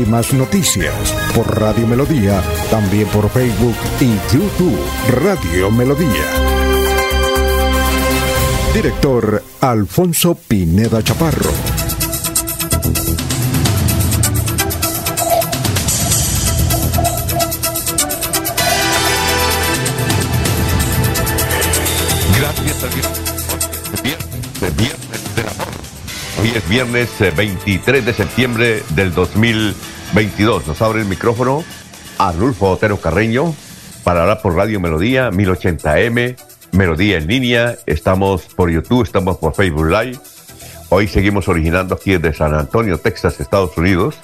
Últimas noticias por Radio Melodía, también por Facebook y YouTube Radio Melodía. Director Alfonso Pineda Chaparro. Gracias, viernes, viernes del amor. Hoy es viernes eh, 23 de septiembre del 2022. Nos abre el micrófono Arnulfo Otero Carreño para hablar por Radio Melodía 1080M, Melodía en línea. Estamos por YouTube, estamos por Facebook Live. Hoy seguimos originando aquí desde San Antonio, Texas, Estados Unidos.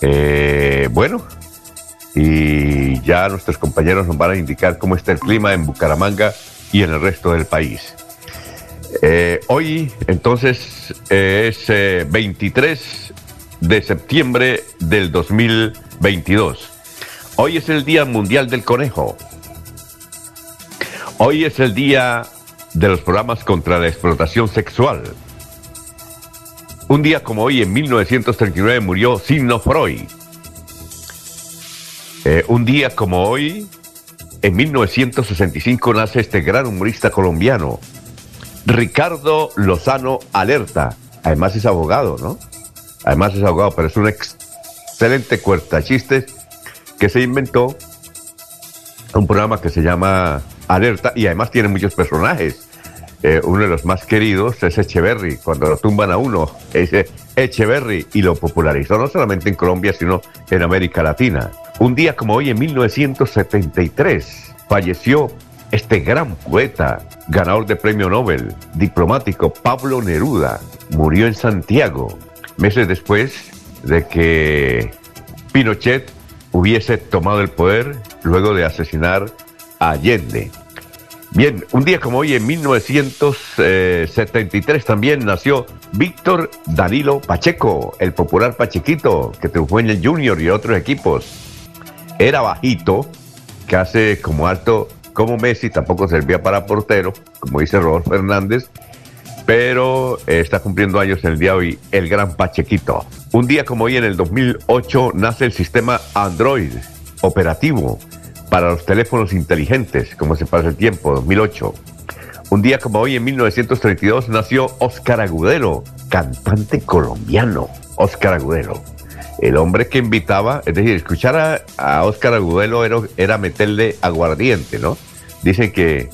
Eh, bueno, y ya nuestros compañeros nos van a indicar cómo está el clima en Bucaramanga y en el resto del país. Eh, hoy, entonces, eh, es eh, 23 de septiembre del 2022. Hoy es el Día Mundial del Conejo. Hoy es el Día de los programas contra la explotación sexual. Un día como hoy, en 1939, murió Signo Freud. Eh, un día como hoy, en 1965, nace este gran humorista colombiano, Ricardo Lozano Alerta. Además es abogado, ¿no? Además es abogado, pero es un excelente cuertachistes que se inventó un programa que se llama Alerta y además tiene muchos personajes. Eh, uno de los más queridos es Echeverry. Cuando lo tumban a uno, es Echeverry y lo popularizó no solamente en Colombia, sino en América Latina. Un día como hoy, en 1973, falleció este gran poeta, ganador de premio Nobel, diplomático Pablo Neruda. Murió en Santiago, meses después de que Pinochet hubiese tomado el poder luego de asesinar a Allende. Bien, un día como hoy, en 1973 también nació Víctor Danilo Pacheco, el popular Pachequito, que triunfó en el Junior y otros equipos. Era bajito, casi como alto como Messi, tampoco servía para portero, como dice Rodolfo Fernández, pero eh, está cumpliendo años el día de hoy el gran Pachequito. Un día como hoy, en el 2008, nace el sistema Android operativo para los teléfonos inteligentes, como se pasa el tiempo, 2008. Un día como hoy, en 1932, nació Oscar Agudelo, cantante colombiano. Oscar Agudelo. El hombre que invitaba, es decir, escuchar a, a Oscar Agudelo era, era, meterle aguardiente, ¿no? Dicen que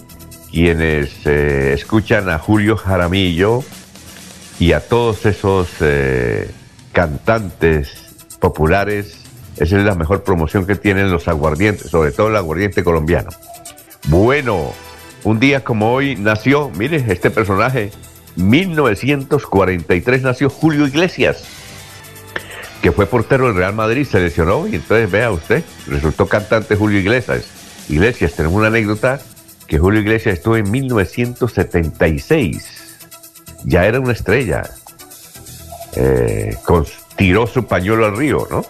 quienes eh, escuchan a Julio Jaramillo y a todos esos eh, cantantes populares, esa es la mejor promoción que tienen los aguardientes, sobre todo el aguardiente colombiano. Bueno, un día como hoy nació, mire, este personaje, 1943 nació Julio Iglesias, que fue portero del Real Madrid, se lesionó y entonces vea usted, resultó cantante Julio Iglesias. Iglesias, tenemos una anécdota que Julio Iglesias estuvo en 1976, ya era una estrella, eh, tiró su pañuelo al río, ¿no?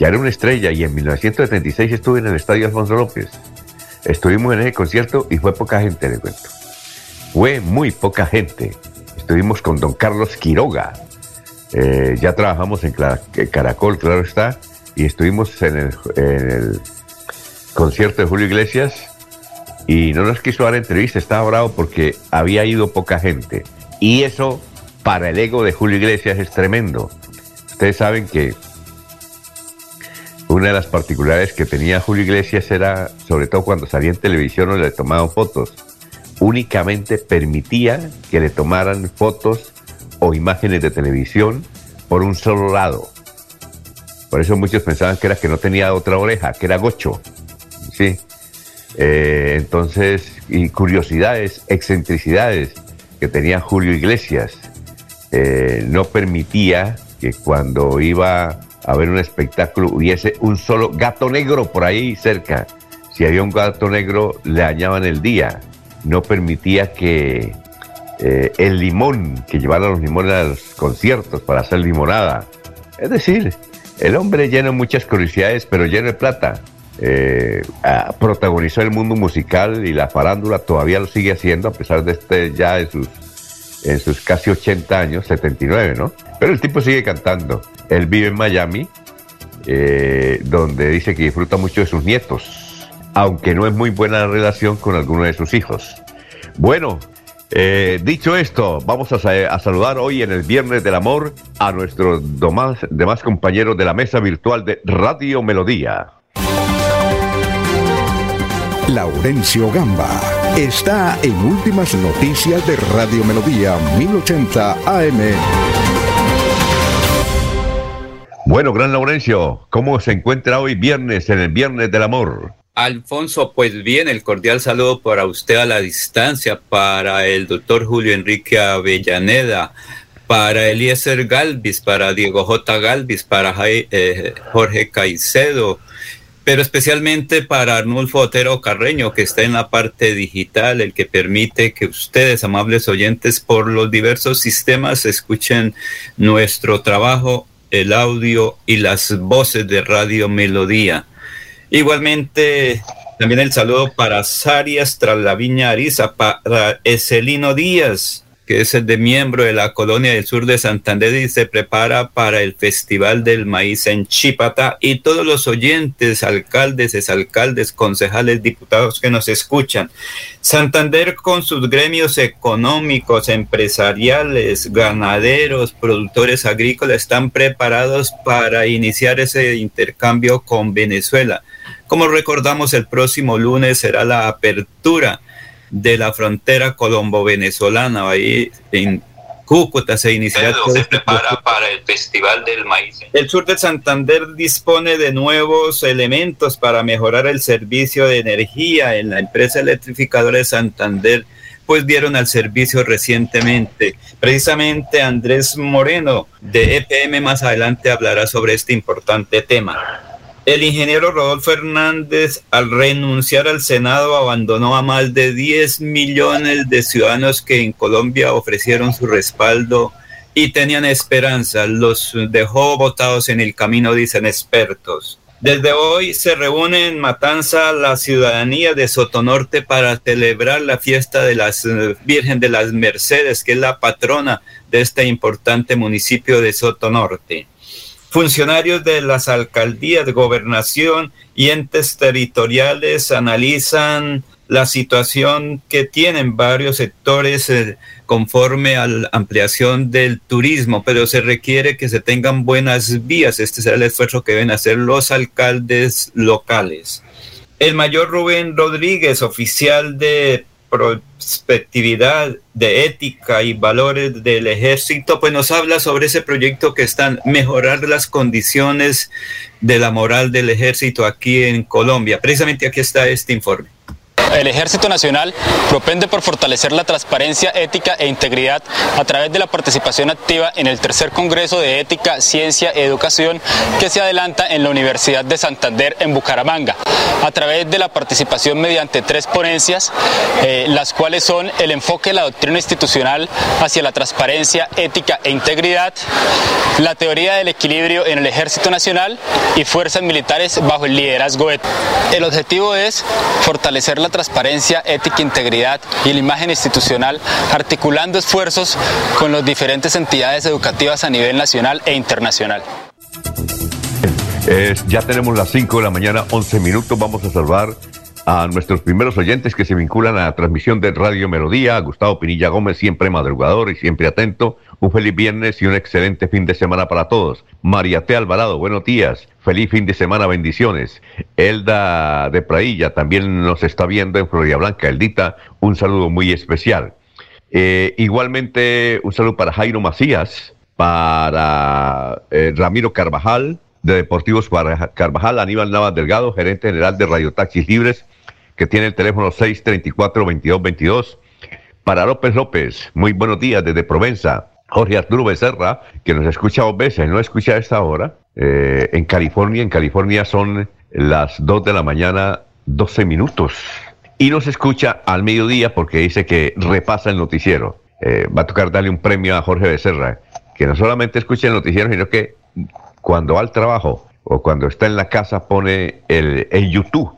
Ya era una estrella y en 1976 estuve en el Estadio Alfonso López. Estuvimos en ese concierto y fue poca gente, le cuento. Fue muy poca gente. Estuvimos con don Carlos Quiroga. Eh, ya trabajamos en Caracol, claro está, y estuvimos en el, concierto de Julio Iglesias y no nos quiso dar entrevista, estaba bravo porque había ido poca gente. Y eso para el ego de Julio Iglesias es tremendo. Ustedes saben que una de las particularidades que tenía Julio Iglesias era, sobre todo cuando salía en televisión o le tomaban fotos, únicamente permitía que le tomaran fotos o imágenes de televisión por un solo lado. Por eso muchos pensaban que era que no tenía otra oreja, que era gocho. ¿sí? Eh, entonces, y curiosidades, excentricidades que tenía Julio Iglesias, eh, no permitía que cuando iba a ver un espectáculo hubiese un solo gato negro por ahí cerca. si había un gato negro, le dañaban el día. No permitía que eh, el limón, que llevara los limones a los conciertos para hacer limonada. Es decir, el hombre lleno de muchas curiosidades, pero lleno de plata. Eh, protagonizó el mundo musical y la farándula todavía lo sigue haciendo a pesar de este ya en sus, en sus casi 80 años, 79, ¿no? Pero el tipo sigue cantando. Él vive en Miami, eh, donde dice que disfruta mucho de sus nietos, aunque no es muy buena relación con alguno de sus hijos. Bueno, eh, dicho esto, vamos a, saludar hoy en el Viernes del Amor a nuestros demás compañeros de la mesa virtual de Radio Melodía. Laurencio Gamba está en Últimas Noticias de Radio Melodía 1080 AM. Bueno, Gran Laurencio, ¿cómo se encuentra hoy viernes en el Viernes del Amor? Alfonso, pues bien, el cordial saludo para usted a la distancia, para el doctor Julio Enrique Avellaneda, para Eliezer Galvis, para Diego J. Galvis, para eh, Jorge Caicedo, pero especialmente para Arnulfo Otero Carreño, que está en la parte digital, el que permite que ustedes, amables oyentes, por los diversos sistemas, escuchen nuestro trabajo, el audio y las voces de Radio Melodía. Igualmente, también el saludo para Sarias Viña Ariza, para Eselino Díaz, que es el de miembro de la colonia del sur de Santander y se prepara para el Festival del Maíz en Chipata y todos los oyentes, alcaldes, exalcaldes, concejales, diputados que nos escuchan. Santander con sus gremios económicos, empresariales, ganaderos, productores agrícolas están preparados para iniciar ese intercambio con Venezuela. Como recordamos, el próximo lunes será la apertura de la frontera colombo-venezolana. Ahí en Cúcuta se inicia. se este prepara para el Festival del Maíz. El sur de Santander dispone de nuevos elementos para mejorar el servicio de energía en la empresa electrificadora de Santander pues dieron al servicio recientemente. Precisamente Andrés Moreno de EPM más adelante hablará sobre este importante tema. El ingeniero Rodolfo Hernández, al renunciar al Senado, abandonó a más de 10 millones de ciudadanos que en Colombia ofrecieron su respaldo y tenían esperanza. Los dejó votados en el camino, dicen expertos. Desde hoy se reúne en Matanza la ciudadanía de Sotonorte para celebrar la fiesta de la Virgen de las Mercedes, que es la patrona de este importante municipio de Sotonorte. Funcionarios de las alcaldías de gobernación y entes territoriales analizan la situación que tienen varios sectores eh, conforme a la ampliación del turismo, pero se requiere que se tengan buenas vías. Este será el esfuerzo que deben hacer los alcaldes locales. El mayor Rubén Rodríguez, oficial de prospectividad, de ética y valores del ejército, pues nos habla sobre ese proyecto que están mejorar las condiciones de la moral del ejército aquí en Colombia. Precisamente aquí está este informe. El Ejército Nacional propende por fortalecer la transparencia, ética e integridad a través de la participación activa en el tercer Congreso de Ética, Ciencia y Educación que se adelanta en la Universidad de Santander en Bucaramanga, a través de la participación mediante tres ponencias, eh, las cuales son el enfoque de la doctrina institucional hacia la transparencia, ética e integridad, la teoría del equilibrio en el Ejército Nacional y fuerzas militares bajo el liderazgo ético. El objetivo es fortalecer la ética, integridad y la imagen institucional, articulando esfuerzos con las diferentes entidades educativas a nivel nacional e internacional. ya tenemos las 5 de la mañana, 11 minutos. Vamos a salvar a nuestros primeros oyentes que se vinculan a la transmisión de Radio Melodía, Gustavo Pinilla Gómez, siempre madrugador y siempre atento. Un feliz viernes y un excelente fin de semana para todos. María T. Alvarado, buenos días. Feliz fin de semana, bendiciones. Elda de Prailla también nos está viendo en Florida Blanca. Eldita, un saludo muy especial. Eh, igualmente, un saludo para Jairo Macías, para eh, Ramiro Carvajal, de Deportivos Carvajal, Aníbal Navas Delgado, gerente general de Radio Taxis Libres, que tiene el teléfono 634-2222. Para López López, muy buenos días desde Provenza. Jorge Arturo Becerra, que nos escucha dos veces, no escucha a esta hora, eh, en California. En California son las 2 de la mañana 12 minutos. Y nos escucha al mediodía porque dice que repasa el noticiero. Eh, va a tocar darle un premio a Jorge Becerra, que no solamente escucha el noticiero, sino que cuando va al trabajo o cuando está en la casa pone el, en YouTube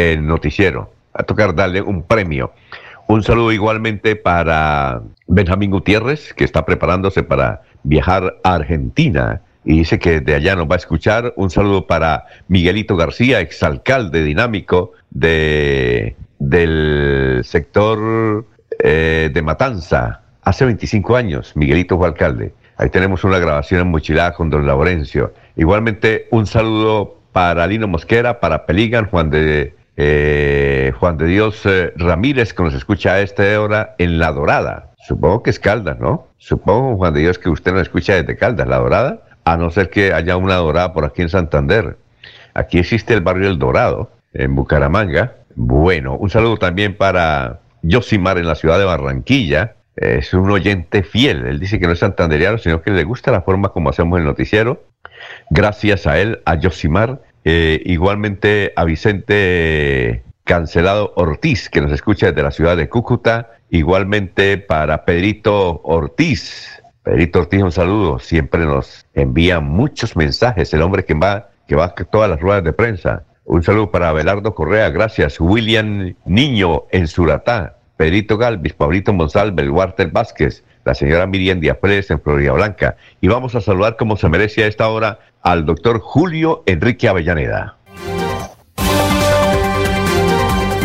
el noticiero. A tocar darle un premio. Un saludo igualmente para Benjamín Gutiérrez, que está preparándose para viajar a Argentina y dice que de allá nos va a escuchar. Un saludo para Miguelito García, exalcalde dinámico de, del sector eh, de Matanza. Hace 25 años, Miguelito fue alcalde. Ahí tenemos una grabación en Mochilá con don Laurencio. Igualmente, un saludo para Lino Mosquera, para Peligan, Juan de, eh, Juan de Dios eh, Ramírez, que nos escucha a esta hora en La Dorada. Supongo que es Caldas, ¿no? Supongo, Juan de Dios, que usted nos escucha desde Caldas, La Dorada a no ser que haya una dorada por aquí en Santander. Aquí existe el barrio El Dorado, en Bucaramanga. Bueno, un saludo también para Josimar en la ciudad de Barranquilla. Es un oyente fiel. Él dice que no es santanderiano, sino que le gusta la forma como hacemos el noticiero. Gracias a él, a Josimar. Eh, igualmente a Vicente Cancelado Ortiz, que nos escucha desde la ciudad de Cúcuta. Igualmente para Pedrito Ortiz, Pedrito Ortiz, un saludo. Siempre nos envía muchos mensajes. El hombre que va, que va a todas las ruedas de prensa. Un saludo para Abelardo Correa, gracias. William Niño en Suratá. Pedrito Galvis, Pablito Monsalve, Walter Vázquez, la señora Miriam Díaz Pérez en Florida Blanca. Y vamos a saludar como se merece a esta hora al doctor Julio Enrique Avellaneda.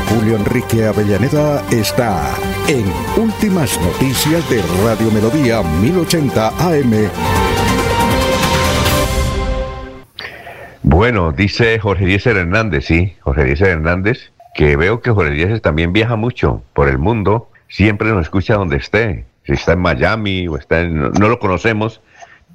Julio Enrique Avellaneda está en Últimas Noticias de Radio Melodía 1080 AM. Bueno, dice Jorge Díaz Hernández, sí, Jorge Díaz Hernández, que veo que Jorge Díaz también viaja mucho por el mundo, siempre nos escucha donde esté, si está en Miami o está en, no lo conocemos,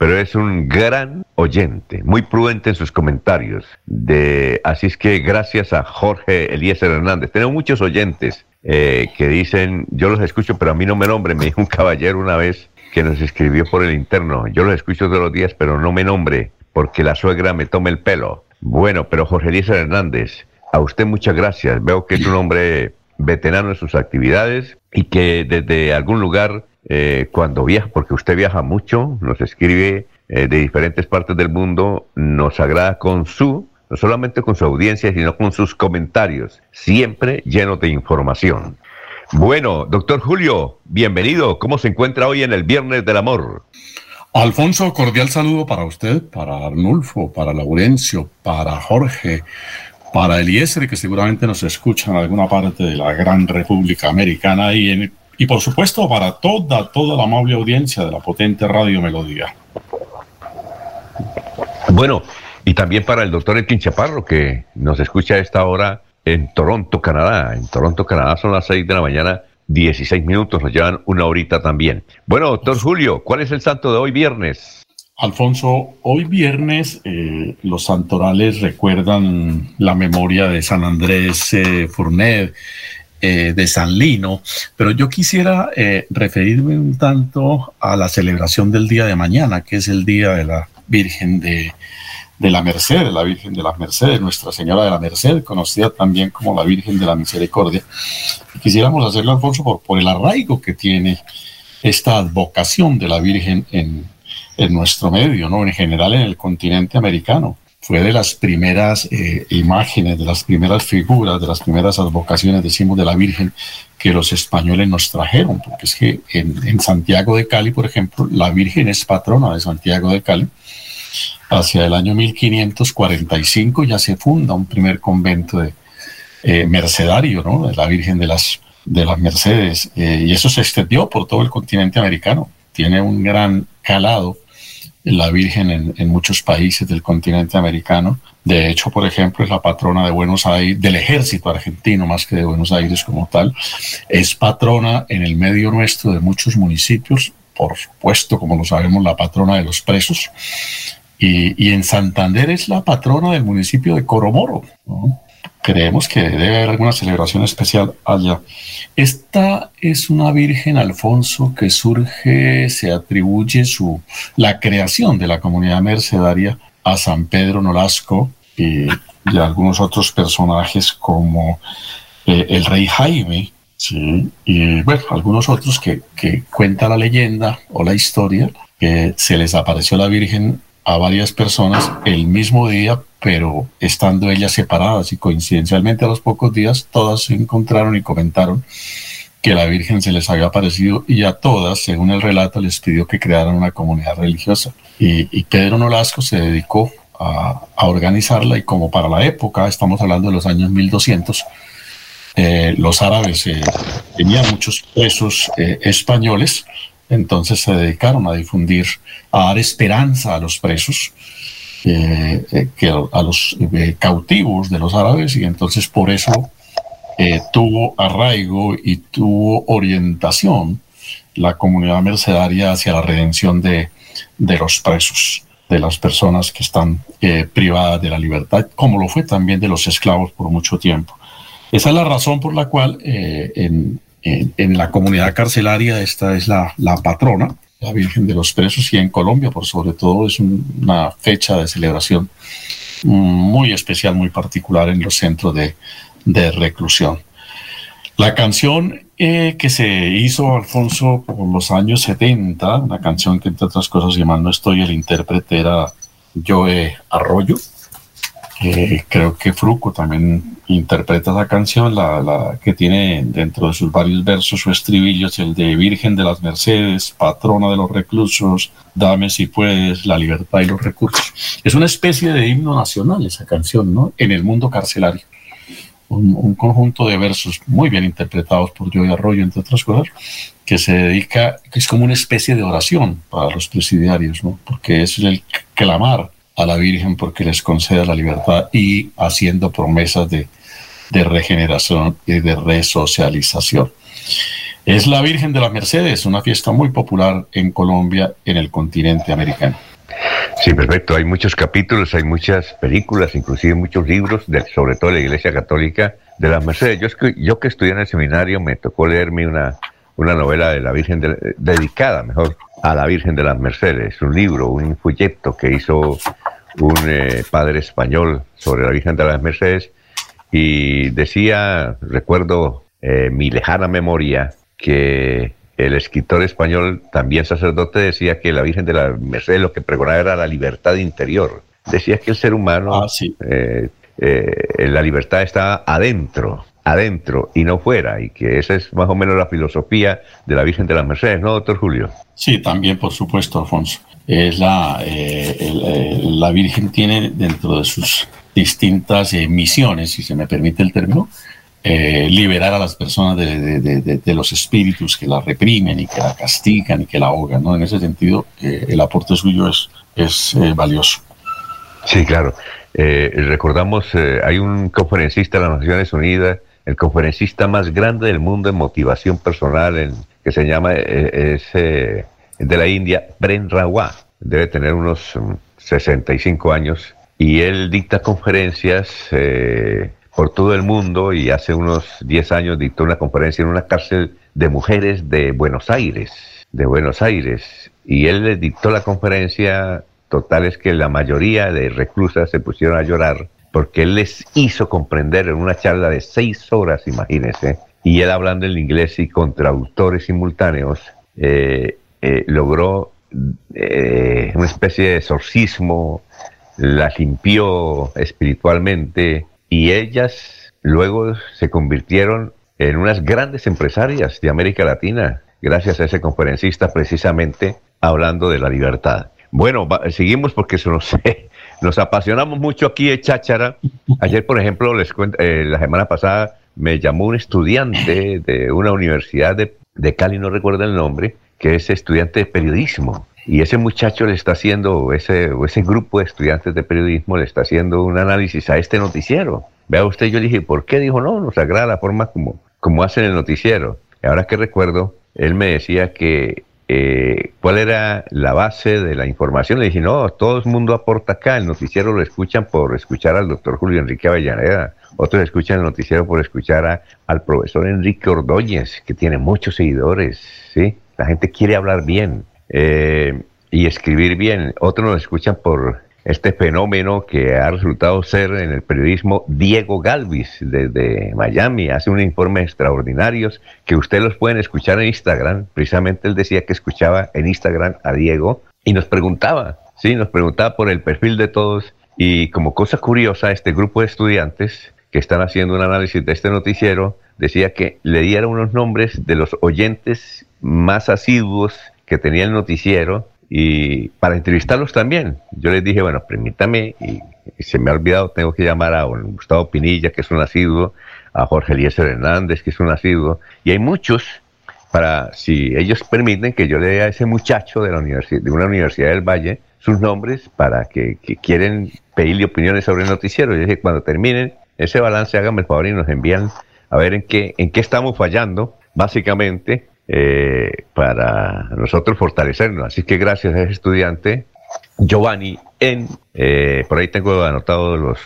pero es un gran oyente, muy prudente en sus comentarios. De, así es que gracias a Jorge Eliezer Hernández. Tenemos muchos oyentes eh, que dicen, yo los escucho, pero a mí no me nombre. Me dijo un caballero una vez que nos escribió por el interno, yo los escucho todos los días, pero no me nombre, porque la suegra me tome el pelo. Bueno, pero Jorge Eliezer Hernández, a usted muchas gracias. Veo que es un hombre veterano en sus actividades y que desde algún lugar eh, cuando viaja, porque usted viaja mucho, nos escribe eh, de diferentes partes del mundo, nos agrada con su, no solamente con su audiencia, sino con sus comentarios, siempre llenos de información. Bueno, doctor Julio, bienvenido. ¿Cómo se encuentra hoy en el Viernes del Amor? Alfonso, cordial saludo para usted, para Arnulfo, para Laurencio, para Jorge, para Eliezer, que seguramente nos escucha en alguna parte de la gran República Americana y en y por supuesto para toda, toda la amable audiencia de la potente Radio Melodía. Bueno, y también para el doctor Elkin Chaparro, que nos escucha a esta hora en Toronto, Canadá. En Toronto, Canadá son las 6 de la mañana, 16 minutos, nos llevan una horita también. Bueno, doctor Julio, ¿cuál es el santo de hoy viernes? Alfonso, hoy viernes eh, los santorales recuerdan la memoria de San Andrés eh, Fournet, eh, de San Lino, pero yo quisiera eh, referirme un tanto a la celebración del día de mañana, que es el día de la Virgen de, la Merced, la Virgen de las Mercedes, Nuestra Señora de la Merced, conocida también como la Virgen de la Misericordia. quisiéramos hacerlo, Alfonso, por, por el arraigo que tiene esta advocación de la Virgen en, en nuestro medio, ¿no? en general en el continente americano fue de las primeras eh, imágenes, de las primeras figuras, de las primeras advocaciones, decimos, de la Virgen que los españoles nos trajeron, porque es que en, Santiago de Cali, por ejemplo, la Virgen es patrona de Santiago de Cali. Hacia el año 1545 ya se funda un primer convento de eh, mercedario, ¿no? De la Virgen de las, de las Mercedes, eh, y eso se extendió por todo el continente americano. Tiene un gran calado la Virgen en, muchos países del continente americano. De hecho, por ejemplo, es la patrona de Buenos Aires, del ejército argentino más que de Buenos Aires como tal. Es patrona en el medio nuestro de muchos municipios, por supuesto, como lo sabemos, la patrona de los presos. Y, y en Santander es la patrona del municipio de Coromoro. ¿no? Creemos que debe haber alguna celebración especial allá. Esta es una Virgen Alfonso que surge, se atribuye su, la creación de la comunidad mercedaria a San Pedro Nolasco, de algunos otros personajes como eh, el rey Jaime, ¿sí? y bueno, algunos otros que, que cuenta la leyenda o la historia que se les apareció la Virgen a varias personas el mismo día, pero estando ellas separadas y coincidencialmente a los pocos días todas se encontraron y comentaron que la Virgen se les había aparecido y a todas, según el relato, les pidió que crearan una comunidad religiosa. Y, Pedro Nolasco se dedicó a, organizarla y como para la época, estamos hablando de los años 1200, eh, los árabes eh, tenían muchos presos eh, españoles, entonces se dedicaron a difundir, a dar esperanza a los presos, que a los cautivos de los árabes y entonces por eso eh, tuvo arraigo y tuvo orientación la comunidad mercedaria hacia la redención de, los presos, de las personas que están eh, privadas de la libertad, como lo fue también de los esclavos por mucho tiempo. Esa es la razón por la cual eh, en, la comunidad carcelaria esta es la, patrona, la Virgen de los Presos, y en Colombia, por sobre todo, es una fecha de celebración muy especial, muy particular en los centros de, de reclusión. La canción eh, que se hizo, Alfonso, por los años 70, una canción que entre otras cosas, si mal no estoy, el intérprete era Joe Arroyo. Creo que Fruco también interpreta esa canción, la, que tiene dentro de sus varios versos o estribillos el de Virgen de las Mercedes, patrona de los reclusos, dame si puedes la libertad y los recursos. Es una especie de himno nacional esa canción, ¿no? En el mundo carcelario un, conjunto de versos muy bien interpretados por Joey Arroyo, entre otras cosas, que se dedica, que es como una especie de oración para los presidiarios, ¿no? porque es el clamar a la Virgen porque les conceda la libertad y haciendo promesas de, de regeneración y de resocialización. Es la Virgen de las Mercedes, una fiesta muy popular en Colombia, en el continente americano. Sí, perfecto. Hay muchos capítulos, hay muchas películas, inclusive muchos libros, de, sobre todo de la Iglesia Católica de las Mercedes. Yo, yo que estudié en el seminario me tocó leerme una, una novela de la Virgen, dedicada mejor a la Virgen de las Mercedes, un libro, un folleto que hizo un eh, padre español sobre la Virgen de las Mercedes y decía, recuerdo eh, mi lejana memoria, que el escritor español, también sacerdote, decía que la Virgen de la Mercedes lo que pregonaba era la libertad interior. Decía que el ser humano, ah, eh, la libertad está adentro, adentro y no fuera, y que esa es más o menos la filosofía de la Virgen de las Mercedes, ¿no, doctor Julio? Sí, también, por supuesto, Alfonso. Es la, eh, la Virgen tiene dentro de sus distintas misiones, si se me permite el término, eh, liberar a las personas de, los espíritus que la reprimen y que la castigan y que la ahogan. ¿no? En ese sentido, eh, el aporte suyo es, es eh, valioso. Sí, claro. recordamos, hay un conferencista de las Naciones Unidas, el conferencista más grande del mundo en motivación personal, en, que se llama, es de la India, Bren Rawa. Debe tener unos 65 mm, años. Y él dicta conferencias por todo el mundo y hace unos 10 años dictó una conferencia en una cárcel de mujeres de Buenos Aires, de Buenos Aires, y él les dictó la conferencia, total es que la mayoría de reclusas se pusieron a llorar porque él les hizo comprender en una charla de seis horas, imagínense, y él hablando en inglés y con traductores simultáneos, eh, eh, logró eh, una especie de exorcismo, la limpió espiritualmente, y ellas luego se convirtieron en unas grandes empresarias de América Latina, gracias a ese conferencista precisamente hablando de la libertad. Bueno, seguimos porque nos, nos apasionamos mucho aquí en Cháchara. Ayer, por ejemplo, les eh, la semana pasada me llamó un estudiante de una universidad de, de Cali, no recuerdo el nombre, que es estudiante de periodismo. Y ese muchacho le está haciendo, ese, ese grupo de estudiantes de periodismo le está haciendo un análisis a este noticiero. Vea usted, yo le dije, ¿por qué? Dijo, no, nos agrada la forma como, como hacen el noticiero. Y ahora que recuerdo, él me decía que eh, cuál era la base de la información. Le dije, no, todo el mundo aporta acá, el noticiero lo escuchan por escuchar al doctor Julio Enrique Avellaneda, otros escuchan el noticiero por escuchar al profesor Enrique Ordóñez, que tiene muchos seguidores, ¿sí? La gente quiere hablar bien. Eh, y escribir bien. Otros nos escuchan por este fenómeno que ha resultado ser en el periodismo Diego Galvis desde Miami. Hace un informe extraordinarios que ustedes los pueden escuchar en Instagram. Precisamente él decía que escuchaba en Instagram a Diego y nos preguntaba, sí, nos preguntaba por el perfil de todos y como cosa curiosa, este grupo de estudiantes que están haciendo un análisis de este noticiero decía que le dieron unos nombres de los oyentes más asiduos que tenía el noticiero y para entrevistarlos también. Yo les dije, bueno, permítame, y, se me ha olvidado, tengo que llamar a Gustavo Pinilla, que es un asiduo, a Jorge Eliezer Hernández, que es un asiduo, y hay muchos para, si ellos permiten, que yo le dé a ese muchacho de, la universidad, de una universidad del Valle sus nombres para que, quieren pedirle opiniones sobre el noticiero. Yo dije, cuando terminen ese balance, háganme el favor y nos envían a ver en qué, en qué estamos fallando, básicamente, eh, para nosotros fortalecernos. Así que gracias a ese estudiante, Giovanni, en, eh, por ahí tengo anotados los,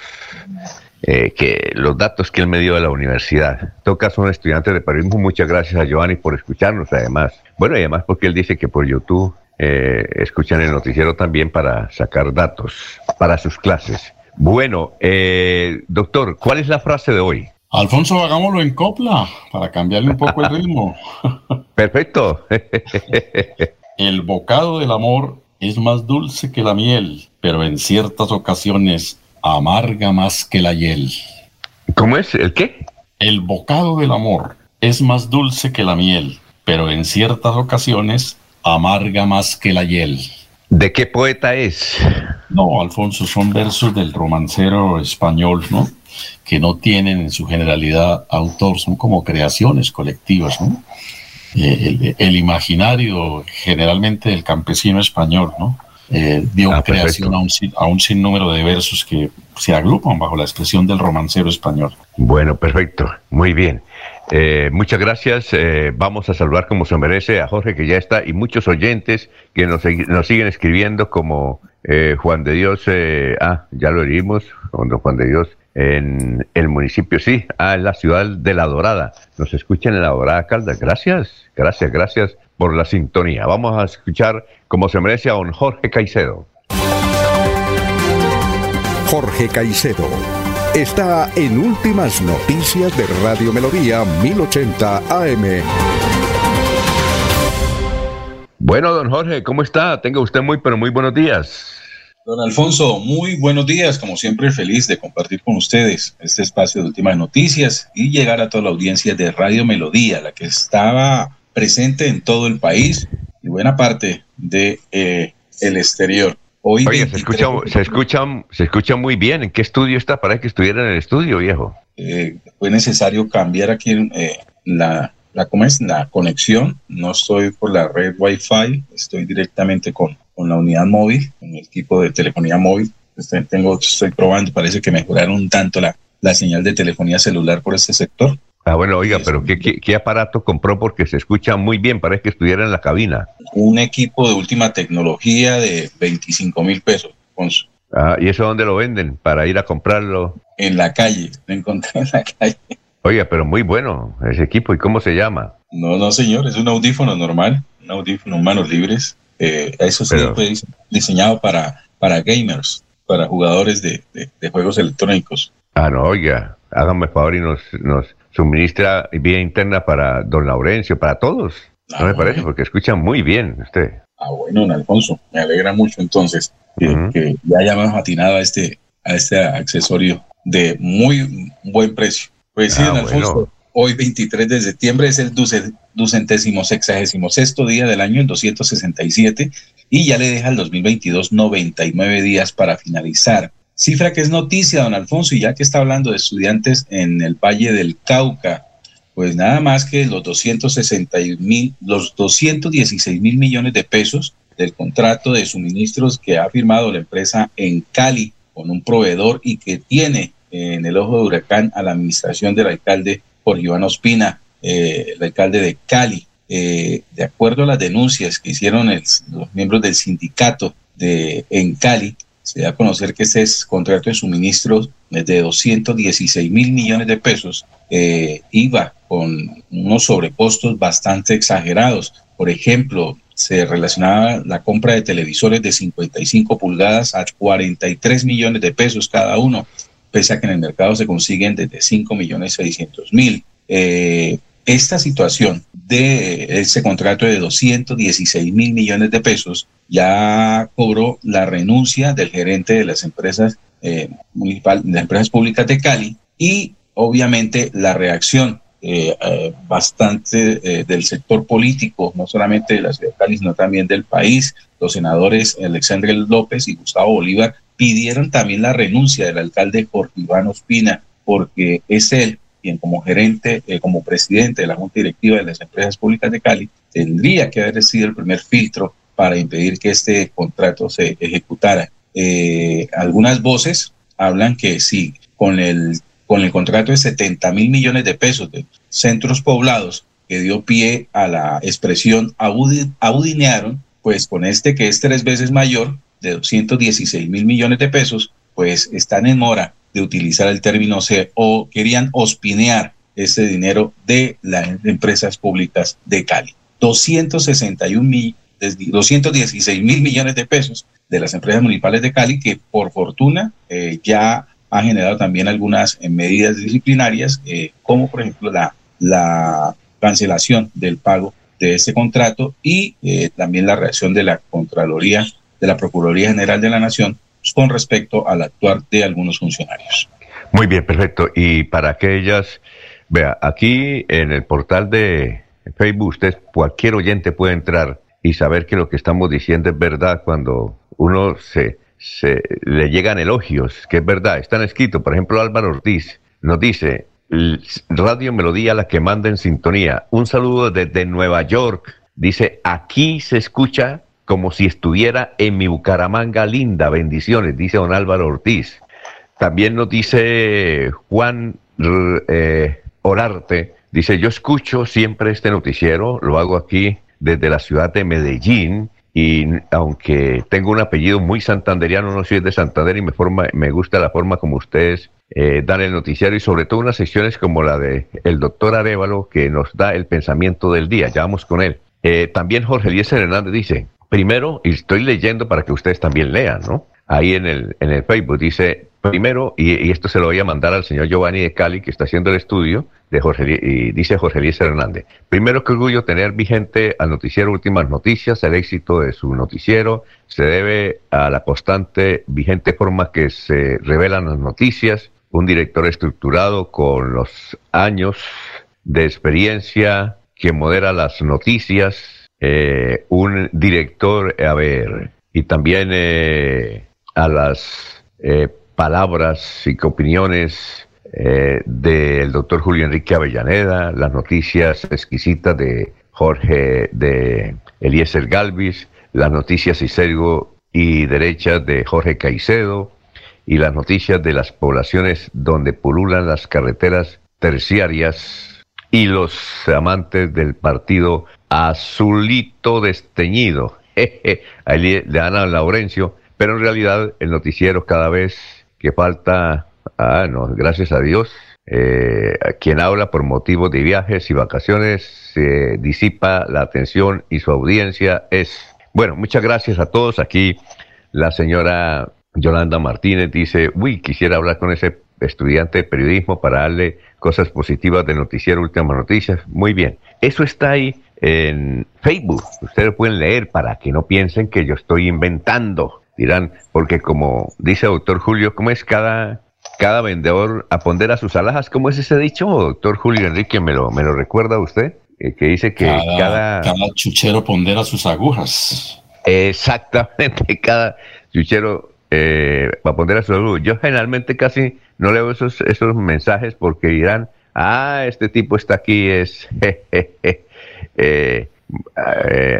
eh, que los datos que él me dio de la universidad. En todo caso, un estudiante de periodismo, muchas gracias a Giovanni por escucharnos, además. Bueno, y además porque él dice que por YouTube escuchan el noticiero también para sacar datos para sus clases. Bueno, doctor, ¿cuál es la frase de hoy? Alfonso, hagámoslo en copla para cambiarle un poco el ritmo. Perfecto. el bocado del amor es más dulce que la miel, pero en ciertas ocasiones amarga más que la hiel. ¿Cómo es? ¿El qué? El bocado del amor es más dulce que la miel, pero en ciertas ocasiones amarga más que la hiel. ¿De qué poeta es? No, Alfonso, son versos del romancero español, ¿no? que no tienen en su generalidad autor, son como creaciones colectivas, ¿no? Eh, el, imaginario generalmente del campesino español, ¿no? Eh, dio ah, creación a un, a un sinnúmero de versos que se agrupan bajo la expresión del romancero español. Bueno, perfecto, muy bien. Eh, muchas gracias. vamos a saludar como se merece a Jorge que ya está y muchos oyentes que nos, nos siguen escribiendo como Juan de Dios. ah, ya lo oímos, Juan de Dios en el municipio, sí, a la ciudad de La Dorada. Nos escuchan en La Dorada Caldas. Gracias, gracias, gracias por la sintonía. Vamos a escuchar como se merece a don Jorge Caicedo. Jorge Caicedo está en Últimas Noticias de Radio Melodía 1080 AM. Bueno, don Jorge, ¿cómo está? Tenga usted muy, pero muy buenos días. Don Alfonso, muy buenos días, como siempre feliz de compartir con ustedes este espacio de últimas noticias y llegar a toda la audiencia de Radio Melodía, la que estaba presente en todo el país y buena parte de eh, el exterior. Hoy se escucha, se, escucha, se escucha muy bien. ¿En qué estudio está? Para que estuviera en el estudio, viejo. Eh, fue necesario cambiar aquí eh, la, la, ¿cómo es? la conexión. No estoy por la red Wi-Fi, estoy directamente con con la unidad móvil, con el equipo de telefonía móvil. Este, tengo, estoy probando, parece que mejoraron un tanto la, la señal de telefonía celular por este sector. Ah, bueno, oiga, pero ¿qué, ¿qué, aparato compró? Porque se escucha muy bien, parece que estuviera en la cabina. Un equipo de última tecnología de 25 mil pesos. Ah, ¿y eso dónde lo venden? Para ir a comprarlo. En la calle, lo encontré en la calle. Oiga, pero muy bueno ese equipo. ¿Y cómo se llama? No, no, señor, es un audífono normal, un audífono manos libres. Eh, eso sí fue diseñado para, para gamers, para jugadores de, juegos electrónicos. Ah, no, oiga, hágame favor y nos, nos suministra vía interna para don Laurencio, para todos. no me ah, parece, porque escucha muy bien usted. Ah, bueno, don Alfonso, me alegra mucho entonces que, ya hayamos atinado a este, a este accesorio de muy buen precio. Pues sí, ah, don Alfonso, hoy 23 de septiembre es el ducentésimo sexagésimo sexto día del año, en 267, y ya le deja el 2022 99 días para finalizar. Cifra que es noticia, don Alfonso, y ya que está hablando de estudiantes en el Valle del Cauca, pues nada más que los 260 mil, los 216 mil millones de pesos del contrato de suministros que ha firmado la empresa en Cali con un proveedor y que tiene en el ojo de huracán a la administración del alcalde por Iván Ospina, eh, el alcalde de Cali. Eh, de acuerdo a las denuncias que hicieron los miembros del sindicato de, en Cali, se da a conocer que este contrato de suministros de 216 mil millones de pesos eh, iba con unos sobrecostos bastante exagerados. Por ejemplo, se relacionaba la compra de televisores de 55 pulgadas a 43 millones de pesos cada uno, pese a que en el mercado se consiguen desde 5 millones 600 mil. Eh, esta situación de ese contrato de 216 mil millones de pesos ya cobró la renuncia del gerente de las empresas eh, municipal, de las empresas públicas de Cali y obviamente la reacción eh, eh, bastante eh, del sector político, no solamente de la ciudad de Cali, sino también del país. Los senadores Alexandre López y Gustavo Bolívar pidieron también la renuncia del alcalde Jorge Iván Ospina, porque es él quien como gerente, como presidente de la Junta Directiva de las Empresas Públicas de Cali, tendría que haber sido el primer filtro para impedir que este contrato se ejecutara. algunas voces hablan que sí, con el con el contrato de 70 mil millones de pesos de centros poblados que dio pie a la expresión audinearon, pues con este que es tres veces mayor, de 216 mil millones de pesos, pues están en mora de utilizar el término C o querían ospinear ese dinero de las empresas públicas de Cali. 261 mil, 216 mil millones de pesos de las empresas municipales de Cali que por fortuna eh, ya ha generado también algunas eh, medidas disciplinarias, eh, como por ejemplo la, la cancelación del pago de este contrato y eh, también la reacción de la Contraloría, de la Procuraduría General de la Nación con respecto al actuar de algunos funcionarios. Muy bien, perfecto. Y para aquellas, vea, aquí en el portal de Facebook, usted, cualquier oyente puede entrar y saber que lo que estamos diciendo es verdad cuando uno se se, le llegan elogios, que es verdad, están escritos. Por ejemplo, Álvaro Ortiz nos dice, Radio Melodía, la que manda en sintonía. Un saludo desde Nueva York. Dice, aquí se escucha como si estuviera en mi Bucaramanga linda. Bendiciones, dice don Álvaro Ortiz. También nos dice Juan eh, Orarte, dice, yo escucho siempre este noticiero, lo hago aquí desde la ciudad de Medellín y aunque tengo un apellido muy santanderiano, no soy de Santander y me, forma, me gusta la forma como ustedes eh, dan el noticiario y sobre todo unas secciones como la de el doctor Arevalo que nos da el pensamiento del día. Ya vamos con él. Eh, también Jorge Eliezer Hernández dice, primero, y estoy leyendo para que ustedes también lean, ¿no? Ahí en el, en el Facebook dice, Primero, y, esto se lo voy a mandar al señor Giovanni de Cali, que está haciendo el estudio, de Jorge, y dice Jorge Luis Hernández. Primero, qué orgullo tener vigente al noticiero Últimas Noticias. El éxito de su noticiero se debe a la constante, vigente forma que se revelan las noticias, un director estructurado con los años de experiencia que modera las noticias, eh, un director, a ver, y también eh, a las eh, palabras y opiniones eh, del doctor Julio Enrique Avellaneda, las noticias exquisitas de Jorge de Eliezer Galvis, las noticias serio y derechas de Jorge Caicedo y las noticias de las poblaciones donde pululan las carreteras terciarias y los amantes del partido azulito desteñido. Ahí le dan a Laurencio, pero en realidad el noticiero cada vez que falta, ah, no, gracias a Dios, eh, quien habla por motivos de viajes y vacaciones se disipa la atención y su audiencia es. Bueno, muchas gracias a todos. Aquí la señora Yolanda Martínez dice, uy, quisiera hablar con ese estudiante de periodismo para darle cosas positivas de Noticiero Últimas Noticias. Muy bien, eso está ahí en Facebook. Ustedes pueden leer para que no piensen que yo estoy inventando dirán, porque como dice doctor Julio, ¿cómo es cada, cada vendedor a pondera sus alhajas? ¿Cómo es ese dicho, doctor Julio Enrique? ¿Me lo, me lo recuerda usted? Eh, que dice que cada, cada, chuchero pondera sus agujas. Exactamente, cada chuchero eh, va a poner sus agujas. Yo generalmente casi no leo esos, esos mensajes porque dirán, ah, este tipo está aquí, es eh,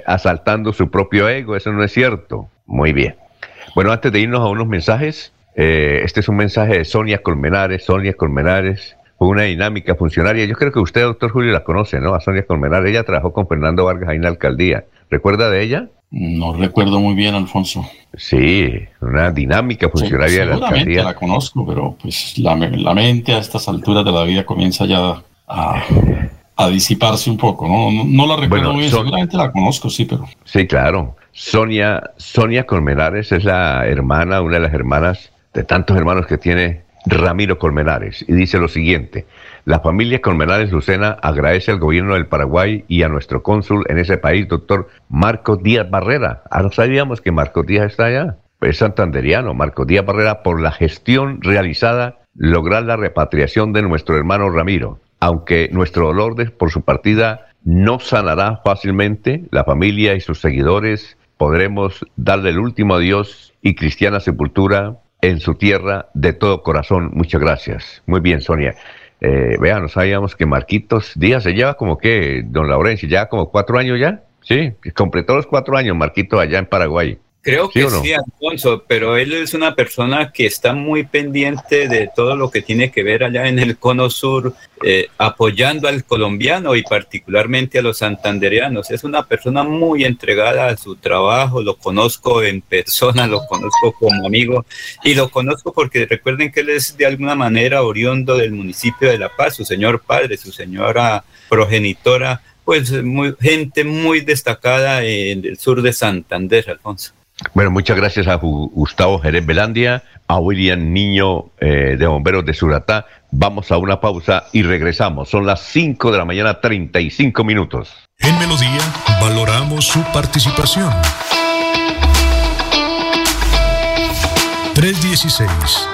asaltando su propio ego, eso no es cierto. Muy bien. Bueno, antes de irnos a unos mensajes, eh, este es un mensaje de Sonia Colmenares. Sonia Colmenares fue una dinámica funcionaria. Yo creo que usted, doctor Julio, la conoce, ¿no? A Sonia Colmenares. Ella trabajó con Fernando Vargas ahí en la alcaldía. ¿Recuerda de ella? No recuerdo muy bien, Alfonso. Sí, una dinámica funcionaria de la alcaldía. la conozco, pero pues la, mente a estas alturas de la vida comienza ya a, a disiparse un poco, ¿no? No, la recuerdo bien, seguramente la conozco, sí, pero... Sí, claro. Sonia, Sonia Colmenares es la hermana, una de las hermanas de tantos hermanos que tiene Ramiro Colmenares. Y dice lo siguiente, la familia Colmenares Lucena agradece al gobierno del Paraguay y a nuestro cónsul en ese país, doctor Marcos Díaz Barrera. Ah, no sabíamos que Marcos Díaz está allá. Es santanderiano, Marcos Díaz Barrera, por la gestión realizada, lograr la repatriación de nuestro hermano Ramiro. Aunque nuestro dolor por su partida no sanará fácilmente, la familia y sus seguidores podremos darle el último adiós y cristiana sepultura en su tierra de todo corazón. Muchas gracias. Muy bien, Sonia. Eh, vean, no sabíamos que Marquitos Díaz se lleva como que, don Laurencio, ya como cuatro años ya. Sí, completó los cuatro años Marquito allá en Paraguay. Creo que sí, Alfonso, pero él es una persona que está muy pendiente de todo lo que tiene que ver allá en el Cono Sur, eh, apoyando al colombiano y particularmente a los santanderianos. Es una persona muy entregada a su trabajo, lo conozco en persona, lo conozco como amigo y lo conozco porque recuerden que él es de alguna manera oriundo del municipio de La Paz, su señor padre, su señora progenitora pues muy, gente muy destacada en el sur de Santander, Alfonso. Bueno, muchas gracias a Gustavo Jerez Belandia, a William Niño eh, de Bomberos de Suratá. Vamos a una pausa y regresamos. Son las 5 de la mañana, 35 minutos. En Melodía valoramos su participación. 316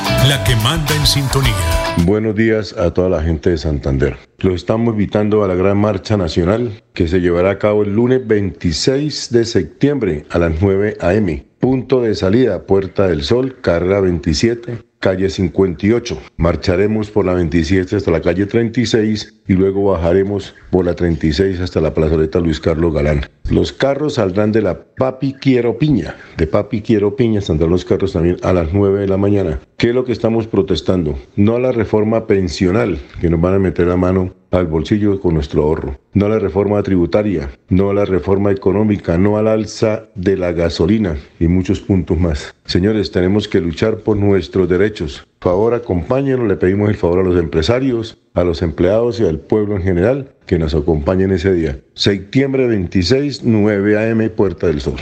la que manda en sintonía. Buenos días a toda la gente de Santander. Los estamos invitando a la gran marcha nacional que se llevará a cabo el lunes 26 de septiembre a las 9 a.m. Punto de salida, Puerta del Sol, carrera 27, calle 58. Marcharemos por la 27 hasta la calle 36 y luego bajaremos por la 36 hasta la plazoleta Luis Carlos Galán. Los carros saldrán de la Papi Quiero Piña, de Papi Quiero Piña saldrán los carros también a las 9 de la mañana. ¿Qué es lo que estamos protestando? No a la reforma pensional, que nos van a meter la mano al bolsillo con nuestro ahorro. No a la reforma tributaria, no a la reforma económica, no al alza de la gasolina y muchos puntos más. Señores, tenemos que luchar por nuestros derechos. Por favor, acompáñenos, le pedimos el favor a los empresarios, a los empleados y al pueblo en general que nos acompañen ese día. Septiembre 26, 9 a.m., Puerta del Sol.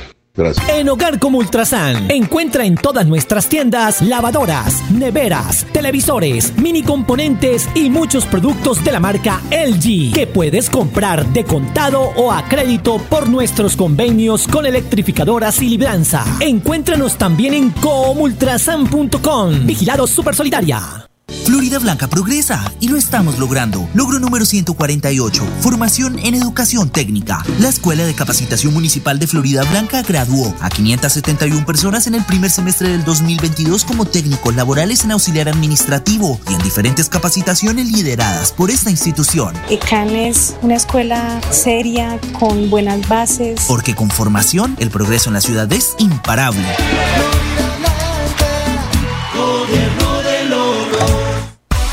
En Hogar como Ultrasan, encuentra en todas nuestras tiendas lavadoras, neveras, televisores, mini componentes y muchos productos de la marca LG que puedes comprar de contado o a crédito por nuestros convenios con electrificadoras y libranza. Encuéntranos también en comultrasan.com. Vigilado Super Solidaria. Florida Blanca progresa y lo estamos logrando. Logro número 148. Formación en educación técnica. La Escuela de Capacitación Municipal de Florida Blanca graduó a 571 personas en el primer semestre del 2022 como técnicos laborales en auxiliar administrativo y en diferentes capacitaciones lideradas por esta institución. ECAN es una escuela seria, con buenas bases. Porque con formación, el progreso en la ciudad es imparable.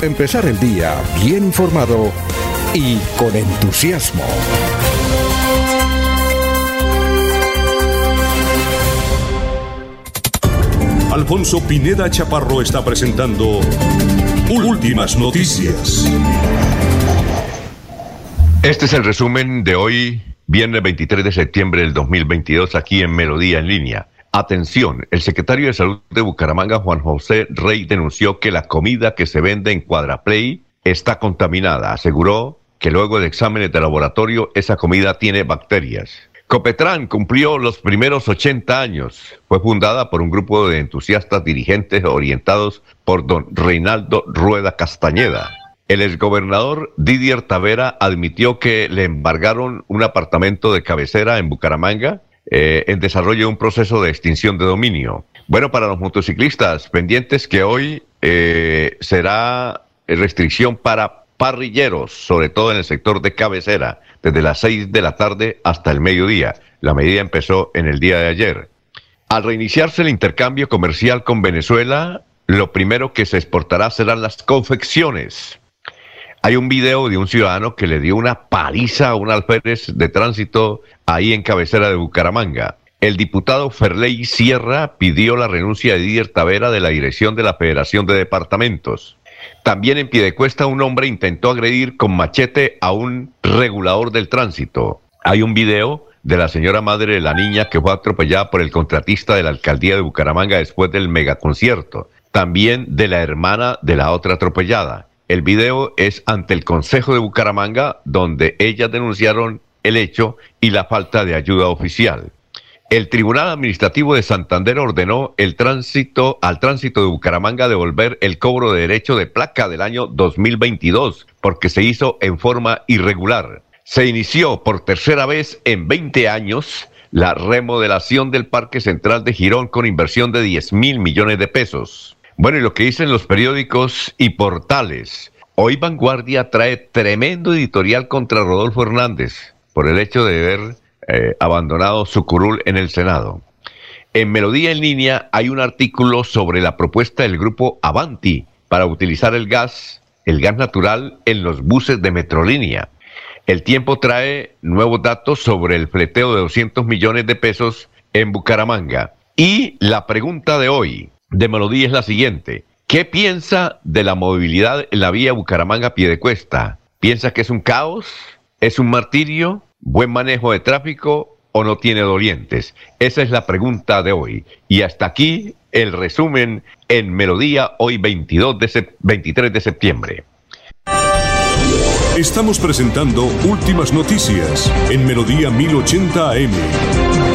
Empezar el día bien informado y con entusiasmo. Alfonso Pineda Chaparro está presentando Últimas Noticias. Este es el resumen de hoy, viernes 23 de septiembre del 2022, aquí en Melodía en línea. Atención, el secretario de Salud de Bucaramanga, Juan José Rey, denunció que la comida que se vende en Cuadraplay está contaminada. Aseguró que luego de exámenes de laboratorio esa comida tiene bacterias. Copetran cumplió los primeros 80 años. Fue fundada por un grupo de entusiastas dirigentes orientados por don Reinaldo Rueda Castañeda. El exgobernador Didier Tavera admitió que le embargaron un apartamento de cabecera en Bucaramanga eh, en desarrollo de un proceso de extinción de dominio. Bueno, para los motociclistas pendientes que hoy eh, será restricción para parrilleros, sobre todo en el sector de cabecera, desde las 6 de la tarde hasta el mediodía. La medida empezó en el día de ayer. Al reiniciarse el intercambio comercial con Venezuela, lo primero que se exportará serán las confecciones. Hay un video de un ciudadano que le dio una paliza a un alférez de tránsito ahí en cabecera de Bucaramanga. El diputado Ferley Sierra pidió la renuncia de Didier Tavera de la dirección de la Federación de Departamentos. También en Piedecuesta un hombre intentó agredir con machete a un regulador del tránsito. Hay un video de la señora madre de la niña que fue atropellada por el contratista de la alcaldía de Bucaramanga después del megaconcierto. También de la hermana de la otra atropellada. El video es ante el Consejo de Bucaramanga, donde ellas denunciaron el hecho y la falta de ayuda oficial. El Tribunal Administrativo de Santander ordenó el tránsito al tránsito de Bucaramanga devolver el cobro de derecho de placa del año 2022 porque se hizo en forma irregular. Se inició por tercera vez en 20 años la remodelación del Parque Central de Girón con inversión de 10 mil millones de pesos. Bueno, y lo que dicen los periódicos y portales. Hoy Vanguardia trae tremendo editorial contra Rodolfo Hernández por el hecho de ver eh, abandonado su curul en el Senado. En Melodía en línea hay un artículo sobre la propuesta del grupo Avanti para utilizar el gas, el gas natural en los buses de Metrolínea. El tiempo trae nuevos datos sobre el fleteo de 200 millones de pesos en Bucaramanga. Y la pregunta de hoy de Melodía es la siguiente. ¿Qué piensa de la movilidad en la vía Bucaramanga-Piedecuesta? ¿Piensa que es un caos? ¿Es un martirio? buen manejo de tráfico o no tiene dolientes? Esa es la pregunta de hoy. Y hasta aquí el resumen en Melodía hoy 22 de 23 de septiembre. Estamos presentando Últimas Noticias en Melodía 1080 AM.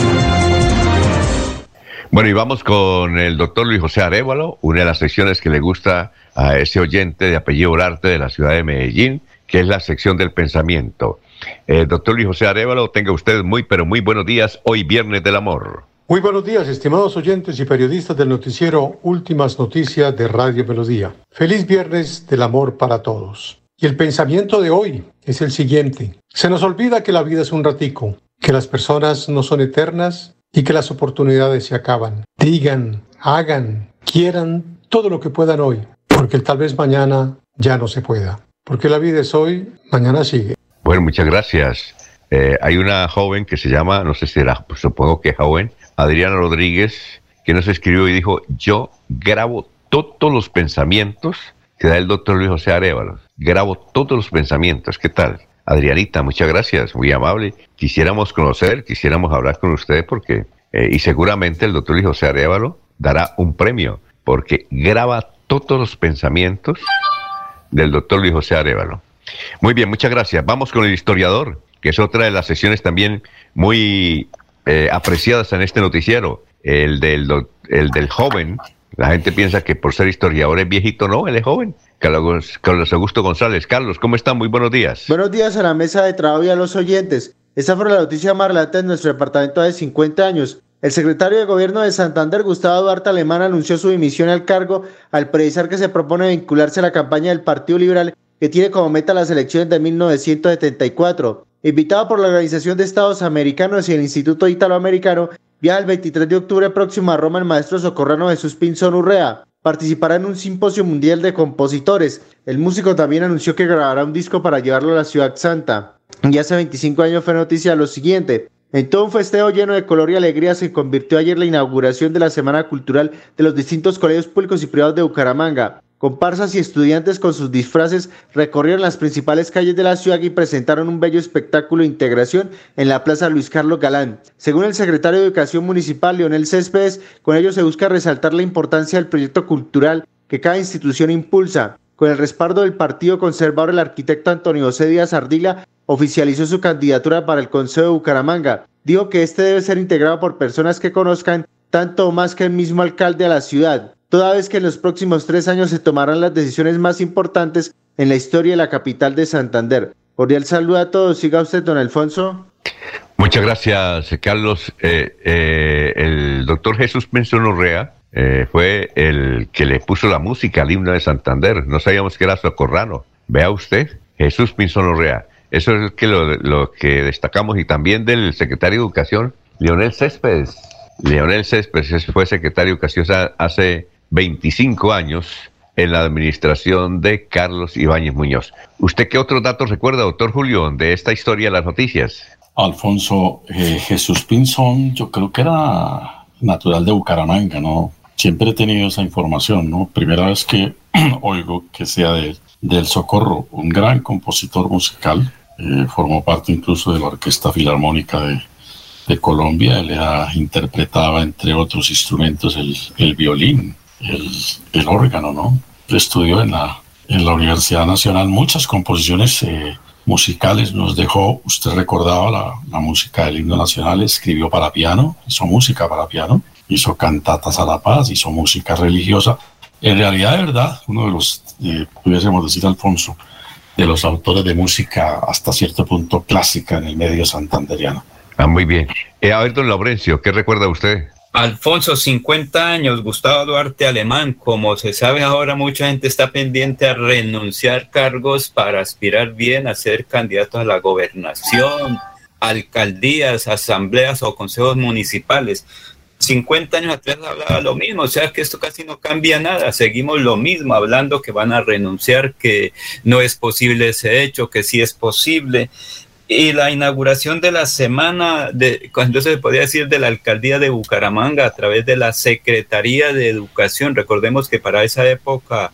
Bueno, y vamos con el doctor Luis José Arevalo, una de las secciones que le gusta a ese oyente de apellido Urarte de la ciudad de Medellín, que es la sección del pensamiento. Eh, doctor Luis José Arevalo, tenga usted muy, pero muy buenos días, hoy Viernes del Amor. Muy buenos días, estimados oyentes y periodistas del noticiero Últimas Noticias de Radio Melodía. Feliz Viernes del Amor para todos. Y el pensamiento de hoy es el siguiente. Se nos olvida que la vida es un ratico, que las personas no son eternas y que las oportunidades se acaban. Digan, hagan, quieran todo lo que puedan hoy, porque tal vez mañana ya no se pueda. Porque la vida es hoy, mañana sigue. Bueno, muchas gracias. Eh, hay una joven que se llama, no sé si era, pues supongo que joven, Adriana Rodríguez, que nos escribió y dijo, yo grabo todos los pensamientos que da el doctor Luis José Arevalo. Grabo todos los pensamientos. ¿Qué tal? Adrianita, muchas gracias, muy amable. Quisiéramos conocer, quisiéramos hablar con usted porque, eh, y seguramente el doctor José Arevalo dará un premio porque graba todos los pensamientos del doctor Luis José Arevalo. Muy bien, muchas gracias. Vamos con el historiador, que es otra de las sesiones también muy eh, apreciadas en este noticiero, el del, el del joven. La gente piensa que por ser historiador es viejito, no, él es joven. Carlos, Augusto González. Carlos, ¿cómo están? Muy buenos días. Buenos días a la mesa de trabajo y a los oyentes. Esta fue la noticia más relata en nuestro departamento de 50 años. El secretario de Gobierno de Santander, Gustavo Duarte Alemán, anunció su dimisión al cargo al precisar que se propone vincularse a la campaña del Partido Liberal que tiene como meta las elecciones de 1974. Invitado por la Organización de Estados Americanos y el Instituto Italoamericano, viaja el 23 de octubre próximo a Roma el maestro socorrano Jesús Pinzón Urrea. Participará en un simposio mundial de compositores. El músico también anunció que grabará un disco para llevarlo a la Ciudad Santa. Y hace 25 años fue noticia lo siguiente. En todo un festejo lleno de color y alegría se convirtió ayer la inauguración de la Semana Cultural de los distintos colegios públicos y privados de Bucaramanga. Comparsas y estudiantes con sus disfraces recorrieron las principales calles de la ciudad y presentaron un bello espectáculo de integración en la Plaza Luis Carlos Galán. Según el secretario de Educación Municipal, Leonel Céspedes, con ello se busca resaltar la importancia del proyecto cultural que cada institución impulsa. Con el respaldo del Partido Conservador, el arquitecto Antonio José Díaz Ardila oficializó su candidatura para el Consejo de Bucaramanga. dijo que este debe ser integrado por personas que conozcan tanto o más que el mismo alcalde a la ciudad, toda vez que en los próximos tres años se tomarán las decisiones más importantes en la historia de la capital de Santander. Cordial saludo a todos. Siga usted, don Alfonso. Muchas gracias, Carlos. Eh, eh, el doctor Jesús Benson Urrea eh, fue el que le puso la música al himno de Santander. No sabíamos que era socorrano. Vea usted, Jesús Pinzón Urrea. Eso es lo, que destacamos y también del secretario de Educación, Leonel Céspedes. Leonel Céspedes fue secretario de Educación hace 25 años en la administración de Carlos Ibáñez Muñoz. ¿Usted qué otros datos recuerda, doctor Julio, de esta historia de las noticias? Alfonso eh, Jesús Pinzón, yo creo que era natural de Bucaramanga, ¿no? Siempre he tenido esa información, ¿no? Primera vez que oigo que sea de, del Socorro, un gran compositor musical, eh, formó parte incluso de la Orquesta Filarmónica de, de Colombia, él interpretaba entre otros instrumentos el, el violín, el, órgano, ¿no? Estudió en la, en la Universidad Nacional muchas composiciones eh, musicales nos dejó, usted recordaba la, la, música del himno nacional, escribió para piano, hizo música para piano, hizo cantatas a la paz, hizo música religiosa. En realidad, de verdad, uno de los, eh, pudiésemos decir, Alfonso, de los autores de música hasta cierto punto clásica en el medio santanderiano. Ah, muy bien. Eh, a don Laurencio, ¿qué recuerda usted? Alfonso, 50 años, Gustavo Duarte Alemán. Como se sabe ahora, mucha gente está pendiente a renunciar cargos para aspirar bien a ser candidatos a la gobernación, alcaldías, asambleas o consejos municipales. 50 años atrás hablaba lo mismo, o sea que esto casi no cambia nada, seguimos lo mismo, hablando que van a renunciar, que no es posible ese hecho, que sí es posible y la inauguración de la semana, de, cuando se podría decir de la alcaldía de Bucaramanga a través de la Secretaría de Educación. Recordemos que para esa época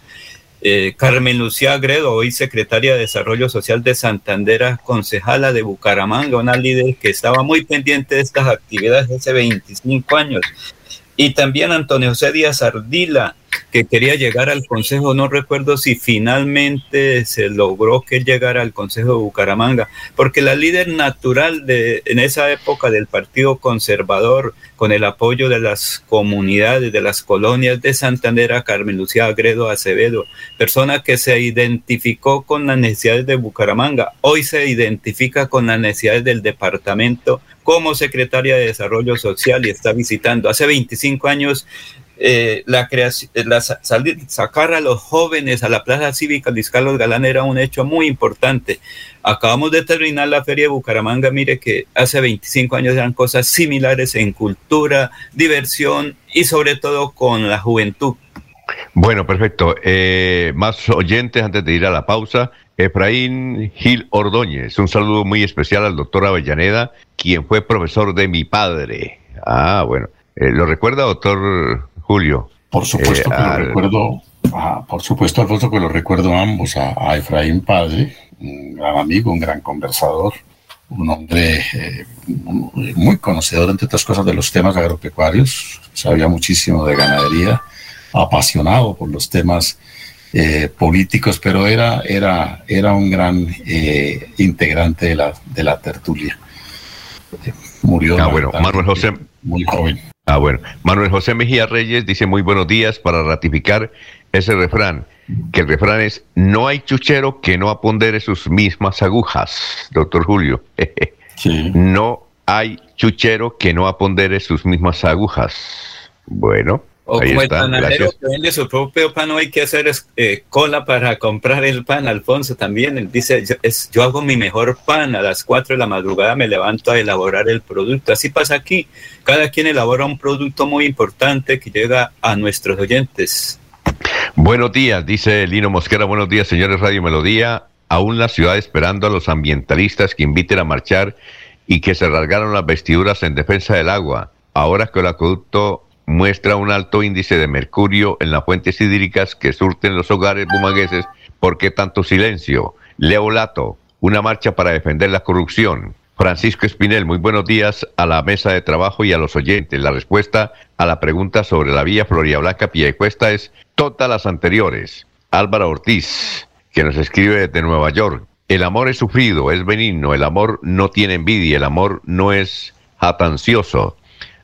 eh, Carmen Lucía Agredo, hoy secretaria de Desarrollo Social de Santander, concejala de Bucaramanga, una líder que estaba muy pendiente de estas actividades hace 25 años. Y también Antonio José Díaz Ardila, que quería llegar al Consejo, no recuerdo si finalmente se logró que llegara al Consejo de Bucaramanga, porque la líder natural de, en esa época del Partido Conservador, con el apoyo de las comunidades, de las colonias de Santander, Carmen Lucía Agredo Acevedo, persona que se identificó con las necesidades de Bucaramanga, hoy se identifica con las necesidades del departamento como secretaria de Desarrollo Social y está visitando. Hace 25 años eh, la creación, eh, la, salir, sacar a los jóvenes a la Plaza Cívica Luis Carlos Galán era un hecho muy importante. Acabamos de terminar la Feria de Bucaramanga, mire que hace 25 años eran cosas similares en cultura, diversión y sobre todo con la juventud. Bueno, perfecto. Eh, más oyentes antes de ir a la pausa. Efraín Gil Ordóñez, un saludo muy especial al doctor Avellaneda, quien fue profesor de mi padre. Ah, bueno. ¿Lo recuerda, doctor Julio. Por supuesto eh, que lo recuerdo, por supuesto, Alfonso, que lo recuerdo a ambos, a, Efraín Padre, un gran amigo, un gran conversador, un hombre eh, muy conocedor, entre otras cosas, de los temas agropecuarios, sabía muchísimo de ganadería, apasionado por los temas eh, políticos, pero era, era, era un gran integrante de la, de la tertulia. Murió ah, bueno, Manuel José. muy joven. Ah, bueno. Manuel José Mejía Reyes dice muy buenos días para ratificar ese refrán, que el refrán es, no hay chuchero que no apondere sus mismas agujas, doctor Julio. No hay chuchero que no apondere sus mismas agujas. Bueno, o como el panadero que vende su propio pan, no hay que hacer eh, cola para comprar el pan. Alfonso también, él dice, yo, es, yo hago mi mejor pan, a las 4 de la madrugada me levanto a elaborar el producto. Así pasa aquí, cada quien elabora un producto muy importante que llega a nuestros oyentes. Buenos días, dice Lino Mosquera, buenos días señores Radio Melodía. Aún la ciudad esperando a los ambientalistas que inviten a marchar y que se rasgaron las vestiduras en defensa del agua. Ahora que el acueducto muestra un alto índice de mercurio en las fuentes hídricas que surten los hogares bumangueses. ¿Por qué tanto silencio? Leo Lato, una marcha para defender la corrupción. Francisco Espinel, muy buenos días a la mesa de trabajo y a los oyentes. La respuesta a la pregunta sobre la vía Floria Blanca Piedecuesta es todas las anteriores. Álvaro Ortiz, que nos escribe desde Nueva York. El amor es sufrido, es benigno, el amor no tiene envidia, el amor no es jatancioso,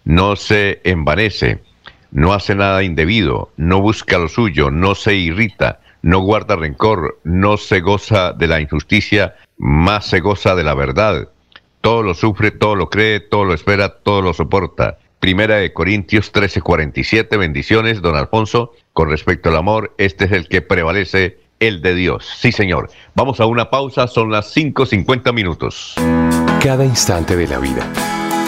no se envanece, no hace nada indebido, no busca lo suyo, no se irrita, no guarda rencor, no se goza de la injusticia, más se goza de la verdad. Todo lo sufre, todo lo cree, todo lo espera, todo lo soporta. Primera de Corintios 13:47, bendiciones, don Alfonso. Con respecto al amor, este es el que prevalece, el de Dios. Sí, señor. Vamos a una pausa, son las 5:50 minutos. Cada instante de la vida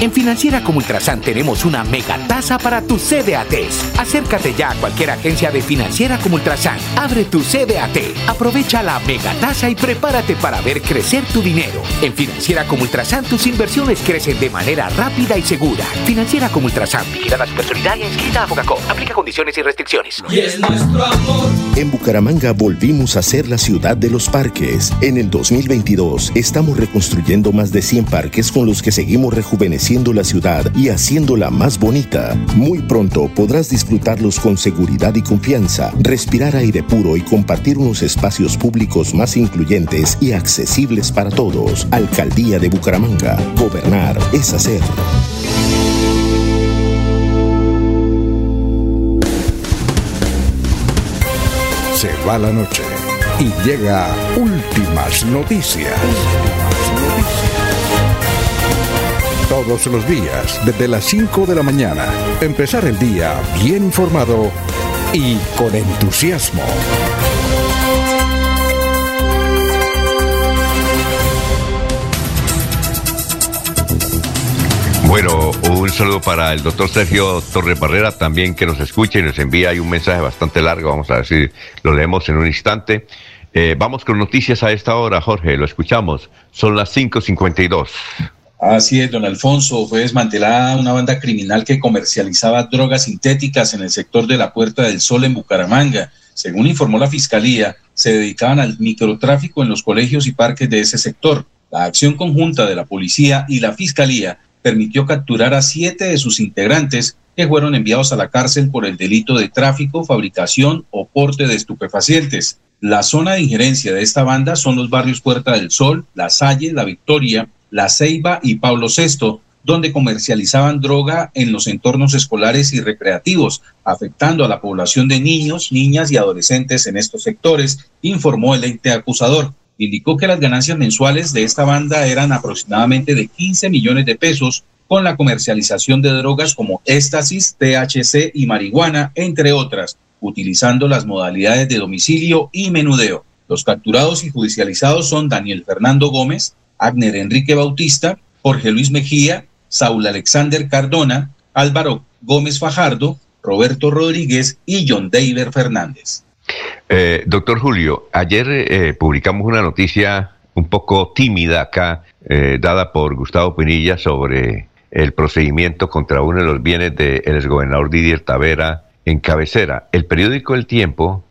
En Financiera como Ultrasan tenemos una mega tasa para tus CDATs. Acércate ya a cualquier agencia de Financiera como Ultrasan. Abre tu CDAT, aprovecha la mega tasa y prepárate para ver crecer tu dinero. En Financiera como Ultrasan tus inversiones crecen de manera rápida y segura. Financiera como Ultrasan, vigilada supersolidaria inscrita a Focacó. Aplica condiciones y restricciones. Y es nuestro amor. En Bucaramanga volvimos a ser la ciudad de los parques. En el 2022 estamos reconstruyendo más de 100 parques con los que seguimos rejuveneciendo la ciudad y haciéndola más bonita. Muy pronto podrás disfrutarlos con seguridad y confianza, respirar aire puro y compartir unos espacios públicos más incluyentes y accesibles para todos. Alcaldía de Bucaramanga. Gobernar es hacer. Se va la noche y llega últimas noticias todos los días, desde las 5 de la mañana. Empezar el día bien informado y con entusiasmo. Bueno, un saludo para el doctor Sergio Torres Barrera, también que nos escucha y nos envía un mensaje bastante largo, vamos a ver si lo leemos en un instante. Eh, vamos con noticias a esta hora, Jorge, lo escuchamos, son las 5.52. Así es, don Alfonso. Fue desmantelada una banda criminal que comercializaba drogas sintéticas en el sector de la Puerta del Sol en Bucaramanga. Según informó la Fiscalía, se dedicaban al microtráfico en los colegios y parques de ese sector. La acción conjunta de la policía y la Fiscalía permitió capturar a siete de sus integrantes que fueron enviados a la cárcel por el delito de tráfico, fabricación o porte de estupefacientes. La zona de injerencia de esta banda son los barrios Puerta del Sol, La Salle, La Victoria, la Ceiba y Pablo VI, donde comercializaban droga en los entornos escolares y recreativos, afectando a la población de niños, niñas y adolescentes en estos sectores, informó el ente acusador. Indicó que las ganancias mensuales de esta banda eran aproximadamente de 15 millones de pesos con la comercialización de drogas como éxtasis, THC y marihuana, entre otras, utilizando las modalidades de domicilio y menudeo. Los capturados y judicializados son Daniel Fernando Gómez, Agner Enrique Bautista, Jorge Luis Mejía, Saúl Alexander Cardona, Álvaro Gómez Fajardo, Roberto Rodríguez y John David Fernández. Eh, doctor Julio, ayer eh, publicamos una noticia un poco tímida acá, eh, dada por Gustavo Pinilla sobre el procedimiento contra uno de los bienes del exgobernador Didier Tavera en cabecera. El periódico El Tiempo,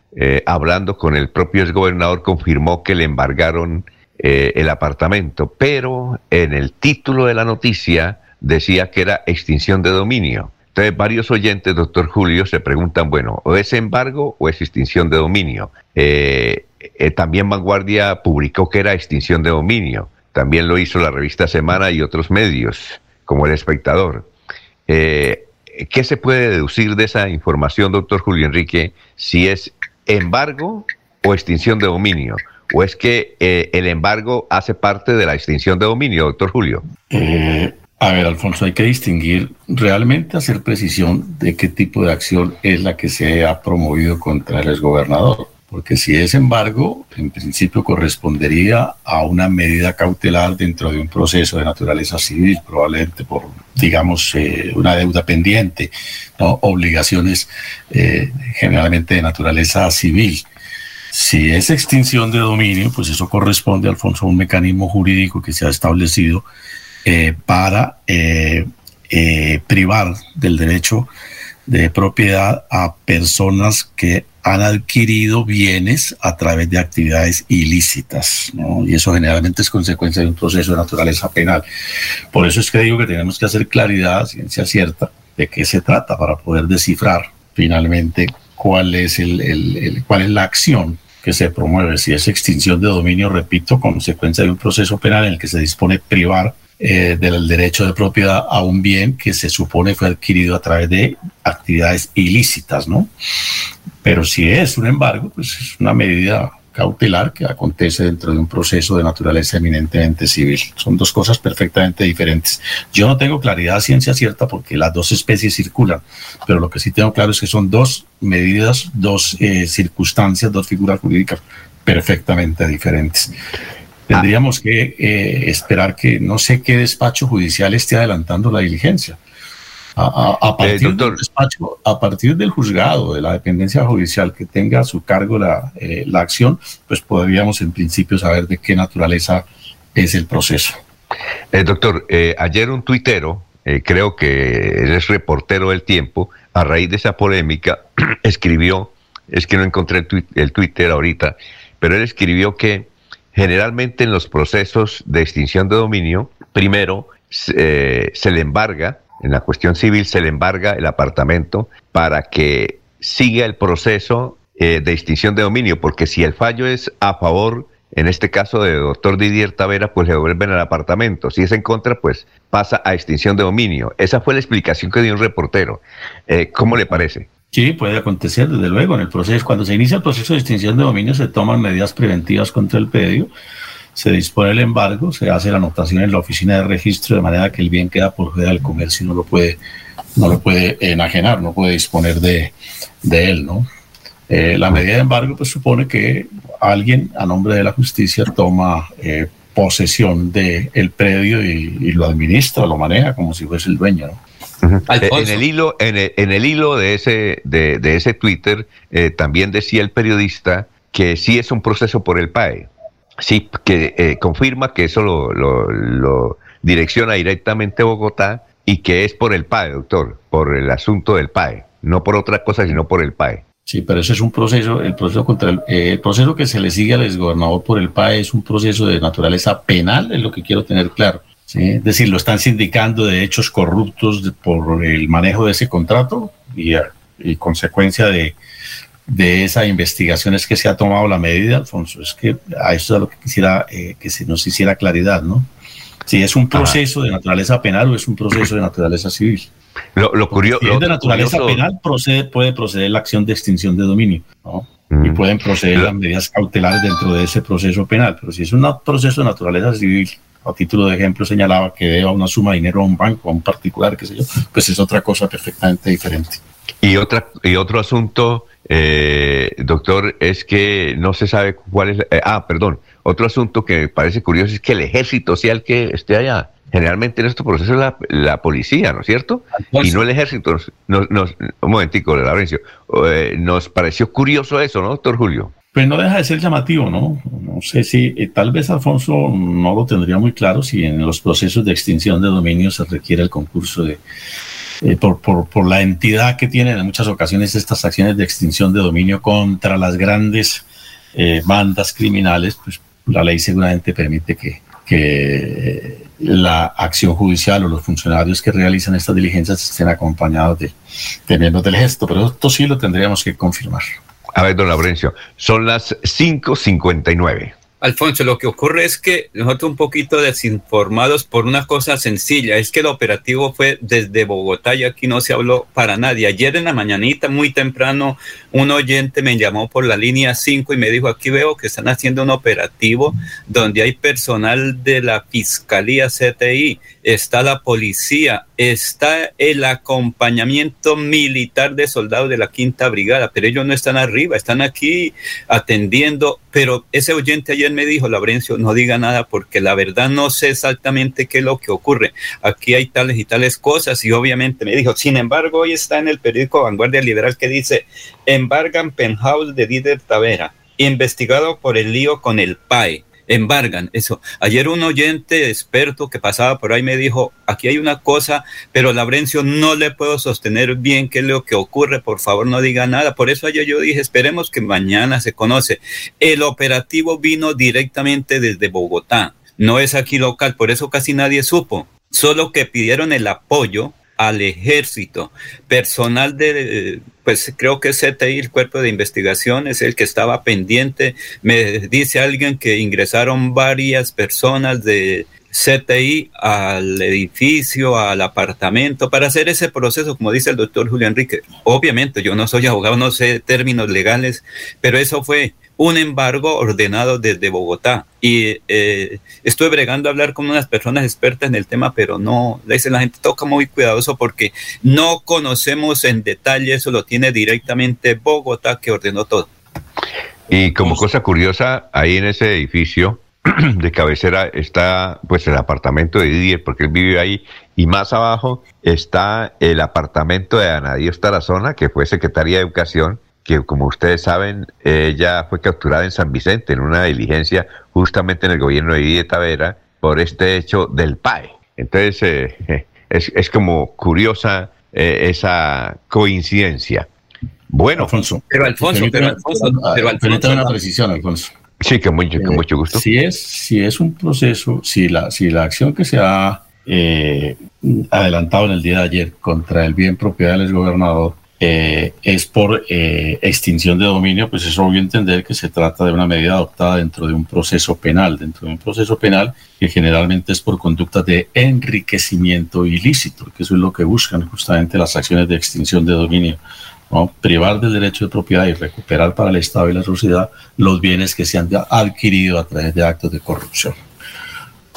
hablando con el propio exgobernador, confirmó que le embargaron eh, el apartamento, pero en el título de la noticia decía que era extinción de dominio. Entonces varios oyentes, doctor Julio, se preguntan, bueno, ¿o es embargo o es extinción de dominio? Eh, eh, también Vanguardia publicó que era extinción de dominio. También lo hizo la revista Semana y otros medios, como El Espectador. ¿Qué se puede deducir de esa información, doctor Julio Enrique, si es embargo o extinción de dominio? ¿O es que eh, el embargo hace parte de la extinción de dominio, doctor Julio? Eh, a ver, Alfonso, hay que distinguir realmente, hacer precisión de qué tipo de acción es la que se ha promovido contra el exgobernador. Porque si es embargo, en principio correspondería a una medida cautelar dentro de un proceso de naturaleza civil, probablemente por, digamos, eh, una deuda pendiente, ¿no? obligaciones generalmente de naturaleza civil. Si es extinción de dominio, pues eso corresponde, Alfonso, a un mecanismo jurídico que se ha establecido eh, para eh, eh, privar del derecho de propiedad a personas que han adquirido bienes a través de actividades ilícitas, ¿no? Y eso generalmente es consecuencia de un proceso de naturaleza penal. Por eso es que digo que tenemos que hacer claridad, ciencia cierta, de qué se trata para poder descifrar finalmente cuál es, el, cuál es la acción que se promueve, si es extinción de dominio, repito, consecuencia de un proceso penal en el que se dispone privar eh, del derecho de propiedad a un bien que se supone fue adquirido a través de actividades ilícitas, ¿no? Pero si es un embargo, pues es una medida cautelar que acontece dentro de un proceso de naturaleza eminentemente civil. Son dos cosas perfectamente diferentes. Yo no tengo claridad ciencia cierta porque las dos especies circulan, pero lo que sí tengo claro es que son dos medidas, dos eh, circunstancias, dos figuras jurídicas perfectamente diferentes. Tendríamos que eh, esperar que no sé qué despacho judicial esté adelantando la diligencia. A, partir eh, del despacho, a partir del juzgado, de la dependencia judicial que tenga a su cargo la, eh, la acción, pues podríamos en principio saber de qué naturaleza es el proceso. doctor, ayer un tuitero, creo que es reportero del tiempo, a raíz de esa polémica, escribió, es que no encontré el, el Twitter ahorita, pero él escribió que Generalmente en los procesos de extinción de dominio, primero eh, se le embarga, en la cuestión civil se le embarga el apartamento para que siga el proceso eh, de extinción de dominio, porque si el fallo es a favor, en este caso de doctor Didier Tavera, pues le devuelven al apartamento. Si es en contra, pues pasa a extinción de dominio. Esa fue la explicación que dio un reportero. Eh, ¿Cómo le parece? Sí, puede acontecer, desde luego. En el proceso, cuando se inicia el proceso de extinción de dominio, se toman medidas preventivas contra el predio, se dispone el embargo, se hace la anotación en la oficina de registro de manera que el bien queda por fuera del comercio y no lo puede, no lo puede enajenar, no puede disponer de, él, ¿no? Eh, la medida de embargo pues supone que alguien a nombre de la justicia toma eh, posesión del el predio y, y, lo administra, lo maneja como si fuese el dueño, ¿no? Eh, en el hilo, en el, hilo de ese, de, ese Twitter, eh, también decía el periodista que sí es un proceso por el PAE. Sí, que eh, confirma que eso lo, direcciona directamente Bogotá y que es por el PAE, doctor, por el asunto del PAE, no por otra cosa, sino por el PAE. Sí, pero eso es un proceso, el proceso contra el, el proceso que se le sigue al exgobernador por el PAE es un proceso de naturaleza penal, es lo que quiero tener claro. Es decir, lo están sindicando de hechos corruptos por el manejo de ese contrato y consecuencia de, de esa investigación es que se ha tomado la medida, Alfonso. Es que a eso es lo que quisiera eh, que se nos hiciera claridad, ¿no? Si es un proceso de naturaleza penal o es un proceso de naturaleza civil. Lo, curioso. Si es de naturaleza penal, procede, puede proceder la acción de extinción de dominio, ¿no? Y pueden proceder las medidas cautelares dentro de ese proceso penal. Pero si es un proceso de naturaleza civil, a título de ejemplo señalaba que deba una suma de dinero a un banco, a un particular, qué sé yo, pues es otra cosa perfectamente diferente. Y, otra, y otro asunto, eh, doctor, es que no se sabe cuál es... Eh, ah, perdón, otro asunto que me parece curioso es que el ejército sea el que esté allá. Generalmente en estos procesos es la, policía, ¿no es cierto? Y no el ejército. Nos, un momentico, Laurencio. Eh, nos pareció curioso eso, ¿no, doctor Julio? Pues no deja de ser llamativo, ¿no? No sé si, eh, tal vez Alfonso no lo tendría muy claro si en los procesos de extinción de dominio se requiere el concurso de, eh, por, por, por, la entidad que tienen en muchas ocasiones estas acciones de extinción de dominio contra las grandes eh, bandas criminales, pues la ley seguramente permite que, que la acción judicial o los funcionarios que realizan estas diligencias estén acompañados de, de miembros del ejército, pero esto sí lo tendríamos que confirmar. A ver, don Laurencio, son las 5.59. Alfonso, lo que ocurre es que nosotros un poquito desinformados por una cosa sencilla, es que el operativo fue desde Bogotá y aquí no se habló para nadie. Ayer en la mañanita, muy temprano, un oyente me llamó por la línea 5 y me dijo, aquí veo que están haciendo un operativo donde hay personal de la Fiscalía CTI, está la policía, está el acompañamiento militar de soldados de la Quinta Brigada, pero ellos no están arriba, están aquí atendiendo. Pero ese oyente ayer me dijo, Laurencio, no diga nada porque la verdad no sé exactamente qué es lo que ocurre. Aquí hay tales y tales cosas y obviamente me dijo, sin embargo, hoy está en el periódico Vanguardia Liberal que dice, embargan penthouse de Díder Tavera, investigado por el lío con el PAE embargan eso. Ayer un oyente experto que pasaba por ahí me dijo, aquí hay una cosa, pero Laurencio no le puedo sostener bien qué es lo que ocurre, por favor no diga nada. Por eso ayer yo dije, esperemos que mañana se conoce. El operativo vino directamente desde Bogotá, no es aquí local, por eso casi nadie supo, solo que pidieron el apoyo al ejército. Personal de, pues creo que CTI, el cuerpo de investigación, es el que estaba pendiente. Me dice alguien que ingresaron varias personas de CTI al edificio, al apartamento, para hacer ese proceso, como dice el doctor Julio Enrique. Obviamente, yo no soy abogado, no sé términos legales, pero eso fue un embargo ordenado desde Bogotá. Y eh, estuve bregando a hablar con unas personas expertas en el tema, pero no, le dice la gente, toca muy cuidadoso porque no conocemos en detalle, eso lo tiene directamente Bogotá que ordenó todo. Y como cosa curiosa, ahí en ese edificio de cabecera está pues el apartamento de Didier, porque él vive ahí, y más abajo está el apartamento de Ana Dios Tarazona, que fue secretaria de Educación, que como ustedes saben, ella fue capturada en San Vicente en una diligencia justamente en el gobierno de Didier Tavera por este hecho del PAE. Entonces, eh, es, como curiosa eh, esa coincidencia. Bueno, Alfonso. Pero Alfonso, pero Alfonso, pero Alfonso, una precisión, Alfonso. Sí, que mucho, con mucho gusto. Si es, si es un proceso, si la, si la acción que se ha eh, adelantado en el día de ayer contra el bien propiedad del gobernador eh, es por eh, extinción de dominio, pues es obvio entender que se trata de una medida adoptada dentro de un proceso penal, dentro de un proceso penal que generalmente es por conductas de enriquecimiento ilícito, que eso es lo que buscan justamente las acciones de extinción de dominio. ¿no? privar del derecho de propiedad y recuperar para el Estado y la sociedad los bienes que se han adquirido a través de actos de corrupción.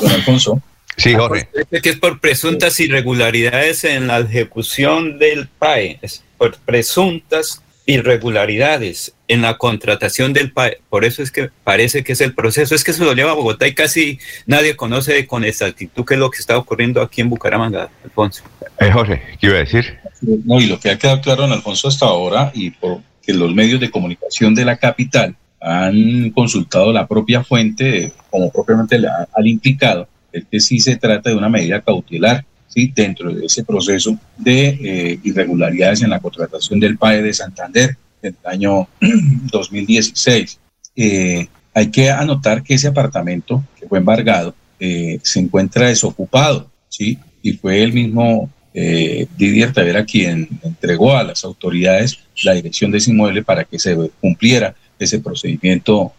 Don Alfonso. Sí, Jorge. Que es por presuntas irregularidades en la ejecución del PAE por presuntas irregularidades en la contratación del PAE. Por eso es que parece que es el proceso. Es que se lo lleva a Bogotá y casi nadie conoce con exactitud qué es lo que está ocurriendo aquí en Bucaramanga, Alfonso. Eh, Jorge, ¿qué iba a decir? No, y lo que ha quedado claro, en Alfonso, hasta ahora, y por que los medios de comunicación de la capital han consultado la propia fuente, como propiamente al implicado, es que sí se trata de una medida cautelar dentro de ese proceso de eh, irregularidades en la contratación del PAE de Santander en el año 2016. Eh, hay que anotar que ese apartamento que fue embargado eh, se encuentra desocupado, ¿sí? Y fue el mismo Didier Tavera quien entregó a las autoridades la dirección de ese inmueble para que se cumpliera ese procedimiento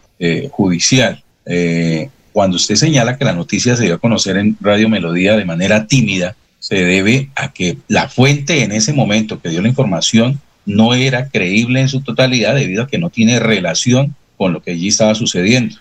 judicial. cuando usted señala que la noticia se dio a conocer en Radio Melodía de manera tímida, se debe a que la fuente en ese momento que dio la información no era creíble en su totalidad debido a que no tiene relación con lo que allí estaba sucediendo.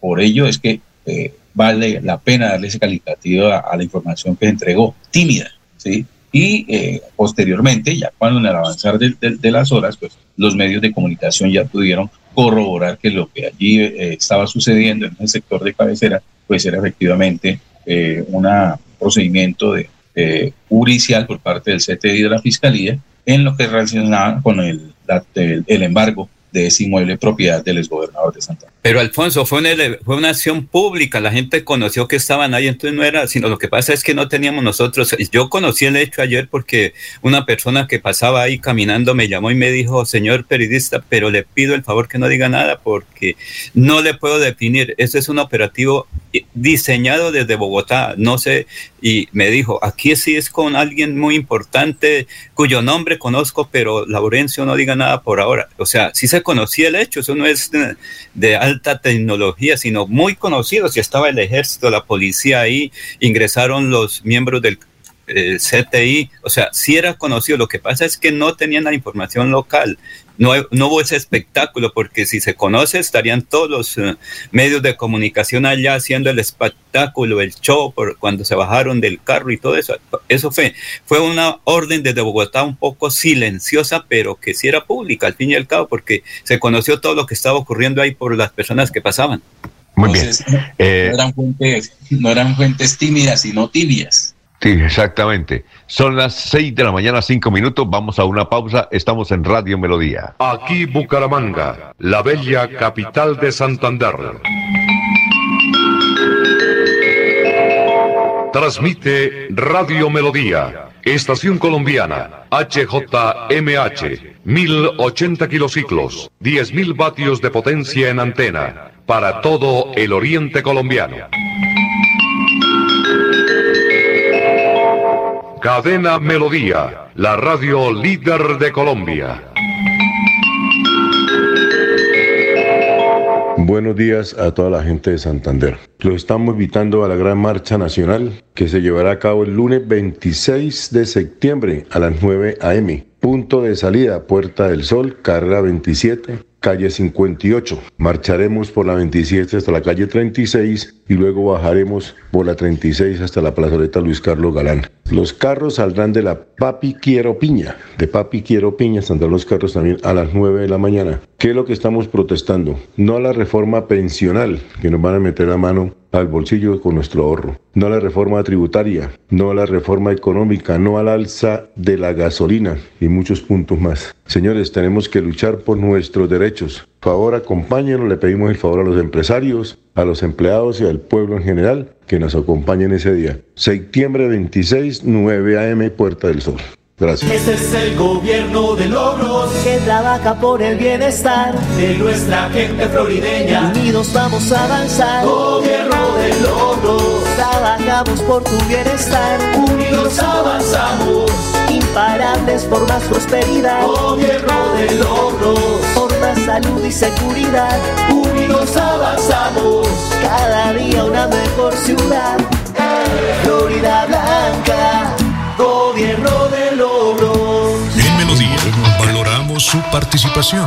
por ello es que eh, vale la pena darle ese calificativo a, la información que entregó, tímida, ¿sí? Y eh, posteriormente, ya cuando en el avanzar de, las horas, pues los medios de comunicación ya pudieron corroborar que lo que allí eh, estaba sucediendo en el sector de cabecera, pues era efectivamente un procedimiento de, eh, judicial por parte del CTI de la Fiscalía en lo que relacionaba con el, el embargo de ese inmueble propiedad del exgobernador de Santa Pero Alfonso, fue una, fue una acción pública, la gente conoció que estaban ahí, entonces no era, sino lo que pasa es que no teníamos nosotros, yo conocí el hecho ayer porque una persona que pasaba ahí caminando me llamó y me dijo, señor periodista, pero le pido el favor que no diga nada porque no le puedo definir, eso es un operativo diseñado desde Bogotá, no sé, y me dijo, aquí sí es con alguien muy importante cuyo nombre conozco, pero Laurencio no diga nada por ahora, o sea, sí se conocía el hecho, eso no es de, alta tecnología, sino muy conocido. Si estaba el ejército, la policía ahí, ingresaron los miembros del eh, CTI, o sea, sí era conocido. Lo que pasa es que no tenían la información local. No, no hubo ese espectáculo, porque si se conoce, estarían todos los eh, medios de comunicación allá haciendo el espectáculo, el show, por, cuando se bajaron del carro y todo eso. Eso fue, fue una orden desde Bogotá un poco silenciosa, pero que sí era pública al fin y al cabo, porque se conoció todo lo que estaba ocurriendo ahí por las personas que pasaban. Muy bien. Eh, no, eran fuentes, no eran fuentes tímidas, sino tibias. Sí, exactamente. Son las 6 de la mañana, 5 minutos. Vamos a una pausa. Estamos en Radio Melodía. Aquí Bucaramanga, la bella capital de Santander. Transmite Radio Melodía, Estación Colombiana, HJMH, 1080 kilociclos, 10.000 vatios de potencia en antena, para todo el oriente colombiano. Cadena Melodía, la radio líder de Colombia. Buenos días a toda la gente de Santander. Los estamos invitando a la gran marcha nacional que se llevará a cabo el lunes 26 de septiembre a las 9 a.m. Punto de salida, Puerta del Sol, carrera 27, calle 58. Marcharemos por la 27 hasta la calle 36 y luego bajaremos por la 36 hasta la plazoleta Luis Carlos Galán. Los carros saldrán de la Papi Quiero Piña, de Papi Quiero Piña saldrán los carros también a las 9 de la mañana. ¿Qué es lo que estamos protestando? No a la reforma pensional, que nos van a meter la mano al bolsillo con nuestro ahorro. No a la reforma tributaria, no a la reforma económica, no al alza de la gasolina y muchos puntos más. Señores, tenemos que luchar por nuestros derechos. Por favor, acompáñenos, le pedimos el favor a los empresarios, a los empleados y al pueblo en general que nos acompañen ese día. Septiembre 26, 9 a.m., Puerta del Sol. Gracias. Este es el gobierno de logros que trabaja por el bienestar de nuestra gente florideña. Unidos vamos a avanzar. Gobierno de logros. Trabajamos por tu bienestar. Unidos avanzamos. Imparables por más prosperidad. Gobierno de logros. Salud y seguridad. Unidos avanzamos. Cada día una mejor ciudad. Florida Blanca. Gobierno de logros. En Melodía valoramos su participación.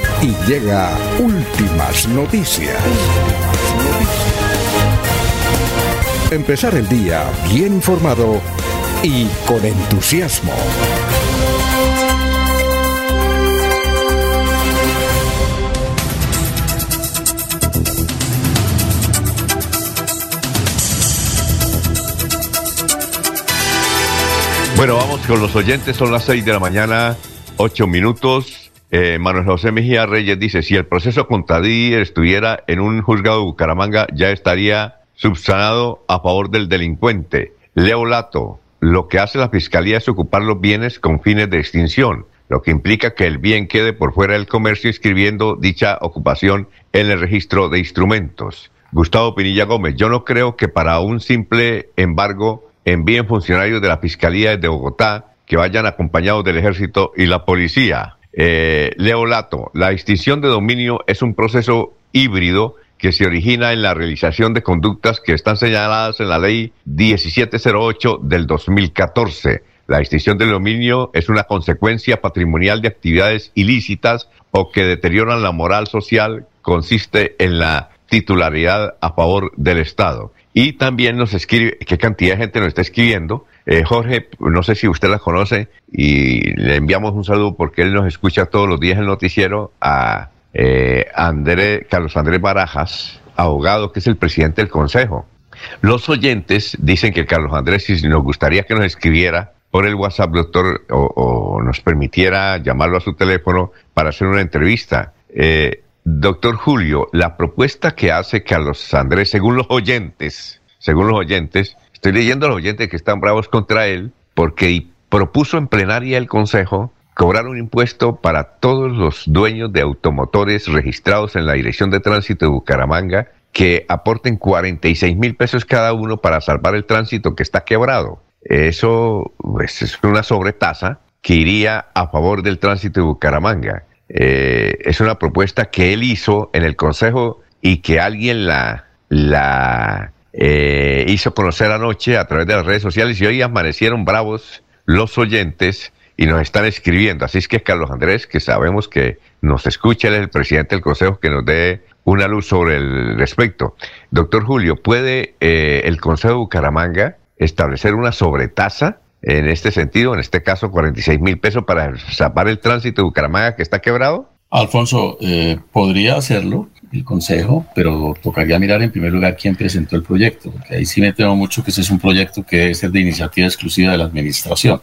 y llega últimas noticias. Empezar el día bien informado y con entusiasmo. Bueno, vamos con los oyentes, son las 6 de la mañana, 8 minutos. Eh, Manuel José Mejía Reyes dice, si el proceso contra Díaz estuviera en un juzgado de Bucaramanga, ya estaría subsanado a favor del delincuente. Leo Lato, lo que hace la Fiscalía es ocupar los bienes con fines de extinción, lo que implica que el bien quede por fuera del comercio escribiendo dicha ocupación en el registro de instrumentos. Gustavo Pinilla Gómez, yo no creo que para un simple embargo envíen funcionarios de la Fiscalía de Bogotá que vayan acompañados del ejército y la policía. Eh, Leo Lato, la extinción de dominio es un proceso híbrido que se origina en la realización de conductas que están señaladas en la ley 1708 del 2014. La extinción del dominio es una consecuencia patrimonial de actividades ilícitas o que deterioran la moral social, consiste en la titularidad a favor del Estado. Y también nos escribe, qué cantidad de gente nos está escribiendo. Eh, Jorge, no sé si usted la conoce y le enviamos un saludo porque él nos escucha todos los días el noticiero a eh, André, Carlos Andrés Barajas, abogado que es el presidente del Consejo. Los oyentes dicen que Carlos Andrés, si nos gustaría que nos escribiera por el WhatsApp, doctor, o, nos permitiera llamarlo a su teléfono para hacer una entrevista. Eh, Doctor Julio, la propuesta que hace Carlos Andrés, según los oyentes, según los oyentes, estoy leyendo a los oyentes que están bravos contra él, porque propuso en plenaria el Consejo cobrar un impuesto para todos los dueños de automotores registrados en la Dirección de Tránsito de Bucaramanga que aporten 46 mil pesos cada uno para salvar el tránsito que está quebrado. Eso pues, es una sobretasa que iría a favor del tránsito de Bucaramanga. Eh, es una propuesta que él hizo en el Consejo y que alguien la, la eh, hizo conocer anoche a través de las redes sociales y hoy amanecieron bravos los oyentes y nos están escribiendo. Así es que Carlos Andrés, que sabemos que nos escucha, él es el presidente del Consejo, que nos dé una luz sobre el respecto. Doctor Julio, ¿puede eh, el Consejo de Bucaramanga establecer una sobretasa en este sentido, en este caso 46 mil pesos para zapar el tránsito de Bucaramanga que está quebrado? Alfonso, eh, podría hacerlo el Consejo, pero tocaría mirar en primer lugar quién presentó el proyecto, porque ahí sí me temo mucho que ese es un proyecto que debe ser de iniciativa exclusiva de la Administración,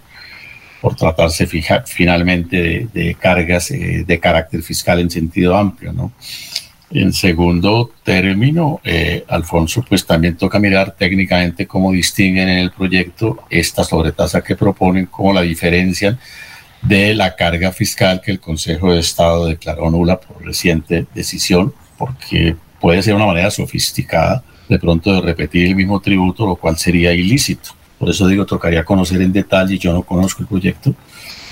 por tratarse finalmente de, cargas eh, de carácter fiscal en sentido amplio, ¿no? En segundo término, eh, Alfonso, pues también toca mirar técnicamente cómo distinguen en el proyecto esta sobretasa que proponen, cómo la diferencian de la carga fiscal que el Consejo de Estado declaró nula por reciente decisión, porque puede ser una manera sofisticada de pronto de repetir el mismo tributo, lo cual sería ilícito. Por eso digo, tocaría conocer en detalle, yo no conozco el proyecto,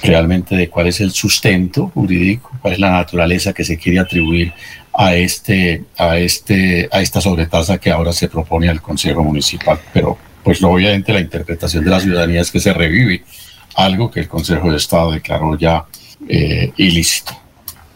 realmente de cuál es el sustento jurídico, cuál es la naturaleza que se quiere atribuir a este, a este, a esta sobretasa que ahora se propone al Consejo Municipal. Pero, pues obviamente la interpretación de la ciudadanía es que se revive algo que el Consejo de Estado declaró ya eh, ilícito.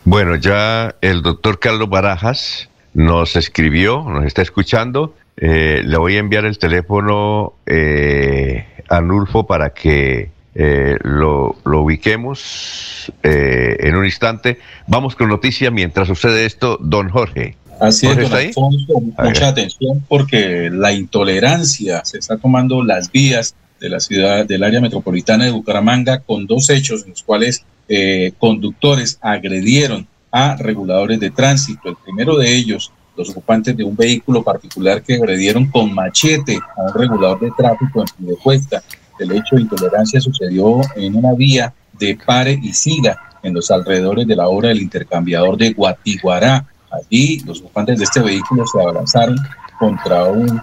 Bueno, ya el doctor Carlos Barajas nos escribió, nos está escuchando. Eh, le voy a enviar el teléfono eh, a Nulfo para que eh, lo, ubiquemos eh, en un instante. Vamos con noticia mientras sucede esto, don Jorge. Así es, don Alfonso, mucha atención porque la intolerancia se está tomando las vías de la ciudad, del área metropolitana de Bucaramanga, con dos hechos en los cuales eh, conductores agredieron a reguladores de tránsito. El primero de ellos, los ocupantes de un vehículo particular que agredieron con machete a un regulador de tráfico en cuesta el hecho de intolerancia sucedió en una vía de pare y siga en los alrededores de la obra del intercambiador de Guatiguará. Allí los ocupantes de este vehículo se abrazaron contra un,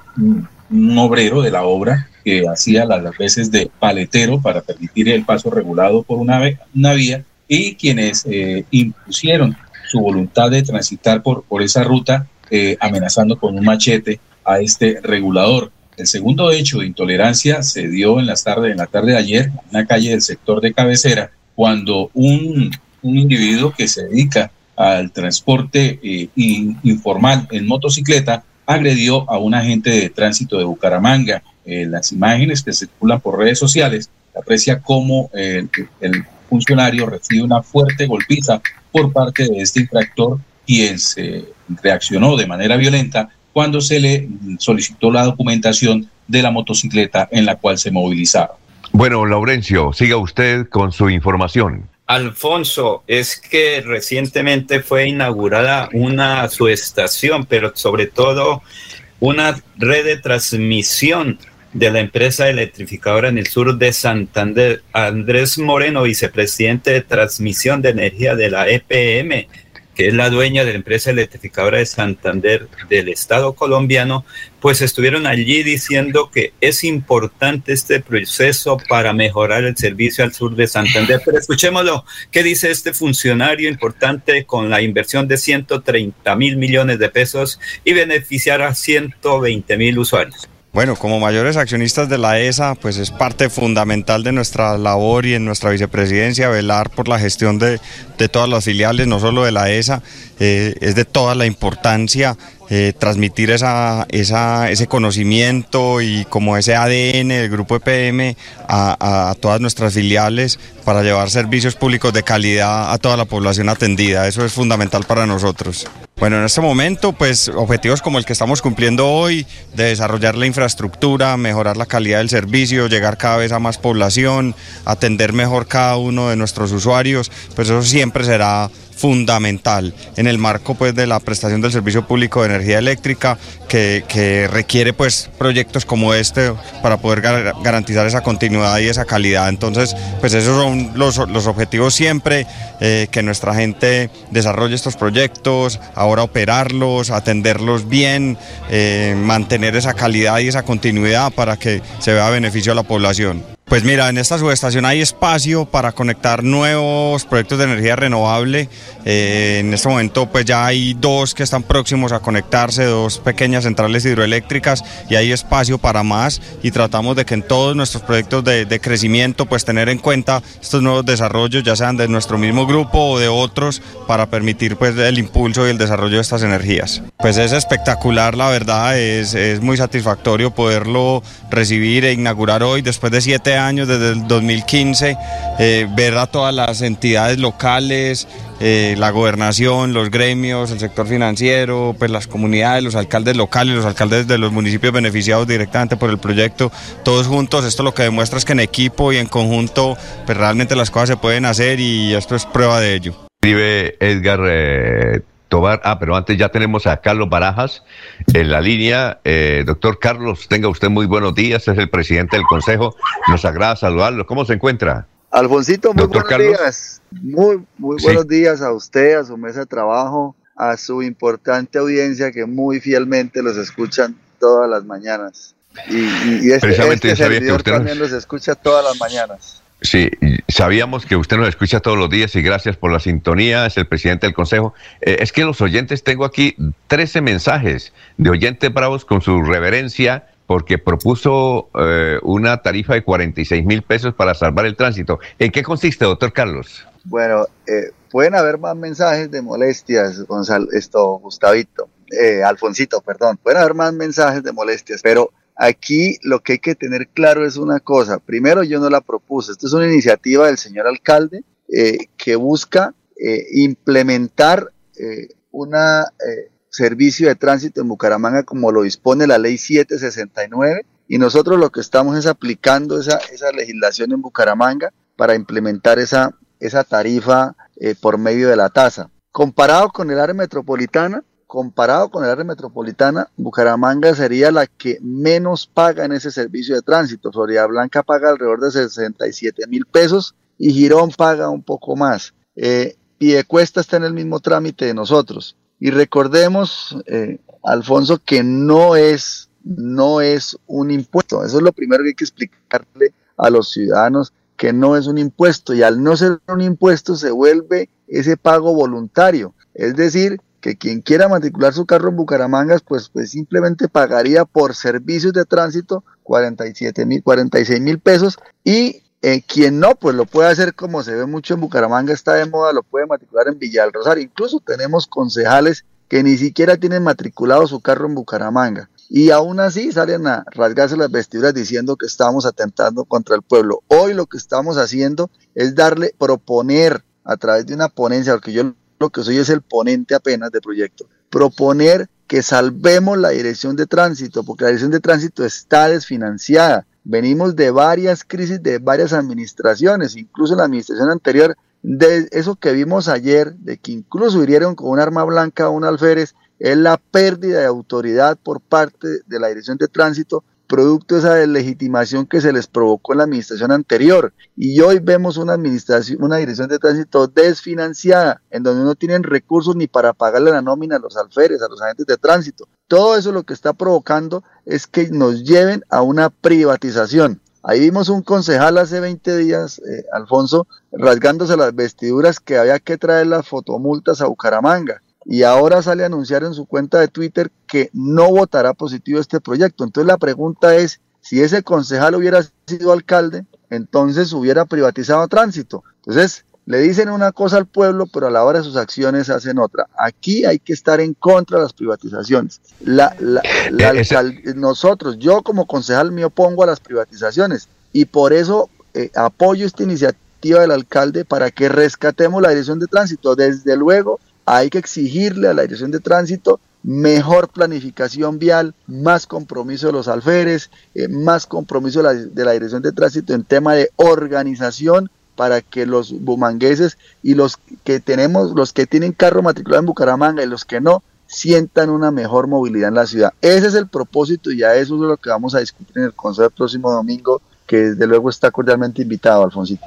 obrero de la obra que hacía las veces de paletero para permitir el paso regulado por una, vía y quienes eh, impusieron su voluntad de transitar por, por esa ruta eh, amenazando con un machete a este regulador. El segundo hecho de intolerancia se dio en, las tarde, en la tarde de ayer en una calle del sector de cabecera, cuando un, individuo que se dedica al transporte eh, informal en motocicleta agredió a un agente de tránsito de Bucaramanga. En las imágenes que circulan por redes sociales aprecia cómo el, el funcionario recibe una fuerte golpiza por parte de este infractor, quien se reaccionó de manera violenta cuando se le solicitó la documentación de la motocicleta en la cual se movilizaba. Bueno, Laurencio, siga usted con su información. Alfonso, es que recientemente fue inaugurada una subestación, pero sobre todo una red de transmisión de la empresa electrificadora en el sur de Santander. Andrés Moreno, vicepresidente de transmisión de energía de la EPM, que es la dueña de la empresa electrificadora de Santander del Estado colombiano, pues estuvieron allí diciendo que es importante este proceso para mejorar el servicio al sur de Santander. Pero escuchémoslo, ¿qué dice este funcionario importante con la inversión de 130 mil millones de pesos y beneficiar a 120 mil usuarios? Bueno, como mayores accionistas de la ESA, pues es parte fundamental de nuestra labor y en nuestra vicepresidencia velar por la gestión de, todas las filiales, no solo de la ESA, eh, es de toda la importancia eh, transmitir esa, ese conocimiento y como ese ADN del grupo EPM a, a, todas nuestras filiales para llevar servicios públicos de calidad a toda la población atendida. Eso es fundamental para nosotros. Bueno, en este momento, pues objetivos como el que estamos cumpliendo hoy, de desarrollar la infraestructura, mejorar la calidad del servicio, llegar cada vez a más población, atender mejor cada uno de nuestros usuarios, pues eso siempre será fundamental en el marco pues de la prestación del servicio público de energía eléctrica que, requiere pues proyectos como este para poder garantizar esa continuidad y esa calidad. Entonces pues esos son los, objetivos siempre, eh, que nuestra gente desarrolle estos proyectos, ahora operarlos, atenderlos bien, eh, mantener esa calidad y esa continuidad para que se vea beneficio a la población. Pues mira, en esta subestación hay espacio para conectar nuevos proyectos de energía renovable. Eh, en este momento pues ya hay dos que están próximos a conectarse, dos pequeñas centrales hidroeléctricas y hay espacio para más y tratamos de que en todos nuestros proyectos de, crecimiento pues tener en cuenta estos nuevos desarrollos, ya sean de nuestro mismo grupo o de otros, para permitir pues el impulso y el desarrollo de estas energías. Pues es espectacular, la verdad, es, es muy satisfactorio poderlo recibir e inaugurar hoy después de siete años, desde el 2015, eh, ver a todas las entidades locales, eh, la gobernación, los gremios, el sector financiero, pues las comunidades, los alcaldes locales, los alcaldes de los municipios beneficiados directamente por el proyecto, todos juntos. Esto lo que demuestra es que en equipo y en conjunto, pues realmente las cosas se pueden hacer y esto es prueba de ello. Escribe Edgar eh, Tobar. Ah, pero antes ya tenemos a Carlos Barajas en la línea. Eh, doctor Carlos, tenga usted muy buenos días. Es el presidente del Consejo. Nos agrada saludarlo. ¿Cómo se encuentra? Alfoncito, muy buenos días. Muy, muy buenos días a usted, a su mesa de trabajo, a su importante audiencia que muy fielmente los escuchan todas las mañanas. Y, este, este servidor también los escucha todas las mañanas. Sí, sabíamos que usted nos escucha todos los días y gracias por la sintonía, es el presidente del Consejo. Eh, es que los oyentes, tengo aquí 13 mensajes de oyentes bravos con su reverencia porque propuso eh, una tarifa de 46 mil pesos para salvar el tránsito. ¿En qué consiste, doctor Carlos? Bueno, eh, pueden haber más mensajes de molestias, Gonzalo, esto, Gustavito, Alfonsito, perdón, pueden haber más mensajes de molestias, pero Aquí lo que hay que tener claro es una cosa. Primero, yo no la propuse. Esto es una iniciativa del señor alcalde eh, que busca eh, implementar eh, un servicio de tránsito en Bucaramanga como lo dispone la ley 769 y nosotros lo que estamos es aplicando esa, legislación en Bucaramanga para implementar esa tarifa por medio de la tasa. Comparado con el área metropolitana, comparado con el área metropolitana, Bucaramanga sería la que menos paga en ese servicio de tránsito. Blanca paga alrededor de 67 mil pesos y Girón paga un poco más. Eh, Piedecuesta está en el mismo trámite de nosotros. Y recordemos, eh, Alfonso, que no es, no es un impuesto. Eso es lo primero que hay que explicarle a los ciudadanos, que no es un impuesto. Y al no ser un impuesto se vuelve ese pago voluntario. Es decir, que quien quiera matricular su carro en Bucaramanga, pues, pues simplemente pagaría por servicios de tránsito 47 mil, 46 mil pesos y eh, quien no, pues lo puede hacer como se ve mucho en Bucaramanga, está de moda, lo puede matricular en Villa Rosario. Incluso tenemos concejales que ni siquiera tienen matriculado su carro en Bucaramanga. Y aún así salen a rasgarse las vestiduras diciendo que estamos atentando contra el pueblo. Hoy lo que estamos haciendo es darle, proponer a través de una ponencia, porque yo lo que soy es el ponente apenas del proyecto, proponer que salvemos la dirección de tránsito, porque la dirección de tránsito está desfinanciada. Venimos de varias crisis de varias administraciones, incluso la administración anterior, de eso que vimos ayer, de que incluso hirieron con un arma blanca a un alférez, es la pérdida de autoridad por parte de la dirección de tránsito producto de esa deslegitimación que se les provocó en la administración anterior. Y hoy vemos una administración, una dirección de tránsito desfinanciada, en donde no tienen recursos ni para pagarle la nómina a los alférez, a los agentes de tránsito. Todo eso lo que está provocando es que nos lleven a una privatización. Ahí vimos un concejal hace 20 días, eh, Alfonso, rasgándose las vestiduras que había que traer las fotomultas a Bucaramanga y ahora sale a anunciar en su cuenta de Twitter que no votará positivo este proyecto. Entonces la pregunta es, si ese concejal hubiera sido alcalde, entonces hubiera privatizado tránsito. Entonces le dicen una cosa al pueblo, pero a la hora de sus acciones hacen otra. Aquí hay que estar en contra de las privatizaciones. La, eh, nosotros, yo como concejal me opongo a las privatizaciones y por eso eh, apoyo esta iniciativa del alcalde para que rescatemos la dirección de tránsito. Desde luego, hay que exigirle a la dirección de tránsito mejor planificación vial, más compromiso de los alférez, eh, más compromiso de la, dirección de tránsito en tema de organización para que los bumangueses y los que tenemos, los que tienen carro matriculado en Bucaramanga y los que no, sientan una mejor movilidad en la ciudad. Ese es el propósito y a eso es lo que vamos a discutir en el Consejo el próximo domingo, que desde luego está cordialmente invitado, Alfonsito.